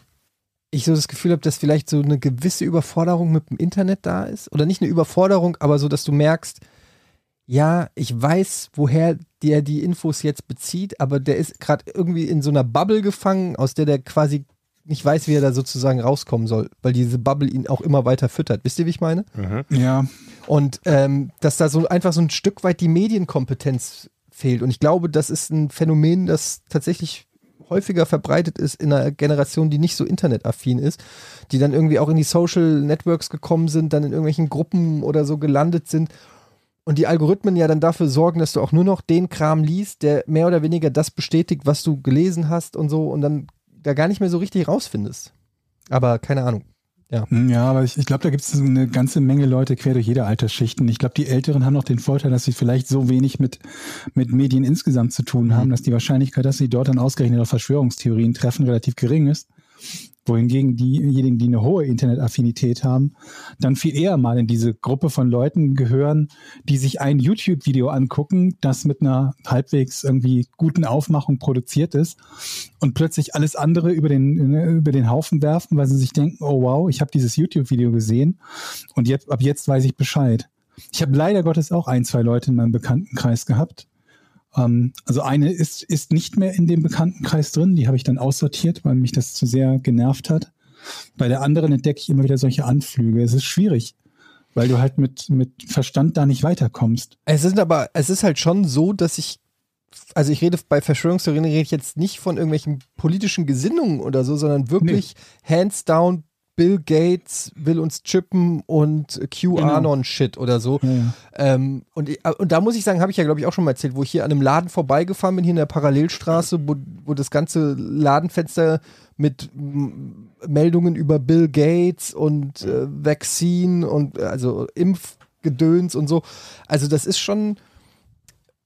ich so das Gefühl habe, dass vielleicht so eine gewisse Überforderung mit dem Internet da ist. Oder nicht eine Überforderung, aber so, dass du merkst, ja, ich weiß, woher der die Infos jetzt bezieht, aber der ist gerade irgendwie in so einer Bubble gefangen, aus der der quasi nicht weiß, wie er da sozusagen rauskommen soll, weil diese Bubble ihn auch immer weiter füttert. Wisst ihr, wie ich meine? Ja. Und ähm, dass da so einfach so ein Stück weit die Medienkompetenz fehlt. Und ich glaube, das ist ein Phänomen, das tatsächlich häufiger verbreitet ist in einer Generation, die nicht so internetaffin ist, die dann irgendwie auch in die Social Networks gekommen sind, dann in irgendwelchen Gruppen oder so gelandet sind und die Algorithmen ja dann dafür sorgen, dass du auch nur noch den Kram liest, der mehr oder weniger das bestätigt, was du gelesen hast und so und dann da gar nicht mehr so richtig rausfindest. Aber keine Ahnung. Hm, Ja, aber ich, ich glaube, da gibt es eine ganze Menge Leute quer durch jede Altersschichten. Ich glaube, die Älteren haben noch den Vorteil, dass sie vielleicht so wenig mit, mit Medien insgesamt zu tun haben, dass die Wahrscheinlichkeit, dass sie dort dann ausgerechnet auf Verschwörungstheorien treffen, relativ gering ist. Wohingegen diejenigen, die eine hohe Internetaffinität haben, dann viel eher mal in diese Gruppe von Leuten gehören, die sich ein YouTube-Video angucken, das mit einer halbwegs irgendwie guten Aufmachung produziert ist und plötzlich alles andere über den, über den Haufen werfen, weil sie sich denken, oh wow, ich habe dieses YouTube-Video gesehen und jetzt, ab jetzt weiß ich Bescheid. Ich habe leider Gottes auch ein, zwei Leute in meinem Bekanntenkreis gehabt. Ähm, also eine ist, ist nicht mehr in dem Bekanntenkreis drin, die habe ich dann aussortiert, weil mich das zu sehr genervt hat. Bei der anderen entdecke ich immer wieder solche Anflüge. Es ist schwierig, weil du halt mit, mit Verstand da nicht weiterkommst. Es ist aber, es ist halt schon so, dass ich, also ich rede bei Verschwörungstheorien, rede ich jetzt nicht von irgendwelchen politischen Gesinnungen oder so, sondern wirklich hands down Bill Gates will uns chippen und QAnon-Shit oder so. Ja, ja. Ähm, und, ich- und da muss ich sagen, habe ich ja, glaube ich, auch schon mal erzählt, wo ich hier an einem Laden vorbeigefahren bin, hier in der Parallelstraße, wo, wo das ganze Ladenfenster mit m, Meldungen über Bill Gates und äh, Vaccine und äh, also Impfgedöns und so. Also das ist schon,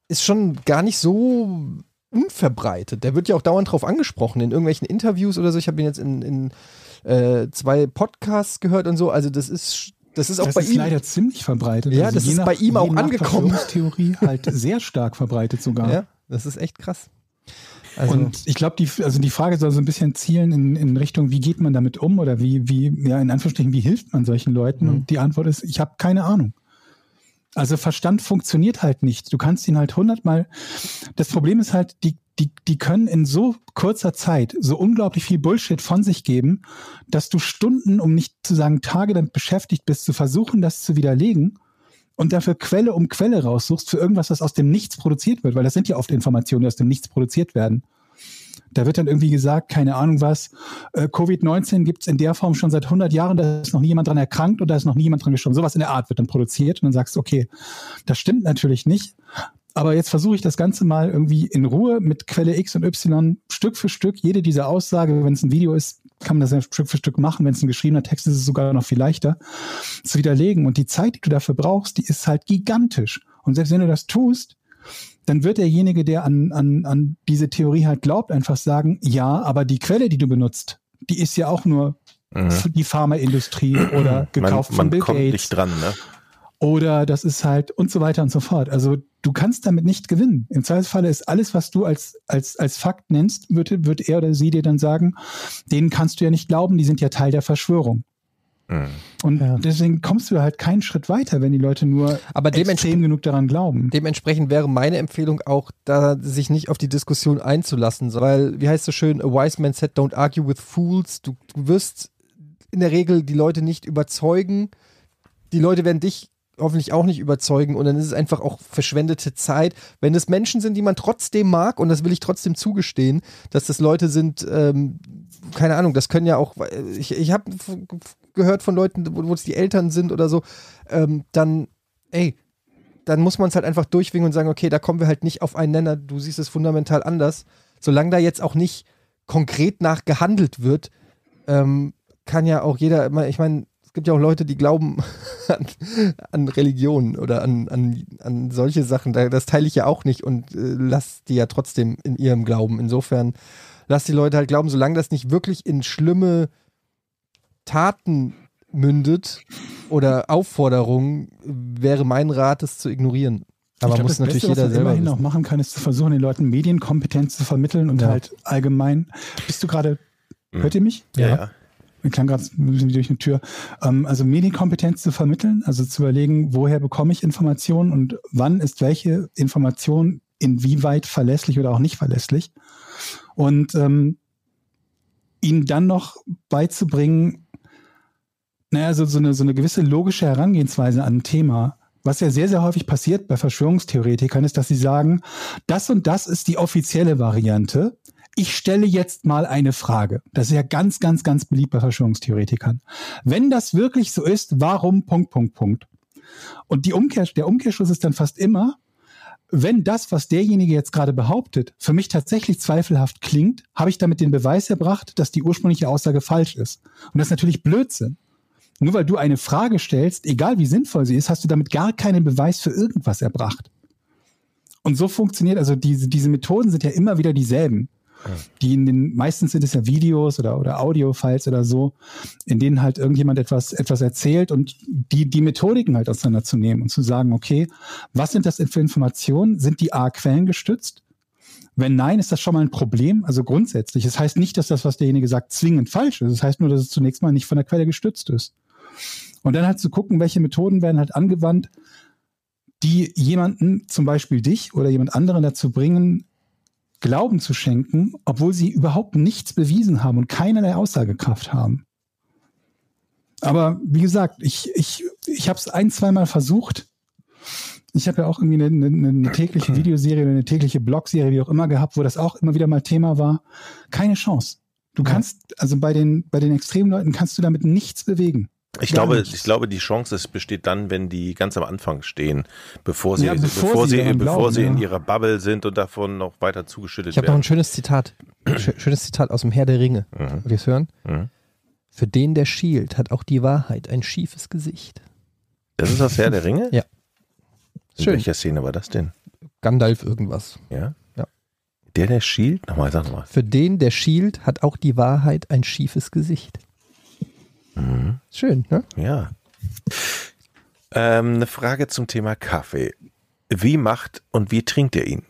ist schon gar nicht so unverbreitet. Der wird ja auch dauernd drauf angesprochen in irgendwelchen Interviews oder so. Ich habe ihn jetzt in, in äh, zwei Podcasts gehört und so. Also das ist, das ist auch das bei ist ihm. leider ziemlich verbreitet. Ja, das je ist bei ihm auch nach angekommen. Verschwörungstheorie halt sehr stark verbreitet sogar. Ja, das ist echt krass. Also, und ich glaube, die, also die Frage soll so ein bisschen zielen in, in Richtung, wie geht man damit um oder wie, wie, ja, in Anführungsstrichen, wie hilft man solchen Leuten? Mhm. Und die Antwort ist, ich habe keine Ahnung. Also Verstand funktioniert halt nicht. Du kannst ihn halt hundertmal. Das Problem ist halt, die, die, die können in so kurzer Zeit so unglaublich viel Bullshit von sich geben, dass du Stunden, um nicht zu sagen Tage damit beschäftigt bist, zu versuchen, das zu widerlegen und dafür Quelle um Quelle raussuchst für irgendwas, was aus dem Nichts produziert wird, weil das sind ja oft Informationen, die aus dem Nichts produziert werden. Da wird dann irgendwie gesagt, keine Ahnung was, äh, Covid-19 gibt's in der Form schon seit 100 Jahren, da ist noch nie jemand dran erkrankt und da ist noch nie jemand dran gestorben. Sowas in der Art wird dann produziert und dann sagst du, okay, das stimmt natürlich nicht, aber jetzt versuche ich das Ganze mal irgendwie in Ruhe mit Quelle X und Y Stück für Stück, jede dieser Aussage, wenn es ein Video ist, kann man das ja Stück für Stück machen. Wenn es ein geschriebener Text ist, ist es sogar noch viel leichter zu widerlegen. Und die Zeit, die du dafür brauchst, die ist halt gigantisch. Und selbst wenn du das tust, dann wird derjenige, der an, an, an diese Theorie halt glaubt, einfach sagen, ja, aber die Quelle, die du benutzt, die ist ja auch nur für die Pharmaindustrie oder gekauft Mhm. man, man von Bill kommt Gates. nicht dran, ne? Oder das ist halt und so weiter und so fort. Also du kannst damit nicht gewinnen. Im Zweifelsfalle ist alles, was du als, als, als Fakt nennst, wird, wird er oder sie dir dann sagen, denen kannst du ja nicht glauben, die sind ja Teil der Verschwörung. Mhm. Und Ja. deswegen kommst du halt keinen Schritt weiter, wenn die Leute nur Aber dementsprechend- extrem genug daran glauben. Dementsprechend wäre meine Empfehlung auch, da sich nicht auf die Diskussion einzulassen, weil, wie heißt es so schön, a wise man said, don't argue with fools. Du, du wirst in der Regel die Leute nicht überzeugen. Die Leute werden dich hoffentlich auch nicht überzeugen und dann ist es einfach auch verschwendete Zeit. Wenn es Menschen sind, die man trotzdem mag, und das will ich trotzdem zugestehen, dass das Leute sind, ähm, keine Ahnung, das können ja auch, ich, ich habe gehört von Leuten, wo, es die Eltern sind oder so, ähm, dann, ey, dann muss man es halt einfach durchwinken und sagen, okay, da kommen wir halt nicht auf einen Nenner, du siehst es fundamental anders. Solange da jetzt auch nicht konkret nach gehandelt wird, ähm, kann ja auch jeder, ich meine, es gibt ja auch Leute, die glauben an, an Religion oder an, an, an solche Sachen. Da- Das teile ich ja auch nicht und äh, lass die ja trotzdem in ihrem Glauben. Insofern lass die Leute halt glauben, solange das nicht wirklich in schlimme Taten mündet oder Aufforderungen, wäre mein Rat, es zu ignorieren. Aber ich glaub, muss das natürlich Beste, was jeder man selber immerhin wissen. noch machen kann, ist zu versuchen, den Leuten Medienkompetenz zu vermitteln und Ja. halt allgemein. Bist du gerade, Mhm. hört ihr mich? Ja, Ja. Mir klang gerade ein bisschen wie durch eine Tür. Ähm, also Medienkompetenz zu vermitteln, also zu überlegen, woher bekomme ich Informationen und wann ist welche Information inwieweit verlässlich oder auch nicht verlässlich. Und ähm, ihnen dann noch beizubringen, naja, so, so, eine, so eine gewisse logische Herangehensweise an ein Thema. Was ja sehr, sehr häufig passiert bei Verschwörungstheoretikern, ist, dass sie sagen, das und das ist die offizielle Variante. Ich stelle jetzt mal eine Frage. Das ist ja ganz, ganz, ganz beliebt bei Verschwörungstheoretikern. Wenn das wirklich so ist, warum Punkt, Punkt, Punkt? Und die Umkehr, der Umkehrschluss ist dann fast immer, wenn das, was derjenige jetzt gerade behauptet, für mich tatsächlich zweifelhaft klingt, habe ich damit den Beweis erbracht, dass die ursprüngliche Aussage falsch ist. Und das ist natürlich Blödsinn. Nur weil du eine Frage stellst, egal wie sinnvoll sie ist, hast du damit gar keinen Beweis für irgendwas erbracht. Und so funktioniert, also diese, diese Methoden sind ja immer wieder dieselben. Die in den, meistens sind es ja Videos oder, oder Audio-Files oder so, in denen halt irgendjemand etwas, etwas erzählt und die, die Methodiken halt auseinanderzunehmen und zu sagen, okay, was sind das für Informationen? Sind die A quellengestützt? Wenn nein, ist das schon mal ein Problem. Also grundsätzlich. Es das heißt nicht, dass das, was derjenige sagt, zwingend falsch ist. Es das heißt nur, dass es zunächst mal nicht von der Quelle gestützt ist. Und dann halt zu gucken, welche Methoden werden halt angewandt, die jemanden, zum Beispiel dich oder jemand anderen dazu bringen, Glauben zu schenken, obwohl sie überhaupt nichts bewiesen haben und keinerlei Aussagekraft haben. Aber wie gesagt, ich, ich, ich habe es ein, zweimal versucht. Ich habe ja auch irgendwie eine, eine, eine tägliche Videoserie, eine tägliche Blogserie, wie auch immer gehabt, wo das auch immer wieder mal Thema war. Keine Chance. Du kannst, also bei den, bei den Extremleuten kannst du damit nichts bewegen. Ich Gar glaube, nichts. ich glaube, die Chance es besteht dann, wenn die ganz am Anfang stehen, bevor sie, Ja, bevor bevor, sie bevor glauben, sie in ja. ihrer Bubble sind und davon noch weiter zugeschüttet Ich habe noch ein werden. schönes Zitat. Schö- Schönes Zitat aus dem Herr der Ringe. Mhm. Wollt ihr es hören? Mhm. Für den, der schielt, hat auch die Wahrheit ein schiefes Gesicht. Das ist das Herr der Ringe? Ja. In Schön. welcher Szene war das denn? Gandalf irgendwas. Ja? Ja. Der, der schielt? Nochmal, sag nochmal. Für den, der schielt, hat auch die Wahrheit ein schiefes Gesicht. Mhm. Schön, ne? Ja. Ähm, eine Frage zum Thema Kaffee. Wie macht und wie trinkt ihr ihn?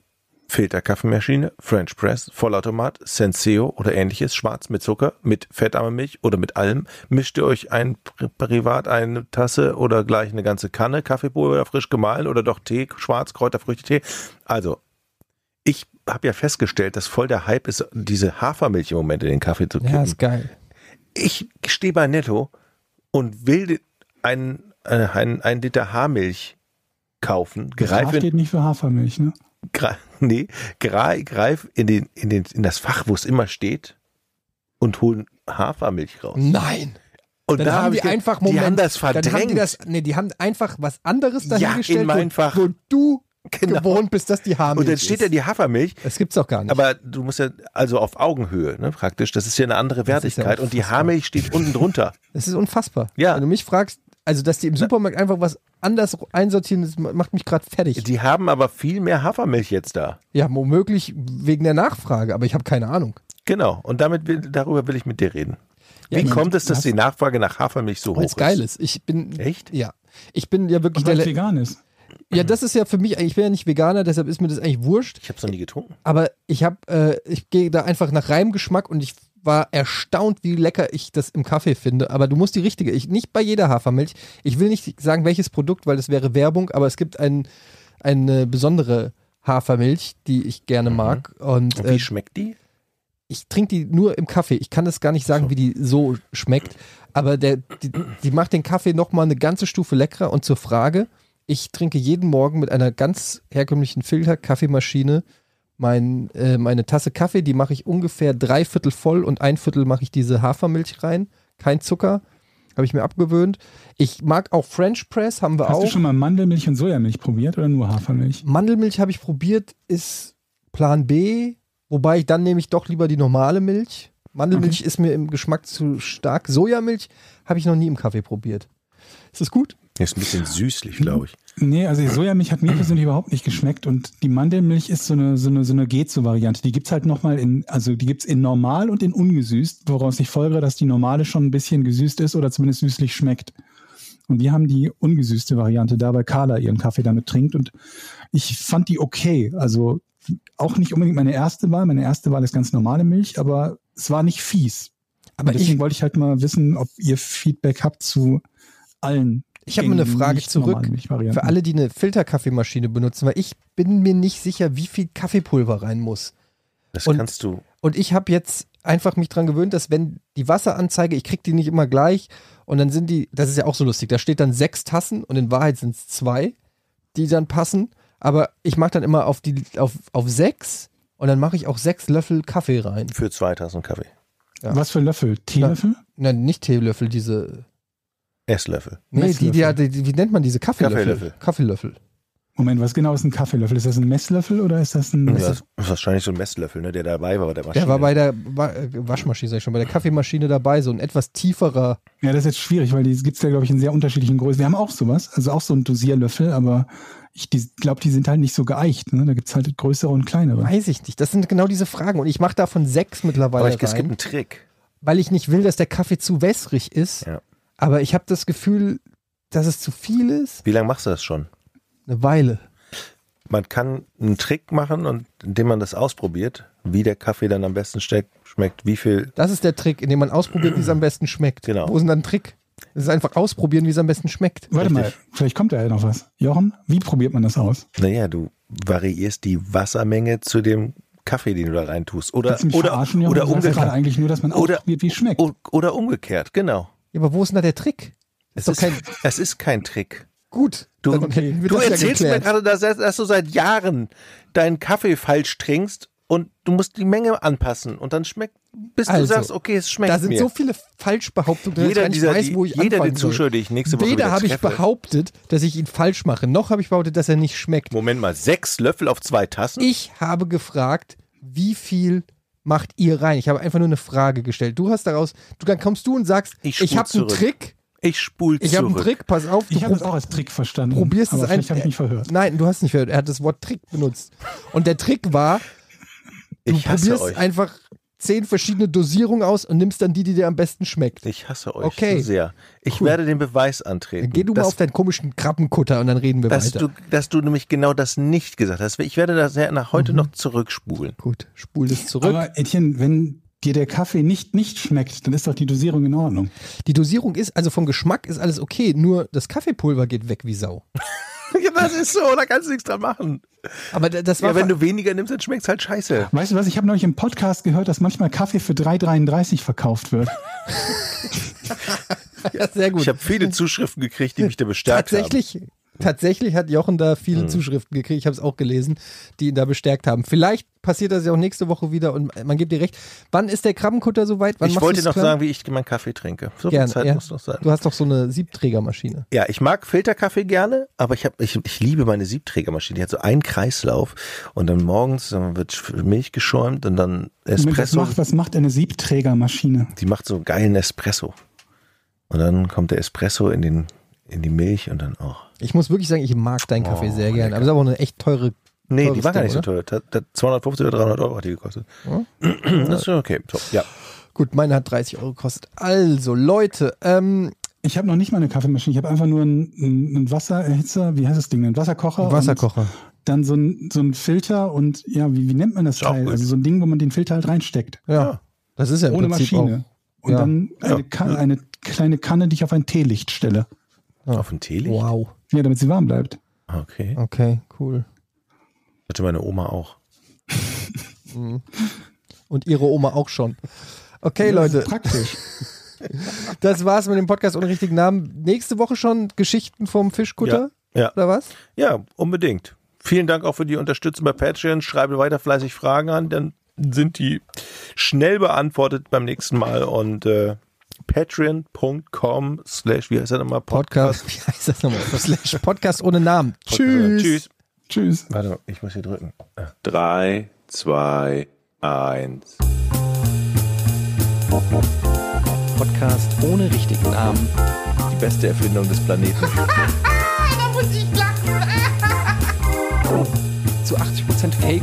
Filterkaffeemaschine, French Press, Vollautomat, Senseo oder ähnliches, schwarz mit Zucker, mit fettarmer Milch oder mit allem. Mischt ihr euch ein pri- privat eine Tasse oder gleich eine ganze Kanne Kaffeebohne oder frisch gemahlen oder doch Tee, schwarz, Kräuterfrüchtetee? Also, ich habe ja festgestellt, dass voll der Hype ist, diese Hafermilch im Moment in den Kaffee zu kippen Ja, ist geil. Ich stehe bei Netto und will einen, äh, einen, einen Liter Haarmilch kaufen, H greife, steht nicht für Hafermilch, ne? nee, greif, greif in, den, in, den, in das Fach, wo es immer steht und hol Hafermilch raus. Nein. Und Dann da haben hab die ich ge- einfach die Moment, haben das Dann haben die verdrängt. das, nee, die haben einfach was anderes Ja, dahingestellt, in mein wo, Fach. wo du Genau. gewohnt bist, dass die Haarmilch und dann steht ist. ja die Hafermilch, Das gibt's doch gar nicht. aber du musst ja also auf Augenhöhe, ne, praktisch. Das ist ja eine andere ist ja Wertigkeit und die. Haarmilch steht unten drunter. Das ist unfassbar. Ja. Wenn du mich fragst, also dass die im Supermarkt einfach was anders einsortieren, das macht mich gerade fertig. Die haben aber viel mehr Hafermilch jetzt da. ja, womöglich wegen der Nachfrage, aber ich habe keine Ahnung. Genau. Und damit will, darüber will ich mit dir reden. Ja, Wie kommt es, dass die Nachfrage nach Hafermilch so hoch Weil es ist? geil ist. Ich bin. Echt? Ja. Ich bin ja wirklich weil der. vegan ist. Ja, das ist ja für mich, ich bin ja nicht Veganer, deshalb ist mir das eigentlich wurscht. Ich habe es noch nie getrunken. Aber ich habe, äh, ich gehe da einfach nach Reimgeschmack und ich war erstaunt, wie lecker ich das im Kaffee finde. Aber du musst die richtige, ich, nicht bei jeder Hafermilch. Ich will nicht sagen, welches Produkt, weil das wäre Werbung, aber es gibt ein, eine besondere Hafermilch, die ich gerne mag. Und, Und äh, wie schmeckt die? ich trinke die nur im Kaffee. Ich kann das gar nicht sagen, wie die so schmeckt. Aber der, die, die macht den Kaffee nochmal eine ganze Stufe leckerer. Und zur Frage, ich trinke jeden Morgen mit einer ganz herkömmlichen Filter-Kaffeemaschine mein, äh, meine Tasse Kaffee. Die mache ich ungefähr drei Viertel voll und ein Viertel mache ich diese Hafermilch rein. Kein Zucker. Habe ich mir abgewöhnt. Ich mag auch French Press, haben wir Hast auch. du schon mal Mandelmilch und Sojamilch probiert oder nur Hafermilch? Mandelmilch habe ich probiert, ist Plan B, wobei ich dann nehme ich doch lieber die normale Milch. Mandelmilch ist mir im Geschmack zu stark. Sojamilch habe ich noch nie im Kaffee probiert. Ist das gut? Die ist ein bisschen süßlich, glaube ich. Nee, also die Sojamilch hat mir persönlich überhaupt nicht geschmeckt und die Mandelmilch ist so eine, so eine, so eine Gezo-Variante. Die gibt's halt nochmal in, also die gibt's in normal und in ungesüßt, woraus ich folgere, dass die normale schon ein bisschen gesüßt ist oder zumindest süßlich schmeckt. Und die haben die ungesüßte Variante, da bei Carla ihren Kaffee damit trinkt und ich fand die okay. Also auch nicht unbedingt meine erste Wahl. Meine erste Wahl ist ganz normale Milch, aber es war nicht fies. Aber Aber deswegen ich, wollte ich halt mal wissen, ob ihr Feedback habt zu allen. Ich habe mal eine Frage zurück für alle, die eine Filterkaffeemaschine benutzen, weil ich bin mir nicht sicher, wie viel Kaffeepulver rein muss. Das Und- kannst du. Und ich habe jetzt einfach mich dran gewöhnt, dass wenn die Wasseranzeige, ich krieg die nicht immer gleich und dann sind die, das ist ja auch so lustig, da steht dann sechs Tassen und in Wahrheit sind es zwei, die dann passen. Aber ich mache dann immer auf die auf, auf sechs und dann mache ich auch sechs Löffel Kaffee rein. Für zwei Tassen Kaffee. Ja. Was für Löffel? Teelöffel? Nein, nicht Teelöffel, diese Esslöffel. Nee, die, die, die, die, wie nennt man diese Kaffeelöffel? Kaffeelöffel. Kaffeelöffel. Moment, was genau ist ein Kaffeelöffel? Ist das ein Messlöffel oder ist das ein. Ja, das ist wahrscheinlich so ein Messlöffel, ne, der dabei war bei der Maschine. Der war bei der Wa- äh, Waschmaschine, sag ich schon, bei der Kaffeemaschine dabei, so ein etwas tieferer. Ja, das ist jetzt schwierig, weil die gibt's ja, glaube ich, in sehr unterschiedlichen Größen. Wir haben auch sowas, also auch so einen Dosierlöffel, aber ich glaube, die sind halt nicht so geeicht. Ne? Da gibt's halt größere und kleinere. Weiß ich nicht. Das sind genau diese Fragen. Und ich mache davon sechs mittlerweile Aber ich, es gibt rein, einen Trick. weil ich nicht will, dass der Kaffee zu wässrig ist. Ja. Aber ich habe das Gefühl, dass es zu viel ist. Wie lange machst du das schon? Eine Weile. Man kann einen Trick machen und indem man das ausprobiert, wie der Kaffee dann am besten steckt, schmeckt, wie viel. Das ist der Trick, indem man ausprobiert, wie es am besten schmeckt. Genau. Wo ist denn dann ein Trick? Das ist einfach ausprobieren, wie es am besten schmeckt. Warte mal, Richtig. vielleicht kommt da ja noch was. Jochen, wie probiert man das aus? Naja, du variierst die Wassermenge zu dem Kaffee, den du da reintust. Oder, oder, oder, umgekehrt. eigentlich nur, dass man Oder- ausprobiert, wie es schmeckt. Oder umgekehrt, genau. Ja, aber wo ist denn da der Trick? Es ist, kein- es ist kein Trick. Gut. Du, wir du das ja erzählst mir gerade, dass, dass du seit Jahren deinen Kaffee falsch trinkst und du musst die Menge anpassen und dann schmeckt, bis du Also, sagst, okay, es schmeckt Da sind mir. so viele Falschbehauptungen, dass ich jeder nicht dieser, weiß, wo ich jeder der anfangen soll. Zuschauer, die ich nächste Woche Weder habe ich behauptet, dass ich ihn falsch mache, noch habe ich behauptet, dass er nicht schmeckt. Moment mal, sechs Löffel auf zwei Tassen? Ich habe gefragt, wie viel macht ihr rein? Ich habe einfach nur eine Frage gestellt. Du hast daraus, du dann kommst du und sagst, Ich ich, habe einen. Trick, Ich spul ich habe zurück. einen Trick, pass auf, du Ich habe das prob- auch als Trick verstanden. probierst aber es vielleicht ein- habe ich mich verhört. Nein, du hast nicht gehört. Er hat das Wort Trick benutzt. Und der Trick war, du Ich probierst euch. einfach zehn verschiedene Dosierungen aus und nimmst dann die, die dir am besten schmeckt. Ich hasse euch Okay. so sehr. Ich Cool. werde den Beweis antreten. Dann geh du mal auf deinen komischen Krabbenkutter und dann reden wir dass weiter. du, dass du nämlich genau das nicht gesagt hast. Ich werde das ja nach Mhm. heute noch zurückspulen. Gut, spul das zurück. Aber Etienne, wenn dir der Kaffee nicht, nicht schmeckt, dann ist doch die Dosierung in Ordnung. Die Dosierung ist, also vom Geschmack ist alles okay, nur das Kaffeepulver geht weg wie Sau. ja, das ist so, da kannst du nichts dran machen. Aber da- das war Ja, wenn du weniger nimmst, dann schmeckt's halt scheiße. Weißt du was, ich habe neulich im Podcast gehört, dass manchmal Kaffee für 3,33 verkauft wird. ja, sehr gut. Ich habe viele Zuschriften gekriegt, die mich da bestärkt tatsächlich, tatsächlich hat Jochen da viele Zuschriften gekriegt, ich habe es auch gelesen, die ihn da bestärkt haben. Vielleicht passiert das ja auch nächste Woche wieder und man gibt dir recht. Wann ist der Krabbenkutter soweit? Wann Ich wollte noch klar? sagen, wie ich meinen Kaffee trinke. So viel Gerne, Zeit ja. muss noch sein. Du hast doch so eine Siebträgermaschine. Ja, ich mag Filterkaffee gerne, aber ich, hab, ich, ich liebe meine Siebträgermaschine. Die hat so einen Kreislauf und dann morgens dann wird Milch geschäumt und dann Moment, was, Espresso. macht, was macht eine Siebträgermaschine? Die macht so geilen Espresso. Und dann kommt der Espresso in, den, in die Milch und dann auch. Ich muss wirklich sagen, ich mag deinen Kaffee Oh, sehr gerne. lecker. Aber es ist aber auch eine echt teure. Nee, die war gar nicht so oder? teuer. Da- da 250 oder 300 Euro hat die gekostet. Das ist okay. So, ja. Gut, meine hat 30 Euro gekostet. Also, Leute, ähm, Ich habe noch nicht mal eine Kaffeemaschine. Ich habe einfach nur einen, einen Wassererhitzer, wie heißt das Ding? Einen Wasserkocher. Wasserkocher. Und dann so ein, so ein Filter und ja, wie, wie nennt man das Ist auch Teil? Also so ein Ding, wo man den Filter halt reinsteckt. Ja. Das ist ja im Ohne Prinzip Maschine. Und Ja. dann eine, Ja. Eine kleine Kanne, die ich auf ein Teelicht stelle. Auf ein Teelicht? Wow. Ja, damit sie warm bleibt. Okay. Okay, cool. Hatte meine Oma auch. Und ihre Oma auch schon. Okay, Das ist Leute, Praktisch. das war's mit dem Podcast ohne richtigen Namen. Nächste Woche schon Geschichten vom Fischkutter? Ja. Oder was? Ja, unbedingt. Vielen Dank auch für die Unterstützung bei Patreon. Schreibe weiter fleißig Fragen an, dann sind die schnell beantwortet beim nächsten Mal und äh, patreon.com slash, wie heißt das nochmal? Podcast. Wie heißt das nochmal? Slash Podcast ohne Namen. Tschüss. Tschüss. Tschüss. Warte mal, ich muss hier drücken. Ah. 3, 2, 1. Podcast ohne richtigen Namen. Die beste Erfindung des Planeten. Da muss ich lachen. Zu 80% Fake.